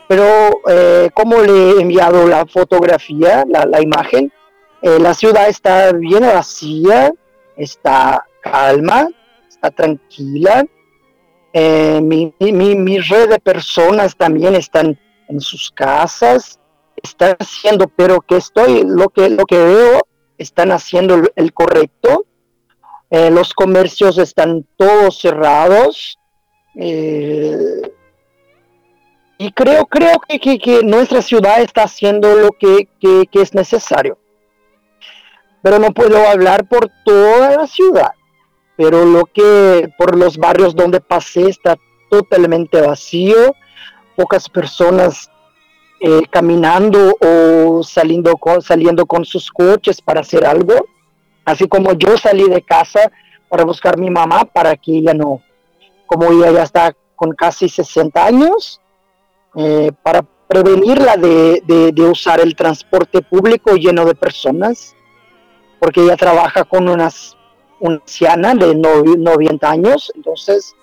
pero eh, como le he enviado la fotografía, la, imagen, eh, la ciudad está bien vacía, está calma, está tranquila. Eh, mi, mi, red de personas también están en sus casas, están haciendo, pero que estoy, lo que, lo que veo, están haciendo el correcto eh, los comercios están todos cerrados. Y creo, creo que, que, nuestra ciudad está haciendo lo que, que, es necesario. Pero no puedo hablar por toda la ciudad. Pero lo que por los barrios donde pasé está totalmente vacío. Pocas personas eh, caminando o saliendo con, saliendo con sus coches para hacer algo. Así como yo salí de casa para buscar a mi mamá para que ella no, como ella ya está con casi 60 años, eh, para prevenirla de, de, usar el transporte público lleno de personas, porque ella trabaja con unas, una anciana de 90 años, entonces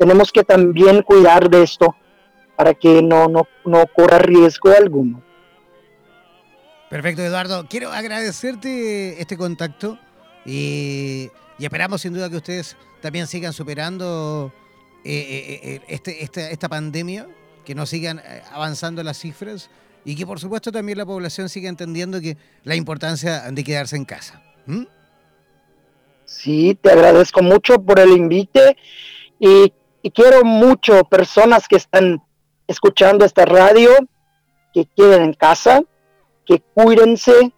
tenemos que también cuidar de esto para que no, no, no corra riesgo alguno. Perfecto, Eduardo. Quiero agradecerte este contacto. Y, esperamos sin duda que ustedes también sigan superando eh, eh, eh, este, este, esta pandemia, que no sigan avanzando las cifras y que por supuesto también la población siga entendiendo que la importancia de quedarse en casa. Sí, te agradezco mucho por el invite y, quiero mucho personas que están escuchando esta radio, que queden en casa, que cuídense,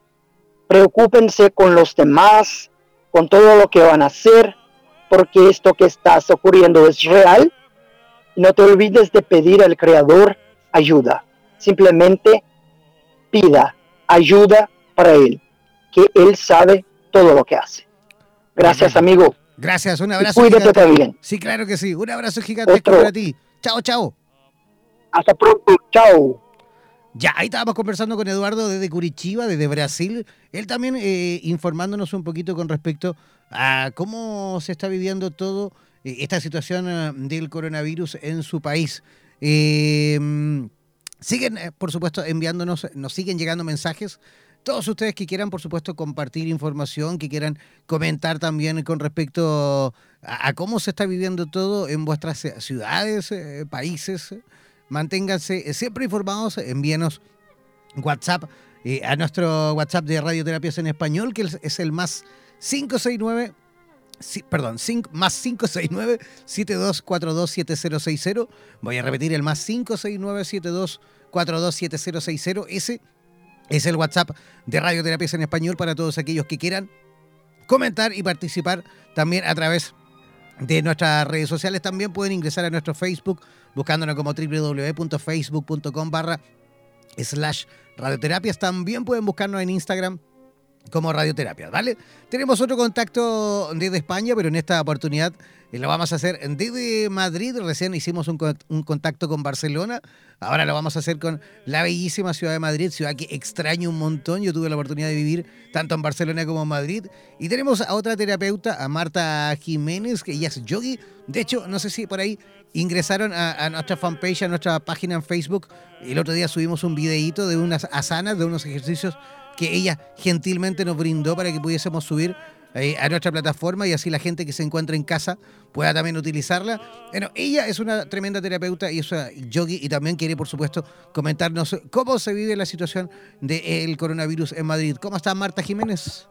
preocúpense con los demás, con todo lo que van a hacer, porque esto que estás ocurriendo es real. No te olvides de pedir al Creador ayuda. Simplemente pida ayuda para Él, que Él sabe todo lo que hace. Gracias, amigo. Gracias, un abrazo. cuídate también. Sí, claro que sí. Un abrazo gigantesco para ti. Chao, chao. Hasta pronto. Chao. Ya, ahí estábamos conversando con Eduardo desde Curitiba, desde Brasil. Él también eh, informándonos un poquito con respecto a cómo se está viviendo todo eh, esta situación eh, del coronavirus en su país. siguen, por supuesto, enviándonos, nos siguen llegando mensajes. Todos ustedes que quieran, por supuesto, compartir información, que quieran comentar también con respecto a cómo se está viviendo todo en vuestras ciudades, países manténganse siempre informados, envíenos WhatsApp eh, a nuestro WhatsApp de Radioterapias en Español, que es el más 569. perdón, más 569-7242-7060. Voy a repetir el más 569-7242-7060. Ese es el WhatsApp de Radioterapias en Español para todos aquellos que quieran comentar y participar también a través de nuestras redes sociales. También pueden ingresar a nuestro Facebook buscándonos como www.facebook.com barra slash radioterapias. También pueden buscarnos en Instagram como radioterapias, ¿vale? Tenemos otro contacto desde España, pero en esta oportunidad eh, lo vamos a hacer desde Madrid. Recién hicimos un, contacto con Barcelona. Ahora lo vamos a hacer con la bellísima ciudad de Madrid, ciudad que extraño un montón. Yo tuve la oportunidad de vivir tanto en Barcelona como en Madrid. Y tenemos a otra terapeuta, a Marta Jiménez, que ella es yogi. De hecho, no sé si por ahí ingresaron a, nuestra fanpage, a nuestra página en Facebook. El otro día subimos un videíto de unas asanas, de unos ejercicios que ella gentilmente nos brindó para que pudiésemos subir eh, a nuestra plataforma y así la gente que se encuentra en casa pueda también utilizarla. Bueno, ella es una tremenda terapeuta y es una yogi y también quiere, por supuesto, comentarnos cómo se vive la situación del coronavirus en Madrid. ¿Cómo está Marta Jiménez?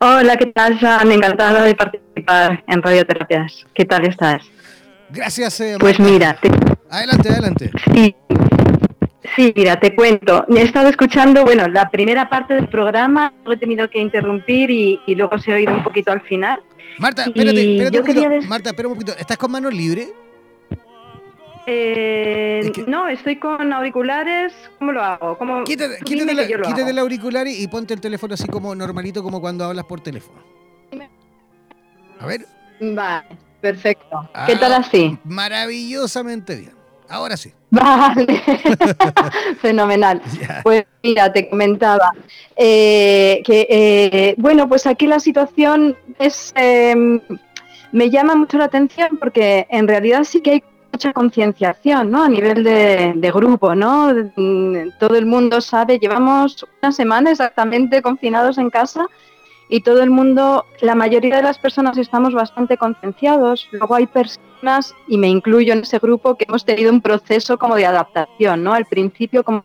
Hola, ¿qué tal, Me Encantada de participar en Radioterapias. ¿Qué tal estás? Gracias. Eh, pues mira. Adelante, adelante. Sí. Sí, mira, te cuento. He estado escuchando, bueno, la primera parte del programa, lo he tenido que interrumpir y, luego se ha oído un poquito al final. Marta, espérate, espérate un poquito. Marta, espera un poquito. ¿Estás con manos libres? Eh, No, estoy con auriculares. ¿Cómo lo hago? ¿Cómo, quítate, quítate, el auricular y ponte el teléfono así como normalito, como cuando hablas por teléfono. A ver. Vale, perfecto. ¿Qué tal así? Maravillosamente bien. Ahora sí. [LAUGHS] Vale, [LAUGHS] fenomenal. [LAUGHS] Pues mira, te comentaba eh, que, eh, bueno, pues aquí la situación es, em, me llama mucho la atención porque en realidad sí que hay mucha concienciación, ¿no? A nivel de, de, grupo, ¿no? Todo el mundo sabe, llevamos una semana exactamente confinados en casa y todo el mundo, la mayoría de las personas estamos bastante concienciados. Luego hay personas, y me incluyo en ese grupo, que hemos tenido un proceso como de adaptación, ¿no? Al principio como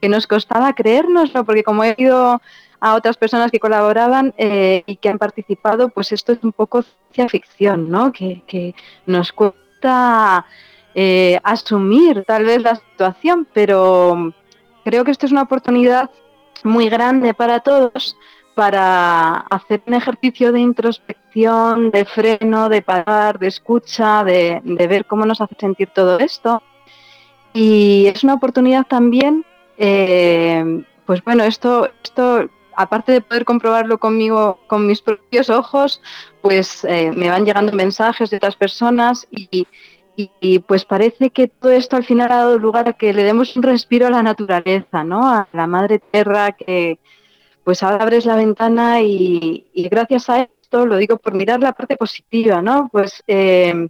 que nos costaba creérnoslo, porque como he ido a otras personas que colaboraban eh, y que han participado, pues esto es un poco ciencia ficción, ¿no? Que, nos cuesta eh, asumir tal vez la situación, pero creo que esto es una oportunidad muy grande para todos para hacer un ejercicio de introspección, de freno, de parar, de escucha, de, ver cómo nos hace sentir todo esto. Y es una oportunidad también, eh, pues bueno, esto, esto, aparte de poder comprobarlo conmigo, con mis propios ojos, pues eh, me van llegando mensajes de otras personas y, y, pues parece que todo esto al final ha dado lugar a que le demos un respiro a la naturaleza, ¿no? A la madre tierra que, pues abres la ventana y, gracias a esto, lo digo por mirar la parte positiva, ¿no? Pues eh,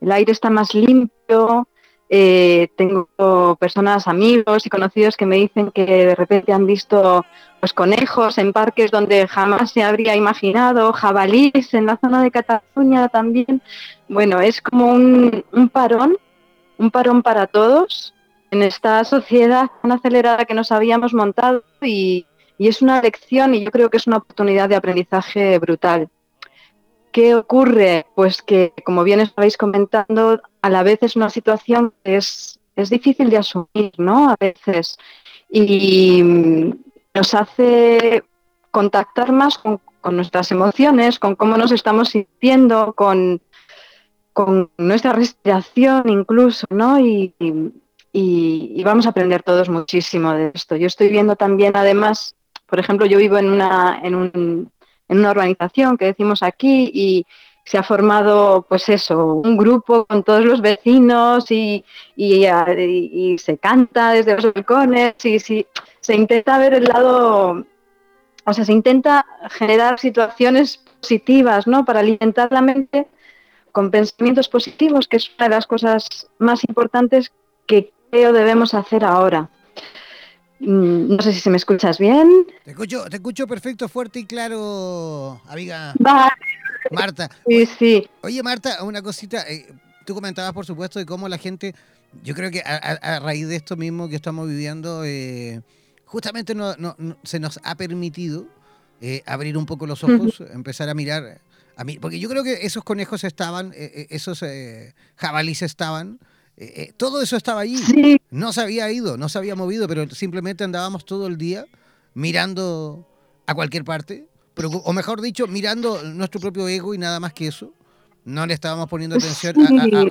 el aire está más limpio, eh, tengo personas, amigos y conocidos que me dicen que de repente han visto pues, conejos en parques donde jamás se habría imaginado, jabalíes en la zona de Cataluña también. Bueno, es como un, un parón, un parón para todos en esta sociedad tan acelerada que nos habíamos montado y, y es una lección y yo creo que es una oportunidad de aprendizaje brutal. ¿Qué ocurre? Pues que, como bien estabais comentando, a la vez es una situación que es, es difícil de asumir, ¿no? A veces. Y nos hace contactar más con, nuestras emociones, con cómo nos estamos sintiendo, con, con nuestra respiración incluso, ¿no? Y, y, vamos a aprender todos muchísimo de esto. Yo estoy viendo también, además, por ejemplo, yo vivo en una, en, un, en una urbanización que decimos aquí y se ha formado, pues eso, un grupo con todos los vecinos y, y, se canta desde los balcones y si, se intenta ver el lado, o sea, se intenta generar situaciones positivas, ¿no? Para alimentar la mente con pensamientos positivos, que es una de las cosas más importantes que creo debemos hacer ahora. Mm, no sé si se me escuchas bien. Te escucho, te escucho perfecto, fuerte y claro, amiga Marta. Sí, sí. Oye, Marta, una cosita. Eh, tú comentabas, por supuesto, de cómo la gente, yo creo que a, raíz de esto mismo que estamos viviendo, eh, justamente no, se nos ha permitido eh, abrir un poco los ojos, empezar a mirar. A mí, porque yo creo que esos conejos estaban, esos jabalíes estaban, eh, eh, todo eso estaba allí. No se había ido, no se había movido, pero simplemente andábamos todo el día mirando a cualquier parte, o mejor dicho, mirando nuestro propio ego y nada más que eso. No le estábamos poniendo atención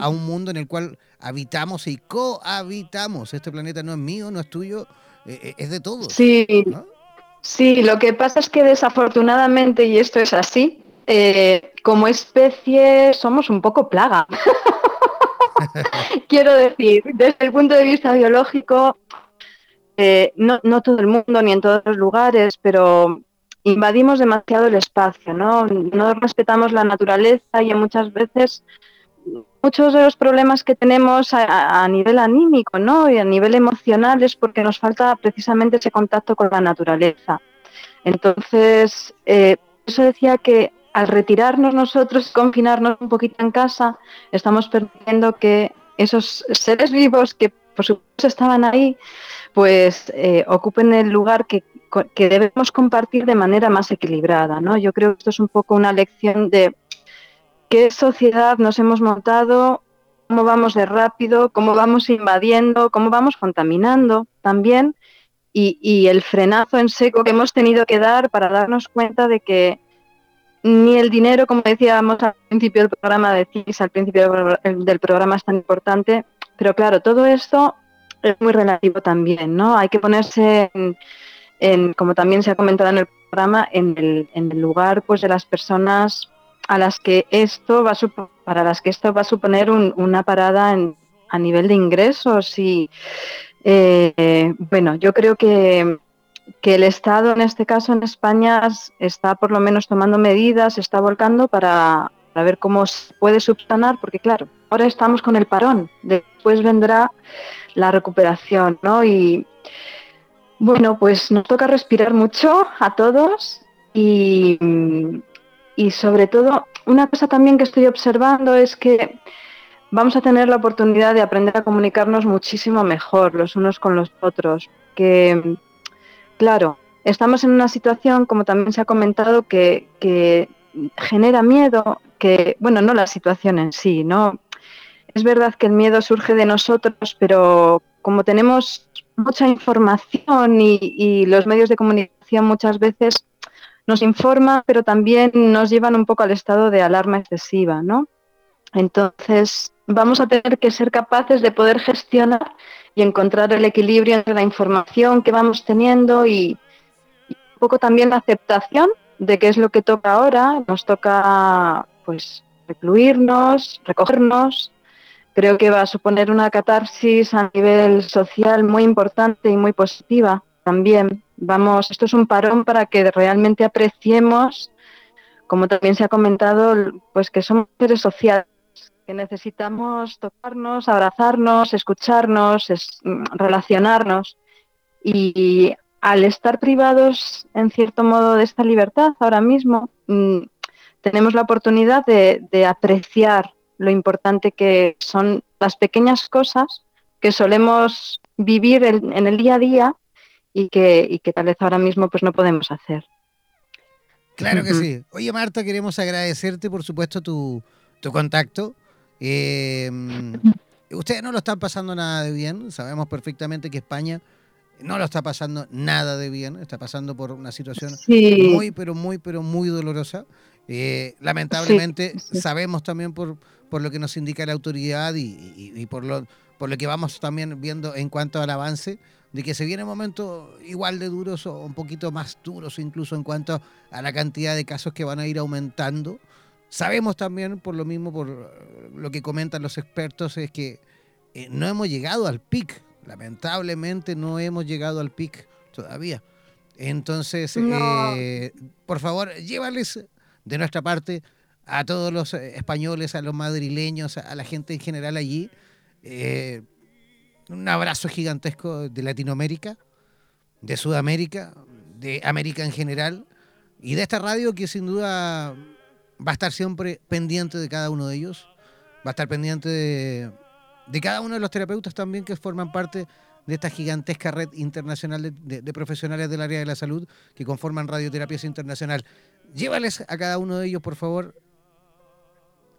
a, un mundo en el cual habitamos y cohabitamos. Este planeta no es mío, no es tuyo, eh, es de todos. Sí. Sí, lo que pasa es que desafortunadamente, y esto es así, como especie somos un poco plaga. [LAUGHS] [LAUGHS] Quiero decir, desde el punto de vista biológico, eh, no, todo el mundo ni en todos los lugares, pero invadimos demasiado el espacio, ¿no? No respetamos la naturaleza y muchas veces muchos de los problemas que tenemos a, nivel anímico, ¿no? Y a nivel emocional es porque nos falta precisamente ese contacto con la naturaleza. Entonces, eh, eso decía que al retirarnos nosotros, confinarnos un poquito en casa, estamos permitiendo que esos seres vivos que por supuesto estaban ahí, pues eh, ocupen el lugar que, debemos compartir de manera más equilibrada. ¿no? Yo creo que esto es un poco una lección de qué sociedad nos hemos montado, cómo vamos de rápido, cómo vamos invadiendo, cómo vamos contaminando. también y, el frenazo en seco que hemos tenido que dar para darnos cuenta de que ni el dinero, como decíamos al principio del programa, decís al principio del programa es tan importante, pero claro, todo esto es muy relativo también, ¿no? Hay que ponerse en, como también se ha comentado en el programa, en el, en el lugar pues de las personas a las que esto va a para las que esto va a suponer una parada a nivel de ingresos y eh, bueno, yo creo que, el Estado, en este caso en España, está por lo menos tomando medidas, está volcando para, ver cómo se puede subsanar, porque claro, ahora estamos con el parón, después vendrá la recuperación, ¿no? Y bueno, pues nos toca respirar mucho a todos y, y sobre todo, una cosa también que estoy observando es que vamos a tener la oportunidad de aprender a comunicarnos muchísimo mejor los unos con los otros. Que, claro, estamos en una situación, como también se ha comentado, que, genera miedo, que, bueno, no la situación en sí, ¿no? Es verdad que el miedo surge de nosotros, pero como tenemos mucha información y, y los medios de comunicación muchas veces nos informan, pero también nos llevan un poco al estado de alarma excesiva, ¿no? Entonces, vamos a tener que ser capaces de poder gestionar y encontrar el equilibrio entre la información que vamos teniendo y, un poco también la aceptación de qué es lo que toca ahora. Nos toca, pues, recluirnos, recogernos. Creo que va a suponer una catarsis a nivel social muy importante y muy positiva también. Vamos, esto es un parón para que realmente apreciemos, como también se ha comentado, pues que somos seres sociales necesitamos tocarnos, abrazarnos, escucharnos, mm, relacionarnos. Y al estar privados, en cierto modo, de esta libertad ahora mismo, mm, tenemos la oportunidad de, apreciar lo importante que son las pequeñas cosas que solemos vivir en, el día a día y que, que tal vez ahora mismo pues no podemos hacer. Claro que sí. Oye, Marta, queremos agradecerte, por supuesto, tu, tu contacto. Eh, ustedes no lo están pasando nada de bien, sabemos perfectamente que España no lo está pasando nada de bien, está pasando por una situación muy, pero muy, pero muy dolorosa. Eh, lamentablemente sabemos también por, por lo que nos indica la autoridad y, por, lo, por lo que vamos también viendo en cuanto al avance, de que se vienen momentos igual de duros o un poquito más duros incluso en cuanto a la cantidad de casos que van a ir aumentando. Sabemos también, por lo mismo, por lo que comentan los expertos, es que eh, no hemos llegado al pic. Lamentablemente no hemos llegado al pic todavía. Entonces, eh, por favor, llévales de nuestra parte a todos los eh, españoles, a los madrileños, a la gente en general allí. un abrazo gigantesco de Latinoamérica, de Sudamérica, de América en general y de esta radio que sin duda va a estar siempre pendiente de cada uno de ellos, va a estar pendiente de, cada uno de los terapeutas también que forman parte de esta gigantesca red internacional de, profesionales del área de la salud que conforman Radioterapias Internacional. Llévales a cada uno de ellos, por favor,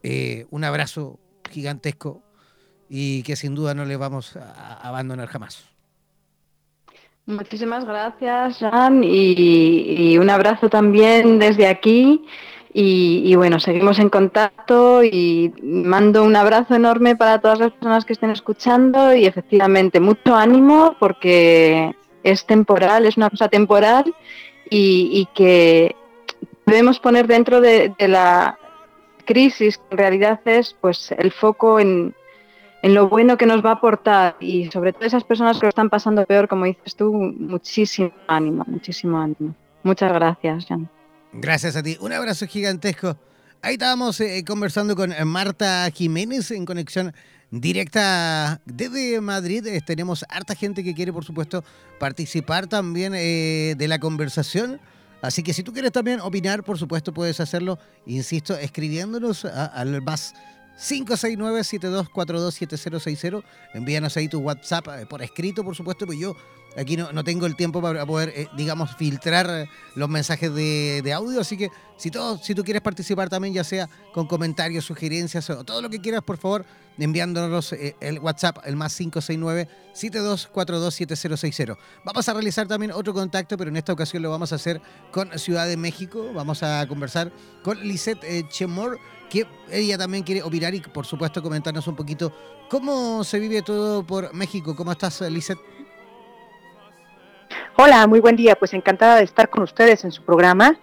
eh, un abrazo gigantesco y que sin duda no les vamos a abandonar jamás. Muchísimas gracias, Jan, y un abrazo también desde aquí y, bueno, seguimos en contacto y mando un abrazo enorme para todas las personas que estén escuchando y efectivamente mucho ánimo porque es temporal, es una cosa temporal y, que debemos poner dentro de, la crisis, que en realidad es pues el foco en, en lo bueno que nos va a aportar y sobre todo esas personas que lo están pasando peor, como dices tú, muchísimo ánimo, muchísimo ánimo. Muchas gracias, Jan. Gracias a ti. Un abrazo gigantesco. Ahí estábamos eh, conversando con Marta Jiménez en conexión directa desde Madrid. Eh, tenemos harta gente que quiere, por supuesto, participar también eh, de la conversación. Así que si tú quieres también opinar, por supuesto, puedes hacerlo, insisto, escribiéndonos al más 569-7242-7060. Envíanos ahí tu WhatsApp eh, por escrito, por supuesto, pues yo aquí no, no tengo el tiempo para poder, eh, digamos, filtrar los mensajes de, de, audio, así que si, todo, si tú quieres participar también, ya sea con comentarios, sugerencias o todo lo que quieras, por favor, enviándonos eh, el WhatsApp, el más 569-7242-7060. Vamos a realizar también otro contacto, pero en esta ocasión lo vamos a hacer con Ciudad de México. Vamos a conversar con Lisette eh, Chemor, que ella también quiere opinar y, por supuesto, comentarnos un poquito cómo se vive todo por México. ¿Cómo estás, Lisette? Hola, muy buen día. Pues encantada de estar con ustedes en su programa.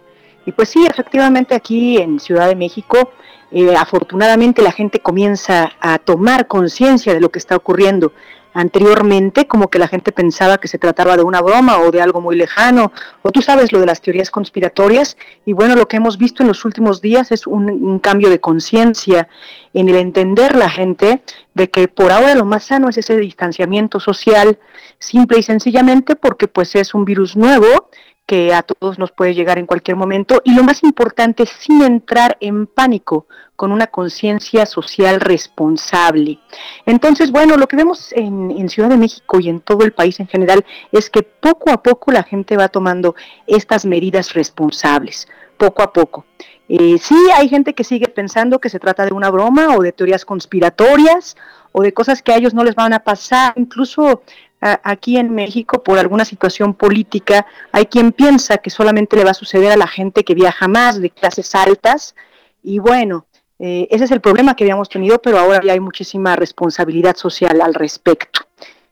Y pues sí, efectivamente aquí en Ciudad de México eh, afortunadamente la gente comienza a tomar conciencia de lo que está ocurriendo. Anteriormente, como que la gente pensaba que se trataba de una broma o de algo muy lejano, o tú sabes lo de las teorías conspiratorias, y bueno, lo que hemos visto en los últimos días es un, un cambio de conciencia en el entender la gente de que por ahora lo más sano es ese distanciamiento social, simple y sencillamente porque pues es un virus nuevo que a todos nos puede llegar en cualquier momento y lo más importante, sin entrar en pánico, con una conciencia social responsable. Entonces, bueno, lo que vemos en, Ciudad de México y en todo el país en general es que poco a poco la gente va tomando estas medidas responsables, poco a poco. Eh, sí, hay gente que sigue pensando que se trata de una broma o de teorías conspiratorias o de cosas que a ellos no les van a pasar. Incluso aquí en México, por alguna situación política, hay quien piensa que solamente le va a suceder a la gente que viaja más, de clases altas. Y bueno, eh, ese es el problema que habíamos tenido, pero ahora ya hay muchísima responsabilidad social al respecto.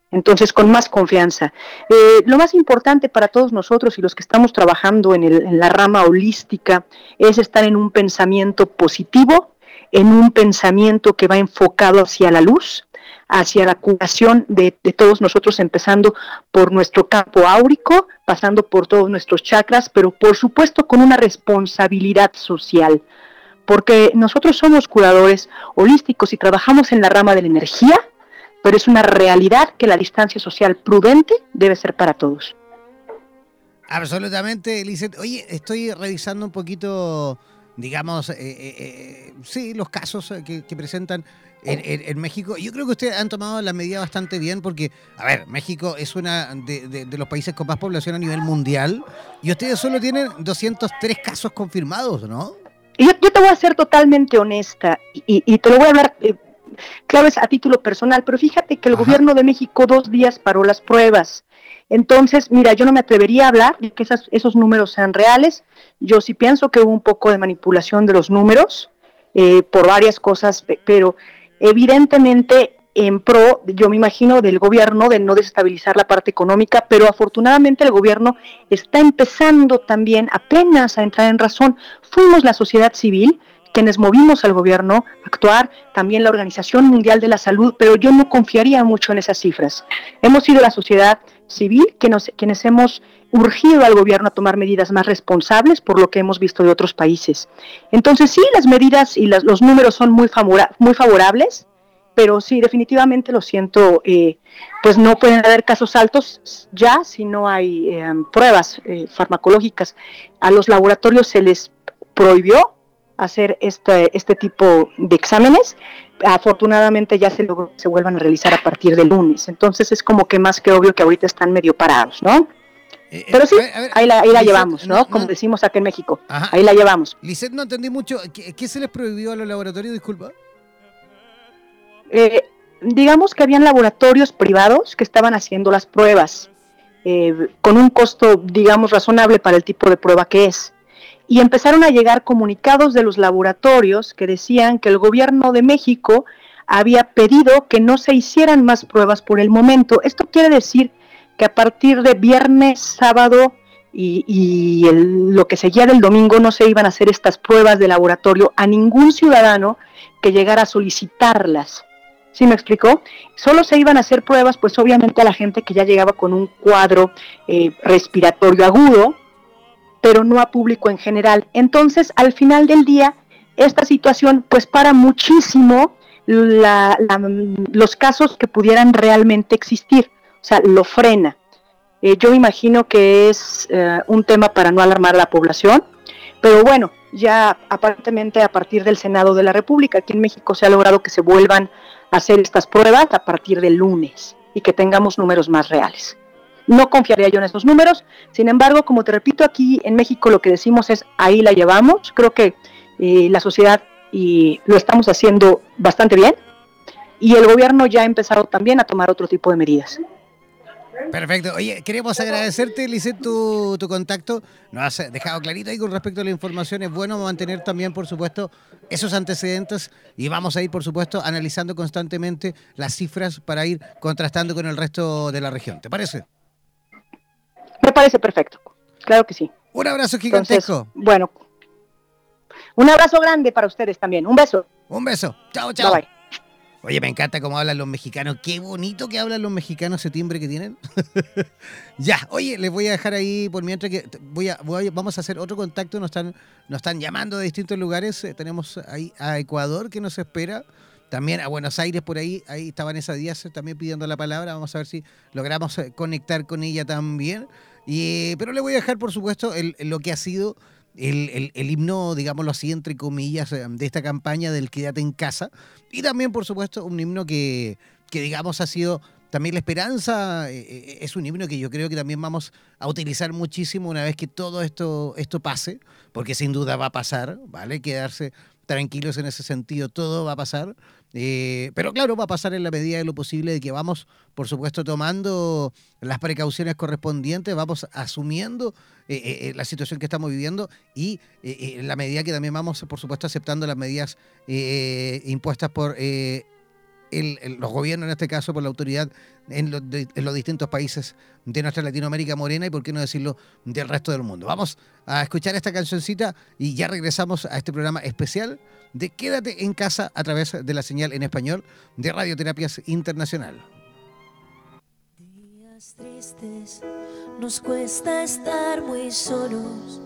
Entonces, con más confianza. Eh, lo más importante para todos nosotros y los que estamos trabajando en, en la rama holística es estar en un pensamiento positivo, en un pensamiento que va enfocado hacia la luz, hacia la curación de, todos nosotros, empezando por nuestro campo áurico, pasando por todos nuestros chakras, pero por supuesto con una responsabilidad social, porque nosotros somos curadores holísticos y trabajamos en la rama de la energía, pero es una realidad que la distancia social prudente debe ser para todos. Absolutamente, Lizeth. Oye, estoy revisando un poquito, digamos, eh, eh, eh, sí, los casos que, que presentan en, México. Yo creo que ustedes han tomado la medida bastante bien porque, a ver, México es uno de, los países con más población a nivel mundial y ustedes solo tienen 203 casos confirmados, ¿no? Yo, yo te voy a ser totalmente honesta y, te lo voy a hablar, eh, claro, es a título personal, pero fíjate que el gobierno de México dos días paró las pruebas. Entonces, mira, yo no me atrevería a hablar de que esos números sean reales. Yo sí pienso que hubo un poco de manipulación de los números eh, por varias cosas, pero evidentemente en pro, yo me imagino, del gobierno de no desestabilizar la parte económica, pero afortunadamente el gobierno está empezando también apenas a entrar en razón. Fuimos la sociedad civil quienes movimos al gobierno a actuar, también la Organización Mundial de la Salud, pero yo no confiaría mucho en esas cifras. Hemos sido la sociedad civil que nos, quienes hemos urgido al gobierno a tomar medidas más responsables por lo que hemos visto de otros países. Entonces sí, las medidas y los números son muy, favorables, pero sí, definitivamente lo siento, eh, pues no pueden haber casos altos ya si no hay eh, pruebas eh, farmacológicas. A los laboratorios se les prohibió hacer este, este tipo de exámenes. Afortunadamente ya se, se vuelvan a realizar a partir del lunes. Entonces es como que más que obvio que ahorita están medio parados, ¿no? Eh, Pero sí, ahí la, ahí la llevamos, ¿no? Como decimos acá en México. Ahí la llevamos. Lisset, no entendí mucho. ¿Qué, se les prohibió a los laboratorios? Disculpa. Eh, digamos que habían laboratorios privados que estaban haciendo las pruebas eh, con un costo, digamos, razonable para el tipo de prueba que es. Y empezaron a llegar comunicados de los laboratorios que decían que el gobierno de México había pedido que no se hicieran más pruebas por el momento. Esto quiere decir que a partir de viernes, sábado y, lo que seguía del domingo no se iban a hacer estas pruebas de laboratorio a ningún ciudadano que llegara a solicitarlas. ¿Sí me explicó? Solo se iban a hacer pruebas, pues obviamente a la gente que ya llegaba con un cuadro eh, respiratorio agudo, pero no a público en general. Entonces, al final del día, esta situación pues para muchísimo los casos que pudieran realmente existir o sea, lo frena. Eh, yo imagino que es eh, un tema para no alarmar a la población, Pero bueno, ya aparentemente a partir del Senado de la República, aquí en México se ha logrado que se vuelvan a hacer estas pruebas a partir del lunes y que tengamos números más reales. No confiaría yo en esos números, sin embargo, como te repito, aquí en México lo que decimos es ahí la llevamos, creo que eh, la sociedad y lo estamos haciendo bastante bien y el gobierno ya ha empezado también a tomar otro tipo de medidas. Perfecto. Oye, queremos agradecerte, Lisset, tu, tu contacto. Nos has dejado clarito ahí con respecto a la información. Es bueno mantener también, por supuesto, esos antecedentes y vamos a ir, por supuesto, analizando constantemente las cifras para ir contrastando con el resto de la región. ¿Te parece? Me parece perfecto. Claro que sí. Un abrazo gigantesco. bueno, un abrazo grande para ustedes también. Un beso. Un beso. Chao, chao. Bye, bye. Oye, me encanta cómo hablan los mexicanos. Qué bonito que hablan los mexicanos, ese timbre que tienen. [LAUGHS] ya, oye, les voy a dejar ahí por mientras que voy a, vamos a hacer otro contacto. Nos están, nos están llamando de distintos lugares. Eh, tenemos ahí a Ecuador que nos espera. También a Buenos Aires por ahí, ahí está Vanessa Díaz eh, también pidiendo la palabra. Vamos a ver si logramos eh, conectar con ella también. Y, pero le voy a dejar, por supuesto, lo que ha sido el, himno, digámoslo así, entre comillas, eh, de esta campaña del Quédate en casa. Y también, por supuesto, un himno que, que digamos, ha sido también la esperanza. Eh, eh, es un himno que yo creo que también vamos a utilizar muchísimo una vez que todo esto, esto pase, porque sin duda va a pasar, ¿vale? Quedarse tranquilos en ese sentido, todo va a pasar. Eh, pero claro, va a pasar en la medida de lo posible de que vamos, por supuesto, tomando las precauciones correspondientes, vamos asumiendo eh, eh, la situación que estamos viviendo y en la medida que también vamos, por supuesto, aceptando las medidas impuestas por los gobiernos, en este caso por la autoridad en los, distintos países de nuestra Latinoamérica morena y, por qué no decirlo, del resto del mundo. Vamos a escuchar esta cancioncita y ya regresamos a este programa especial de Quédate en casa a través de la señal en español de Radioterapias Internacional. Días tristes, nos cuesta estar muy solos.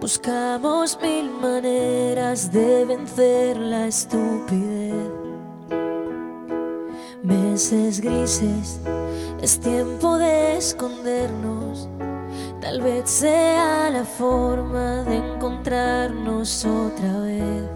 Buscamos mil maneras de vencer la estupidez meses grises, es tiempo de escondernos. Tal vez sea la forma de encontrarnos otra vez.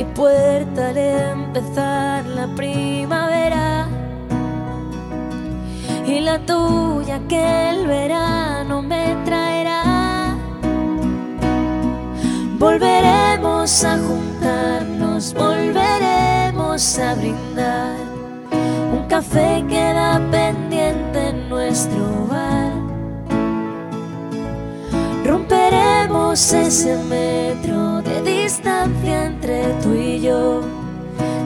mi puerta al empezar la primavera y la tuya que el verano me traerá. Volveremos a juntarnos, volveremos a brindar. Un café queda pendiente en nuestro bar. Romperemos ese metro de distancia entre tú y yo.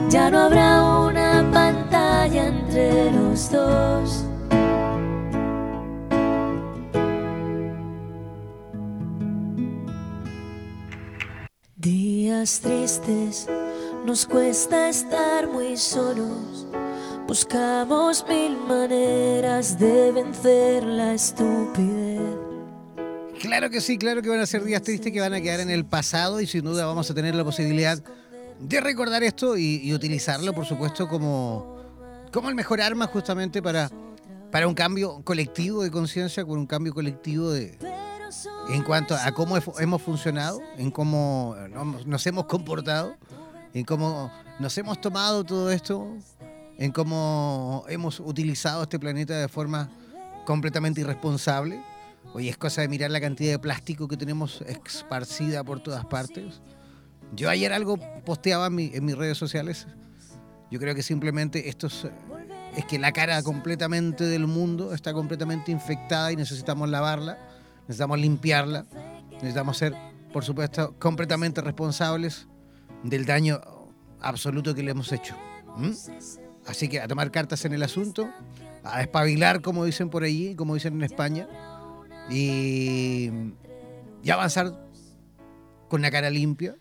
Ya no habrá una pantalla entre los dos. Días tristes, nos cuesta estar muy solos. Buscamos mil maneras de vencer la estupidez. Claro que sí, claro que van a ser días tristes que van a quedar en el pasado y sin duda vamos a tener la posibilidad de recordar esto y, utilizarlo, por supuesto, como, como el mejor arma justamente para, para un cambio colectivo de conciencia, con un cambio colectivo de, en cuanto a cómo hemos funcionado, en cómo nos hemos comportado, en cómo nos hemos tomado todo esto, en cómo hemos utilizado este planeta de forma completamente irresponsable. Hoy es cosa de mirar la cantidad de plástico que tenemos esparcida por todas partes. Yo ayer algo posteaba en, mis redes sociales. Yo creo que simplemente esto es, es que la cara completamente del mundo está completamente infectada y necesitamos lavarla, necesitamos limpiarla, necesitamos ser, por supuesto, completamente responsables del daño absoluto que le hemos hecho. Así que a tomar cartas en el asunto, a espabilar, como dicen por allí, como dicen en España, y, y avanzar con la cara limpia,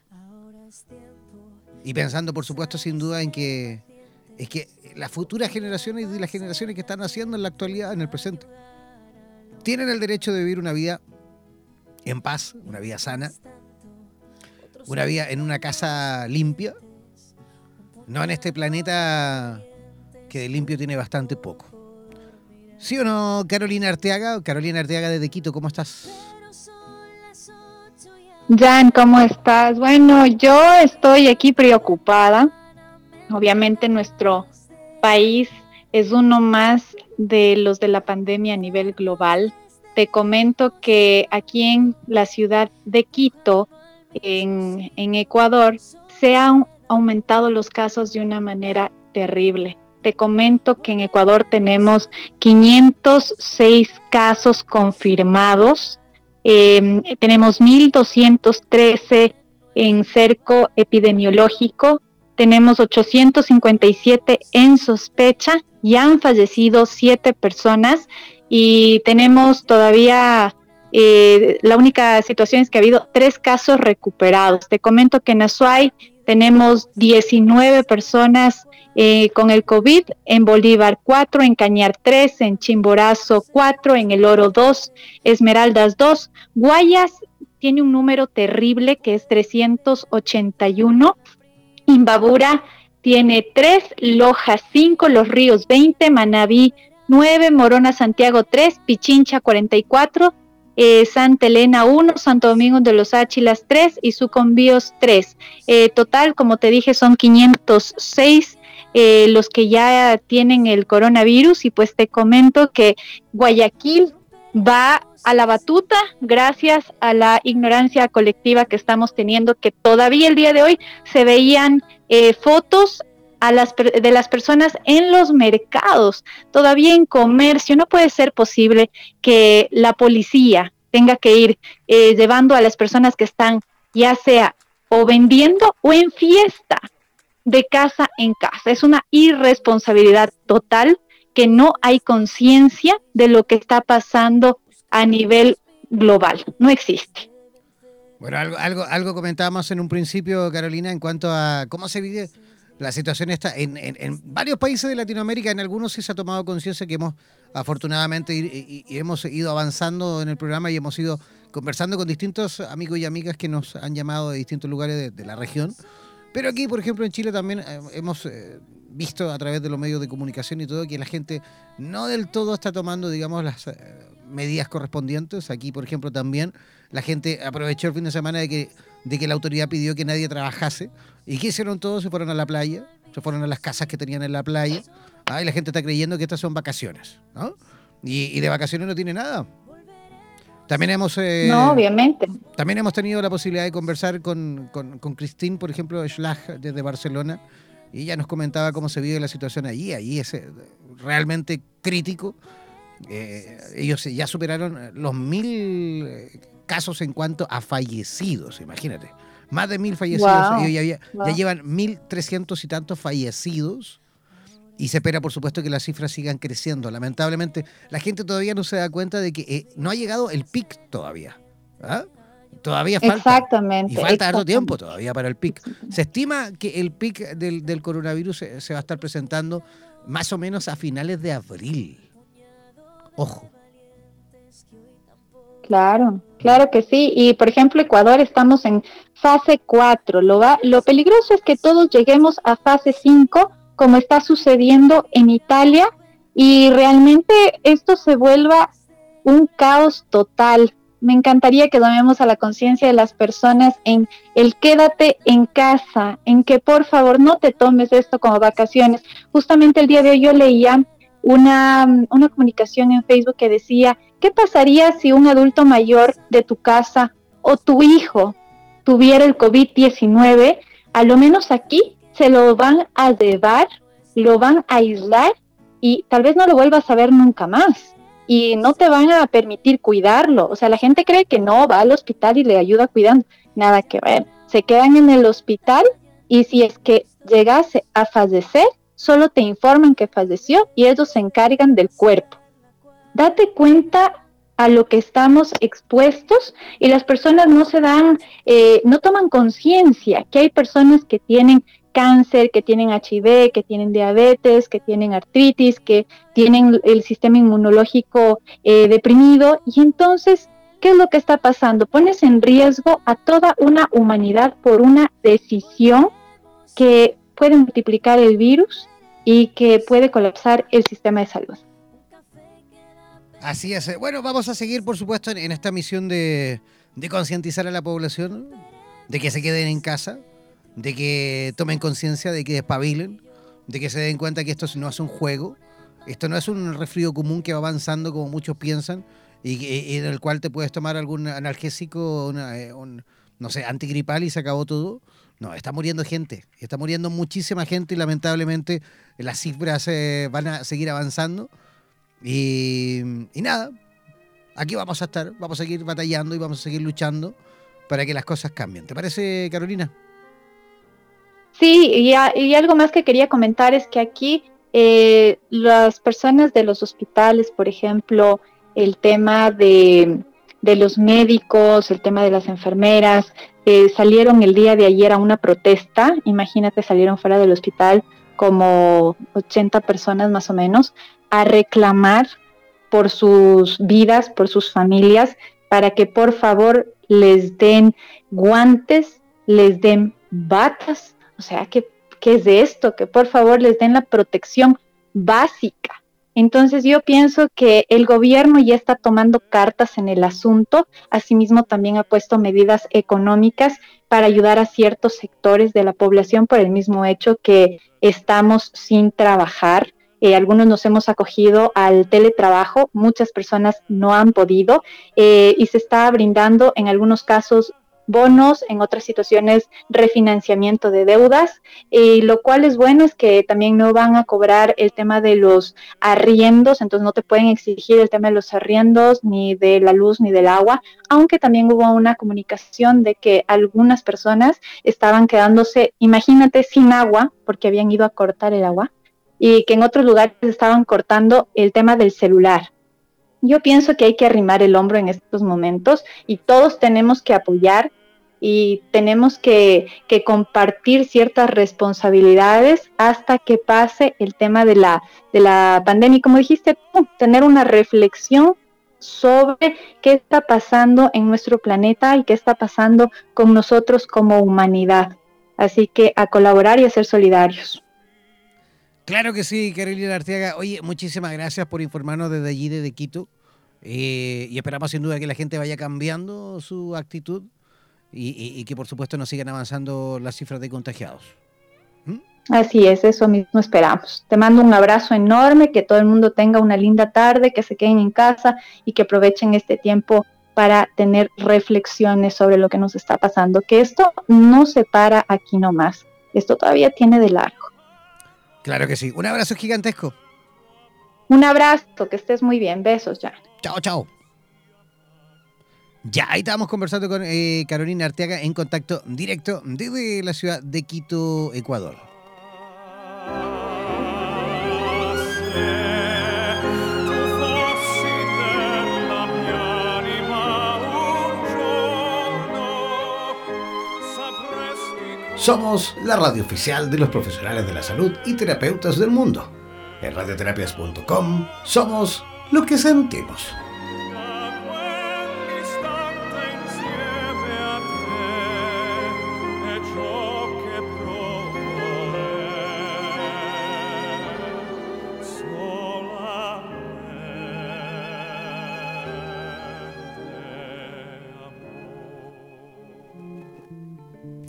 y pensando, por supuesto, sin duda en que es que las futuras generaciones y las generaciones que están haciendo en la actualidad, en el presente, tienen el derecho de vivir una vida en paz, una vida sana, una vida en una casa limpia, no en este planeta que de limpio tiene bastante poco. ¿Sí o no, Carolina Arteaga? Carolina Arteaga desde Quito, ¿cómo estás? Jan, ¿cómo estás? Bueno, yo estoy aquí preocupada. Obviamente nuestro país es uno más de los de la pandemia a nivel global. Te comento que aquí en la ciudad de Quito, en, en Ecuador, se han aumentado los casos de una manera terrible. Te comento que en Ecuador tenemos 506 casos confirmados. Eh, tenemos 1.213 en cerco epidemiológico, tenemos 857 en sospecha, y han fallecido siete personas y tenemos todavía, eh, la única situación es que ha habido tres casos recuperados. Te comento que en Azuay tenemos 19 personas eh, con el COVID, en Bolívar 4, en Cañar 3, en Chimborazo 4, en El Oro 2, Esmeraldas 2, Guayas tiene un número terrible que es 381, Imbabura tiene 3, Loja 5, Los Ríos 20, Manabí 9, Morona Santiago 3, Pichincha 44, eh, Santa Elena 1, Santo Domingo de los Áchilas 3 y Sucumbíos 3. Eh, total, como te dije, son 506 eh, los que ya tienen el coronavirus y pues te comento que Guayaquil va a la batuta gracias a la ignorancia colectiva que estamos teniendo, que todavía el día de hoy se veían eh, fotos a las, de las personas en los mercados, todavía en comercio. No puede ser posible que la policía tenga que ir eh, llevando a las personas que están ya sea o vendiendo o en fiesta de casa en casa. Es una irresponsabilidad total que no hay conciencia de lo que está pasando a nivel global. No existe. Bueno, algo, algo, algo comentábamos en un principio, Carolina, en cuanto a cómo se vive la situación está en, en, varios países de Latinoamérica, en algunos sí se ha tomado conciencia que hemos afortunadamente y, hemos ido avanzando en el programa y hemos ido conversando con distintos amigos y amigas que nos han llamado de distintos lugares de la región pero aquí, por ejemplo, en Chile también eh, hemos eh, visto a través de los medios de comunicación y todo que la gente no del todo está tomando, digamos, las eh, medidas correspondientes. Aquí, por ejemplo, también la gente aprovechó el fin de semana de que, de que la autoridad pidió que nadie trabajase. ¿Y qué hicieron todos? Se fueron a la playa, se fueron a las casas que tenían en la playa. Ah, y la gente está creyendo que estas son vacaciones, ¿no? y, de vacaciones no tiene nada. También hemos... Eh, no, obviamente. También hemos tenido la posibilidad de conversar con, con, con Christine, por ejemplo, Schlag, desde Barcelona, y ella nos comentaba cómo se vive la situación allí. Allí es eh, realmente crítico. Eh, ellos ya superaron los mil casos en cuanto a fallecidos, imagínate. Más de mil fallecidos. ya, ya, llevan mil trescientos y tantos fallecidos y se espera, por supuesto, que las cifras sigan creciendo. Lamentablemente, la gente todavía no se da cuenta de que eh, no ha llegado el pic todavía. ¿ah? Todavía falta. Exactamente. Y falta harto tiempo todavía para el pic. Se estima que el pic del, coronavirus se, va a estar presentando más o menos a finales de abril. Ojo. Claro, claro que sí. Y por ejemplo, Ecuador estamos en fase 4. Lo, va, lo peligroso es que todos lleguemos a fase 5 como está sucediendo en Italia y realmente esto se vuelva un caos total. Me encantaría que tomemos a la conciencia de las personas en el quédate en casa, en que por favor no te tomes esto como vacaciones. Justamente el día de hoy yo leía una, una comunicación en Facebook que decía, ¿qué pasaría si un adulto mayor de tu casa o tu hijo tuviera el COVID-19? A lo menos aquí se lo van a llevar, lo van a aislar y tal vez no lo vuelvas a ver nunca más. Y no te van a permitir cuidarlo. O sea, la gente cree que no, va al hospital y le ayuda cuidando. Nada que ver. Se quedan en el hospital y si es que llegase a fallecer, solo te informan que falleció y ellos se encargan del cuerpo. Date cuenta a lo que estamos expuestos y las personas no se dan, eh, no toman conciencia que hay personas que tienen cáncer, que tienen HIV, que tienen diabetes, que tienen artritis, que tienen el sistema inmunológico eh, deprimido. Y entonces, ¿qué es lo que está pasando? Pones en riesgo a toda una humanidad por una decisión que puede multiplicar el virus y que puede colapsar el sistema de salud. Así es. Bueno, vamos a seguir, por supuesto, en, esta misión de, de concientizar a la población, de que se queden en casa, de que tomen conciencia, de que despabilen, de que se den cuenta que esto no es un juego, esto no es un resfrío común que va avanzando como muchos piensan y, en el cual te puedes tomar algún analgésico, eh, un, no sé, antigripal y se acabó todo. No, está muriendo gente, está muriendo muchísima gente y lamentablemente las cifras eh, van a seguir avanzando. Y, y nada, aquí vamos a estar, vamos a seguir batallando y vamos a seguir luchando para que las cosas cambien. ¿Te parece, Carolina? Sí, y, algo más que quería comentar es que aquí eh, las personas de los hospitales, por ejemplo, el tema de, los médicos, el tema de las enfermeras, eh, salieron el día de ayer a una protesta, imagínate, salieron fuera del hospital como 80 personas más o menos, a reclamar por sus vidas, por sus familias, para que por favor les den guantes, les den batas, o sea, ¿qué, ¿qué es de esto? Que por favor les den la protección básica. Entonces yo pienso que el gobierno ya está tomando cartas en el asunto, asimismo también ha puesto medidas económicas para ayudar a ciertos sectores de la población por el mismo hecho que estamos sin trabajar. Eh, algunos nos hemos acogido al teletrabajo, muchas personas no han podido eh, y se está brindando en algunos casos bonos, en otras situaciones refinanciamiento de deudas, y lo cual es bueno es que también no van a cobrar el tema de los arriendos, entonces no te pueden exigir el tema de los arriendos, ni de la luz, ni del agua, aunque también hubo una comunicación de que algunas personas estaban quedándose, imagínate, sin agua, porque habían ido a cortar el agua, y que en otros lugares estaban cortando el tema del celular. Yo pienso que hay que arrimar el hombro en estos momentos y todos tenemos que apoyar y tenemos que, compartir ciertas responsabilidades hasta que pase el tema de la, de la pandemia. Y como dijiste tener una reflexión sobre qué está pasando en nuestro planeta y qué está pasando con nosotros como humanidad. Así que a colaborar y a ser solidarios. Claro que sí, Carolina Arteaga. Oye, muchísimas gracias por informarnos desde allí, desde Quito. Eh, y esperamos sin duda que la gente vaya cambiando su actitud y, que por supuesto no sigan avanzando las cifras de contagiados. ¿Mm? Así es, eso mismo esperamos. Te mando un abrazo enorme, que todo el mundo tenga una linda tarde, que se queden en casa y que aprovechen este tiempo para tener reflexiones sobre lo que nos está pasando, que esto no se para aquí nomás, esto todavía tiene de largo. Claro que sí, un abrazo gigantesco. Un abrazo, que estés muy bien, besos ya. Chao, chao. Ya, ahí estábamos conversando con eh, Carolina Arteaga en contacto directo desde la ciudad de Quito, Ecuador. Somos la radio oficial de los profesionales de la salud y terapeutas del mundo. En radioterapias.com somos lo que sentimos.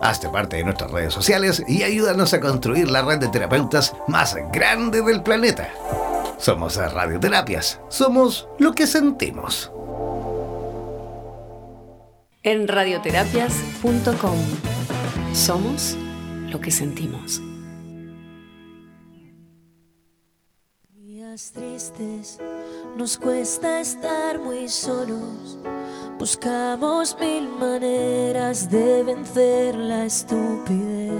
Hazte parte de nuestras redes sociales y ayúdanos a construir la red de terapeutas más grande del planeta. Somos Radioterapias. Somos lo que sentimos. En radioterapias.com. Somos lo que sentimos. Días tristes, nos cuesta estar muy solos Buscamos mil maneras de vencer la estupidez.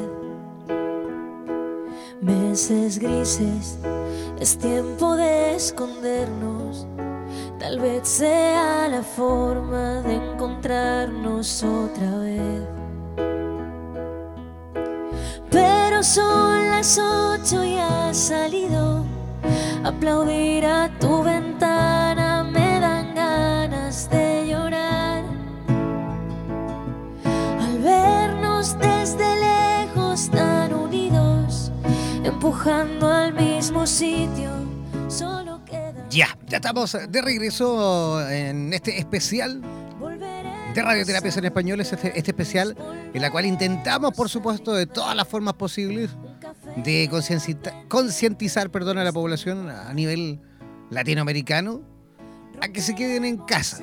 Meses grises, es tiempo de escondernos. Tal vez sea la forma de encontrarnos otra vez. Pero son las ocho y has salido. Aplaudir a tu ventana empujando al mismo sitio. Solo queda. Ya, ya estamos de regreso en este especial de Radioterapias en Español, este, este especial en la cual intentamos, por supuesto, de todas las formas posibles de concientizar perdón, a la población a nivel latinoamericano a que se queden en casa.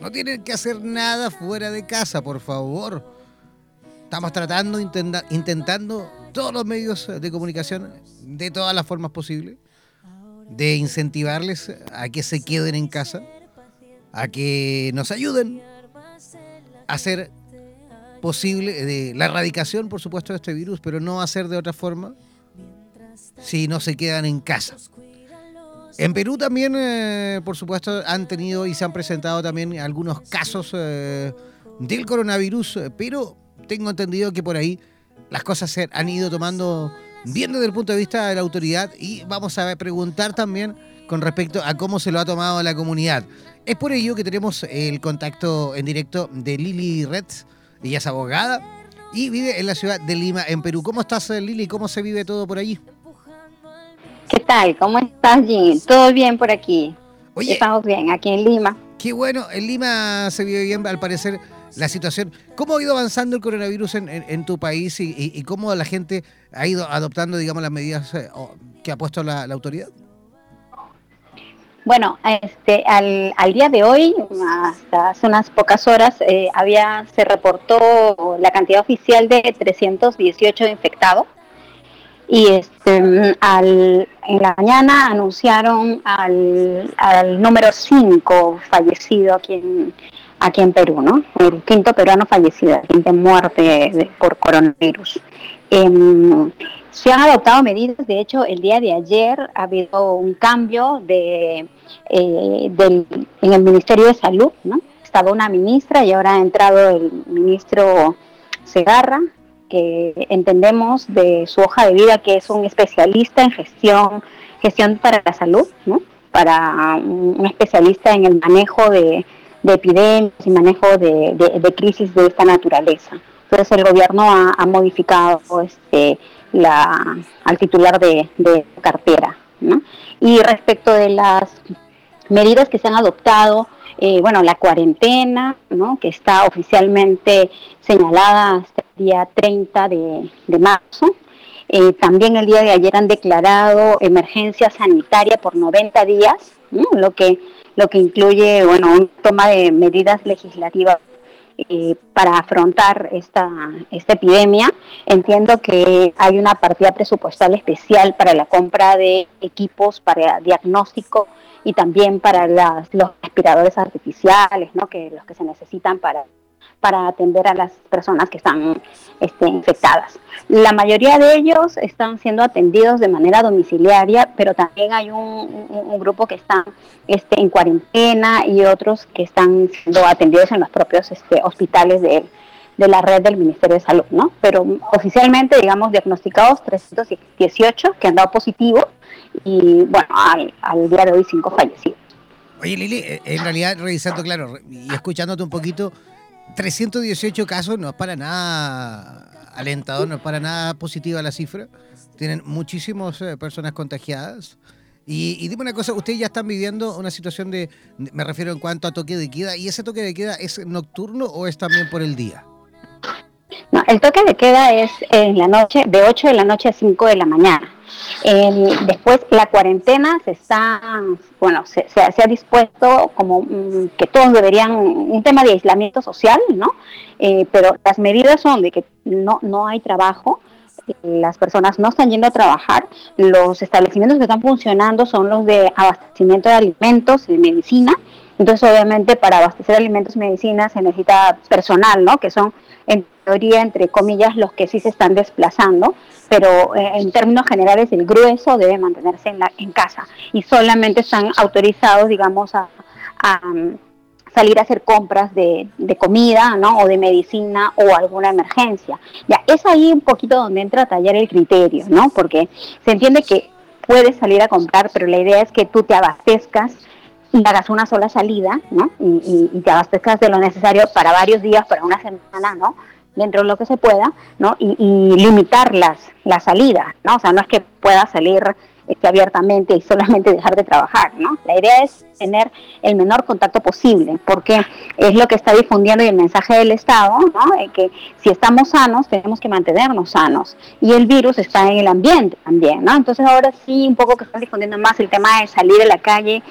No tienen que hacer nada fuera de casa, por favor. Estamos tratando, intentando todos los medios de comunicación de todas las formas posibles, de incentivarles a que se queden en casa, a que nos ayuden a hacer posible la erradicación, por supuesto, de este virus, pero no hacer de otra forma si no se quedan en casa. En Perú también, eh, por supuesto, han tenido y se han presentado también algunos casos eh, del coronavirus, pero tengo entendido que por ahí las cosas se han ido tomando bien desde el punto de vista de la autoridad y vamos a preguntar también con respecto a cómo se lo ha tomado la comunidad. Es por ello que tenemos el contacto en directo de Lili Retz, ella es abogada y vive en la ciudad de Lima, en Perú. ¿Cómo estás, Lili? ¿Cómo se vive todo por allí? ¿Qué tal? ¿Cómo estás, Jim? ¿Todo bien por aquí? Estamos bien, aquí en Lima. Qué bueno, en Lima se vive bien, al parecer, la situación. ¿Cómo ha ido avanzando el coronavirus en, tu país y, cómo la gente ha ido adoptando, digamos, las medidas eh, que ha puesto la, autoridad? Bueno, este, al, día de hoy, hasta hace unas pocas horas, eh, había se reportó la cantidad oficial de 318 infectados y este, al, en la mañana anunciaron al, al número 5 fallecido aquí en, aquí en Perú, ¿no? El quinto peruano fallecido, quinta muerte por coronavirus. Em, se han adoptado medidas, de hecho, el día de ayer ha habido un cambio de, eh, en el Ministerio de Salud, ¿no? Estaba una ministra y ahora ha entrado el ministro Segarra, que entendemos de su hoja de vida que es un especialista en gestión, gestión para la salud, ¿no? para un especialista en el manejo de, epidemias y manejo de, crisis de esta naturaleza. Entonces el gobierno ha, modificado este, la, al titular de, cartera. ¿no? Y respecto de las medidas que se han adoptado, eh, bueno, la cuarentena, ¿no? que está oficialmente señalada hasta el día 30 de, marzo. Eh, también el día de ayer han declarado emergencia sanitaria por 90 días, lo, que, lo que incluye bueno, un toma de medidas legislativas eh, para afrontar esta, esta epidemia. Entiendo que hay una partida presupuestal especial para la compra de equipos para diagnóstico y también para las, los respiradores artificiales, ¿no? que los que se necesitan para para atender a las personas que están este, infectadas. La mayoría de ellos están siendo atendidos de manera domiciliaria, pero también hay un, grupo que está este, en cuarentena y otros que están siendo atendidos en los propios este, hospitales de, de la red del Ministerio de Salud, ¿no? Pero oficialmente, digamos, diagnosticados 318 que han dado positivo y, bueno, al, al día de hoy cinco fallecidos. Oye, Lili, eh, en realidad, revisando, claro, y escuchándote un poquito, 318 casos no es para nada alentador, no es para nada positiva la cifra. Tienen muchísimas eh, personas contagiadas. Y, dime una cosa, ustedes ya están viviendo una situación de, me refiero en cuanto a toque de queda, ¿y ese toque de queda es nocturno o es también por el día? El toque de queda es en la noche, de 8 de la noche a 5 de la mañana. después la cuarentena se está, bueno, se, se, ha dispuesto como mm, que todos deberían, un tema de aislamiento social, ¿no? Eh, pero las medidas son de que no, no hay trabajo, las personas no están yendo a trabajar, los establecimientos que están funcionando son los de abastecimiento de alimentos y medicina, entonces obviamente para abastecer alimentos y medicinas se necesita personal, ¿no? Que son entre comillas, los que sí se están desplazando, pero eh, en términos generales el grueso debe mantenerse en, la, en casa y solamente están autorizados, digamos, a, mm, salir a hacer compras de, de, comida, ¿no? O de medicina o alguna emergencia. Ya, es ahí un poquito donde entra a tallar el criterio, ¿no? Porque se entiende que puedes salir a comprar, pero la idea es que tú te abastezcas y hagas una sola salida, ¿no? Y, y, te abastezcas de lo necesario para varios días, para una semana, ¿no? Dentro de lo que se pueda, ¿no? Y, limitar las, la salida, ¿no? O sea, no es que pueda salir este, abiertamente y solamente [LAUGHS] dejar de trabajar, ¿no? La idea es tener el menor contacto posible, porque es lo que está difundiendo y el mensaje del Estado, ¿no? que si estamos sanos, tenemos que mantenernos sanos. Y el virus está en el ambiente también, ¿no? Entonces ahora sí, un poco que están difundiendo más el tema de salir a la calle,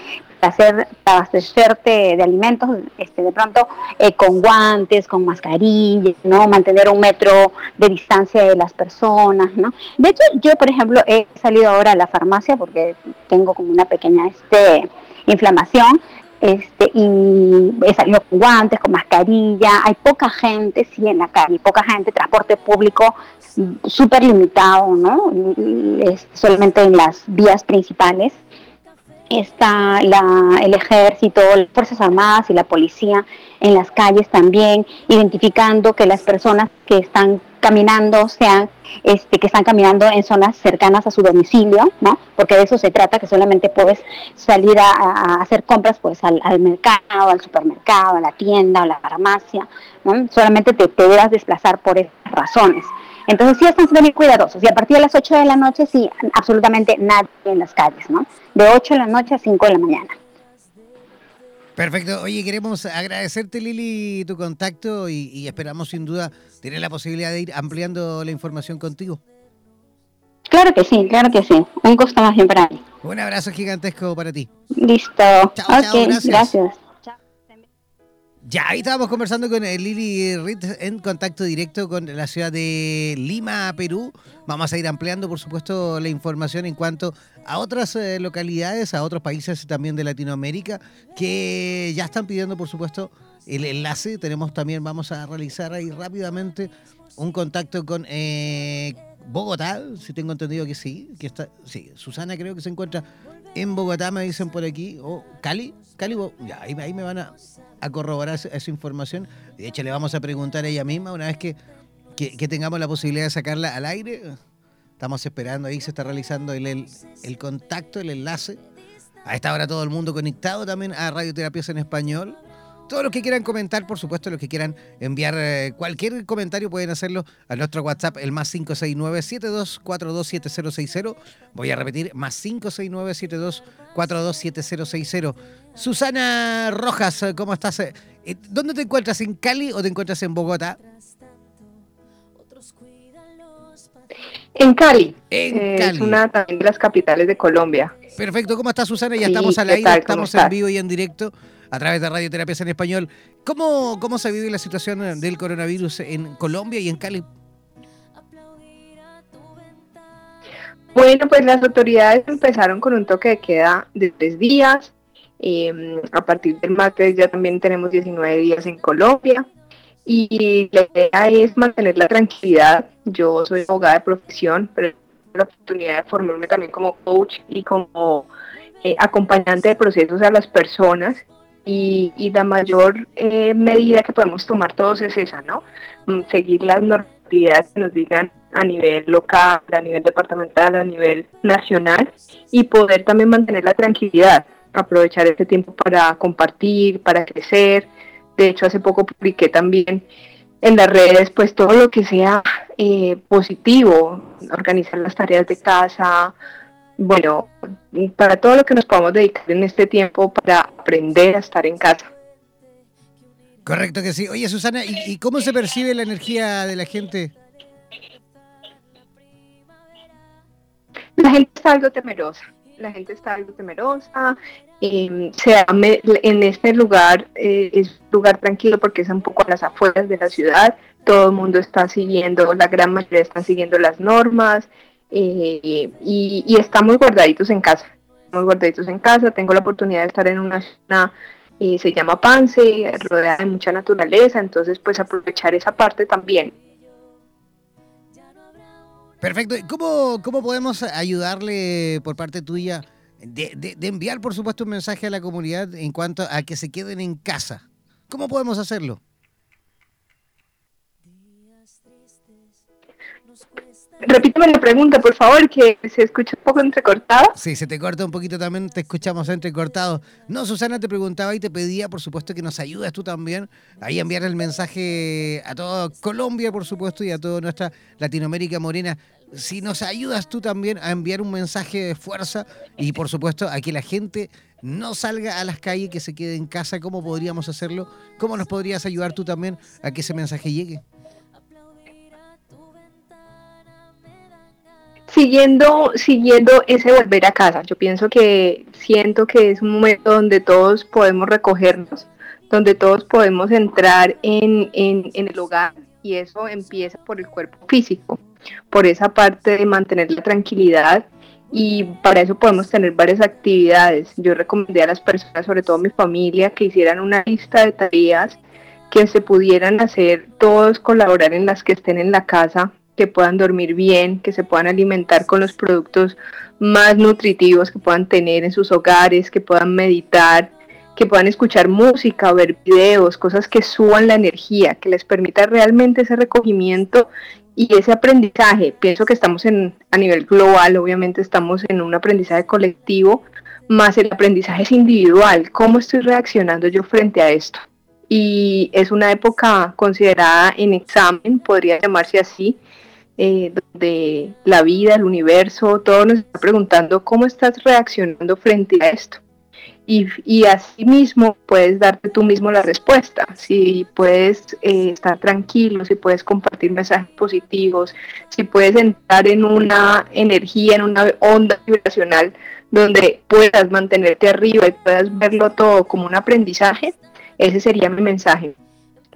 hacer abastecerte de alimentos este de pronto eh, con guantes con mascarilla no mantener un metro de distancia de las personas no de hecho yo por ejemplo he salido ahora a la farmacia porque tengo como una pequeña este inflamación este, y he salido con guantes, con mascarilla, hay poca gente, sí, en la calle, poca gente, transporte público súper limitado, ¿no? solamente en las vías principales está la, el ejército, las Fuerzas Armadas y la policía en las calles también, identificando que las personas que están caminando sean este, que están caminando en zonas cercanas a su domicilio, ¿no? Porque de eso se trata, que solamente puedes salir a, hacer compras pues al, mercado, al supermercado, a la tienda, a la farmacia, ¿no? Solamente te, te desplazar por esas razones. Entonces sí están siendo muy cuidadosos y a partir de las 8 de la noche sí, absolutamente nadie en las calles, ¿no? De 8 de la noche a 5 de la mañana. Perfecto. Oye, queremos agradecerte, Lili, tu contacto y, esperamos sin duda tener la posibilidad de ir ampliando la información contigo. Claro que sí, claro que sí. Un gusto más bien para mí. Un abrazo gigantesco para ti. Listo. Chao, gracias. Ya, ahí estábamos conversando con eh, Lili Ritz en contacto directo con la ciudad de Lima, Perú. Vamos a ir ampliando, por supuesto, la información en cuanto a otras eh, localidades, a otros países también de Latinoamérica, que ya están pidiendo, por supuesto, el enlace. Tenemos también, vamos a realizar ahí rápidamente un contacto con eh, Bogotá, si tengo entendido que sí, que está, sí, Susana creo que se encuentra en Bogotá, me dicen por aquí, o Cali, Cali, ya, ahí, ahí me van a a corroborar esa información. De hecho, le vamos a preguntar a ella misma una vez que, que, tengamos la posibilidad de sacarla al aire. Estamos esperando, ahí se está realizando el, el, contacto, el enlace. A esta hora todo el mundo conectado también a Radioterapias en Español. Todos los que quieran comentar, por supuesto, los que quieran enviar eh, cualquier comentario pueden hacerlo a nuestro WhatsApp, el más 569-7242-7060. Voy a repetir, más 569-7242-7060. Susana Rojas, ¿cómo estás? Eh, ¿Dónde te encuentras? ¿En Cali o te encuentras en Bogotá? En Cali. En eh, Cali. Es una también de las capitales de Colombia. Perfecto, ¿cómo estás Susana? Ya estamos al aire, estamos en vivo y en directo a través de Radioterapias en Español. ¿Cómo, cómo se vive la situación del coronavirus en Colombia y en Cali? Bueno, pues las autoridades empezaron con un toque de queda de tres días. Em, a partir del martes ya también tenemos 19 días en Colombia. Y la idea es mantener la tranquilidad. Yo soy abogada de profesión, pero la oportunidad de formarme también como coach y como eh, acompañante de procesos a las personas y, la mayor eh, medida que podemos tomar todos es esa, ¿no? Mm, seguir las normatividades que nos digan a nivel local, a nivel departamental, a nivel nacional y poder también mantener la tranquilidad, aprovechar este tiempo para compartir, para crecer. De hecho, hace poco publiqué también en las redes, pues todo lo que sea eh, positivo, organizar las tareas de casa, bueno, para todo lo que nos podamos dedicar en este tiempo para aprender a estar en casa. Correcto que sí. Oye, Susana, ¿y, cómo se percibe la energía de la gente? La gente está algo temerosa. La gente está algo temerosa. Eh, en este lugar eh, es un lugar tranquilo porque es un poco a las afueras de la ciudad. Todo el mundo está siguiendo, la gran mayoría están siguiendo las normas. Eh, y, estamos guardaditos en casa. Estamos guardaditos en casa. Tengo la oportunidad de estar en una zona, eh, se llama Pance, rodeada de mucha naturaleza, entonces pues aprovechar esa parte también. Perfecto. ¿Cómo, cómo podemos ayudarle por parte tuya de, de enviar, por supuesto, un mensaje a la comunidad en cuanto a que se queden en casa? ¿Cómo podemos hacerlo? Repíteme la pregunta, por favor, que se escucha un poco entrecortado. Sí, se te corta un poquito también, te escuchamos entrecortado. No, Susana te preguntaba y te pedía, por supuesto, que nos ayudes tú también ahí a enviar el mensaje a toda Colombia, por supuesto, y a toda nuestra Latinoamérica morena. Si nos ayudas tú también a enviar un mensaje de fuerza y, por supuesto, a que la gente no salga a las calles, que se quede en casa, ¿cómo podríamos hacerlo? ¿Cómo nos podrías ayudar tú también a que ese mensaje llegue? Siguiendo, siguiendo ese volver a casa, yo pienso que siento que es un momento donde todos podemos recogernos, donde todos podemos entrar en, en, en el hogar y eso empieza por el cuerpo físico, por esa parte de mantener la tranquilidad y para eso podemos tener varias actividades. Yo recomendé a las personas, sobre todo a mi familia, que hicieran una lista de tareas que se pudieran hacer todos colaborar en las que estén en la casa que puedan dormir bien, que se puedan alimentar con los productos más nutritivos que puedan tener en sus hogares, que puedan meditar, que puedan escuchar música ver videos, cosas que suban la energía, que les permita realmente ese recogimiento y ese aprendizaje. Pienso que estamos en, a nivel global, obviamente estamos en un aprendizaje colectivo, más el aprendizaje es individual. ¿Cómo estoy reaccionando yo frente a esto? Y es una época considerada en examen, podría llamarse así, eh, de la vida, el universo, todo nos está preguntando cómo estás reaccionando frente a esto. y, y así mismo puedes darte tú mismo la respuesta. Si puedes eh, estar tranquilo, si puedes compartir mensajes positivos, si puedes entrar en una energía, en una onda vibracional donde puedas mantenerte arriba y puedas verlo todo como un aprendizaje, ese sería mi mensaje.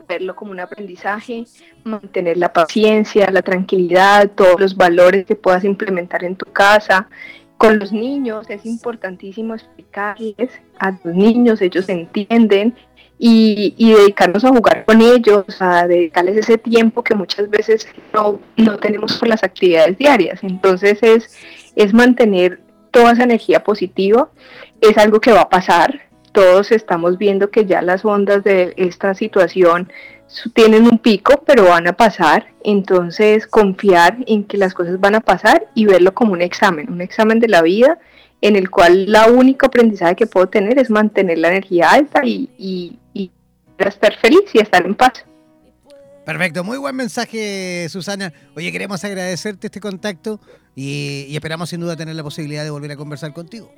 Verlo como un aprendizaje, mantener la paciencia, la tranquilidad, todos los valores que puedas implementar en tu casa, con los niños es importantísimo explicarles a los niños, ellos entienden y, dedicarnos a jugar con ellos, a dedicarles ese tiempo que muchas veces no, no tenemos por las actividades diarias. Entonces es, es mantener toda esa energía positiva, es algo que va a pasar. Todos estamos viendo que ya las ondas de esta situación tienen un pico, pero van a pasar. Entonces, confiar en que las cosas van a pasar y verlo como un examen, un examen de la vida en el cual la única aprendizaje que puedo tener es mantener la energía alta y, y, estar feliz y estar en paz. Perfecto, muy buen mensaje, Susana. Oye, queremos agradecerte este contacto y, y esperamos sin duda tener la posibilidad de volver a conversar contigo.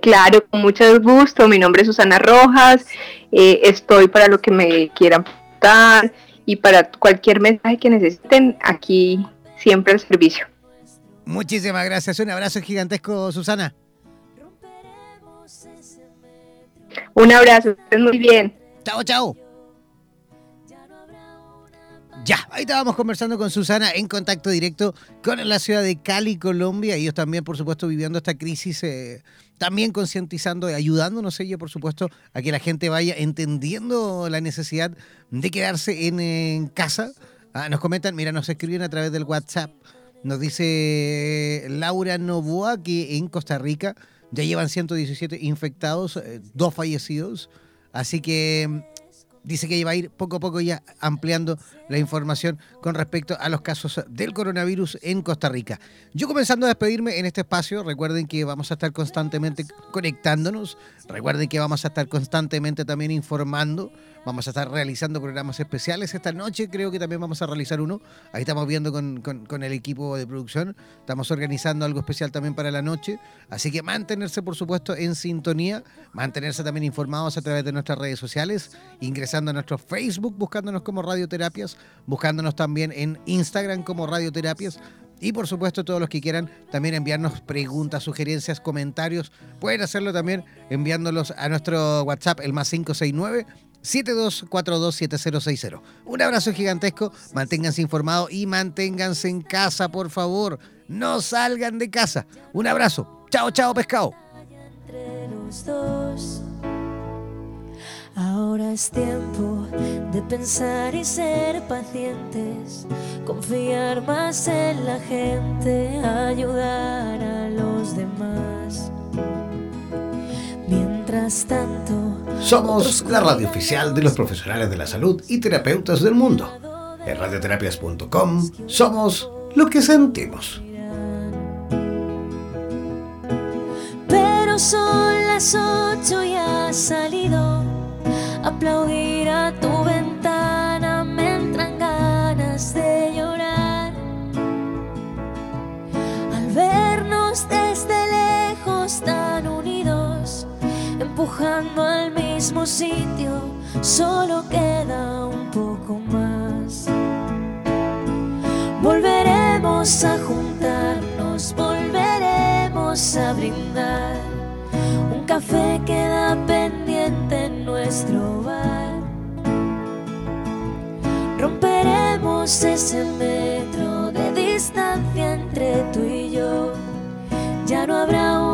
Claro, con mucho gusto. Mi nombre es Susana Rojas. Eh, estoy para lo que me quieran preguntar y para cualquier mensaje que necesiten, aquí siempre al servicio. Muchísimas gracias. Un abrazo gigantesco, Susana. Un abrazo, estén muy bien. Chao, chao. Ya, ahí estábamos conversando con Susana en contacto directo con la ciudad de Cali, Colombia. Ellos también, por supuesto, viviendo esta crisis, eh, también concientizando y ayudándonos ellos, por supuesto, a que la gente vaya entendiendo la necesidad de quedarse en, casa. Ah, nos comentan, mira, nos escriben a través del WhatsApp. Nos dice Laura Novoa que en Costa Rica ya llevan 117 infectados, eh, dos fallecidos. Así que dice que va a ir poco a poco ya ampliando la información con respecto a los casos del coronavirus en Costa Rica. Yo comenzando a despedirme en este espacio, recuerden que vamos a estar constantemente conectándonos, recuerden que vamos a estar constantemente también informando Vamos a estar realizando programas especiales esta noche, creo que también vamos a realizar uno. Ahí estamos viendo con, el equipo de producción. Estamos organizando algo especial también para la noche. Así que mantenerse, por supuesto, en sintonía, mantenerse también informados a través de nuestras redes sociales, ingresando a nuestro Facebook, buscándonos como Radioterapias, buscándonos también en Instagram como Radioterapias. Y por supuesto, todos los que quieran también enviarnos preguntas, sugerencias, comentarios, pueden hacerlo también enviándolos a nuestro WhatsApp, el más 569 72427060. Un abrazo gigantesco, manténganse informados y manténganse en casa, por favor. No salgan de casa. Un abrazo. Chao, chao, pescado. Ahora es tiempo de pensar y ser pacientes, confiar más en la gente, ayudar a los demás. Mientras tanto, somos la radio oficial de los profesionales de la salud y terapeutas del mundo. En radioterapias.com somos lo que sentimos. Pero son las ocho y ha salido aplaudir a tu ventana empujando al mismo sitio, solo queda un poco más. Volveremos a juntarnos, volveremos a brindar. Un café queda pendiente en nuestro bar. Romperemos ese metro de distancia entre tú y yo. Ya no habrá entre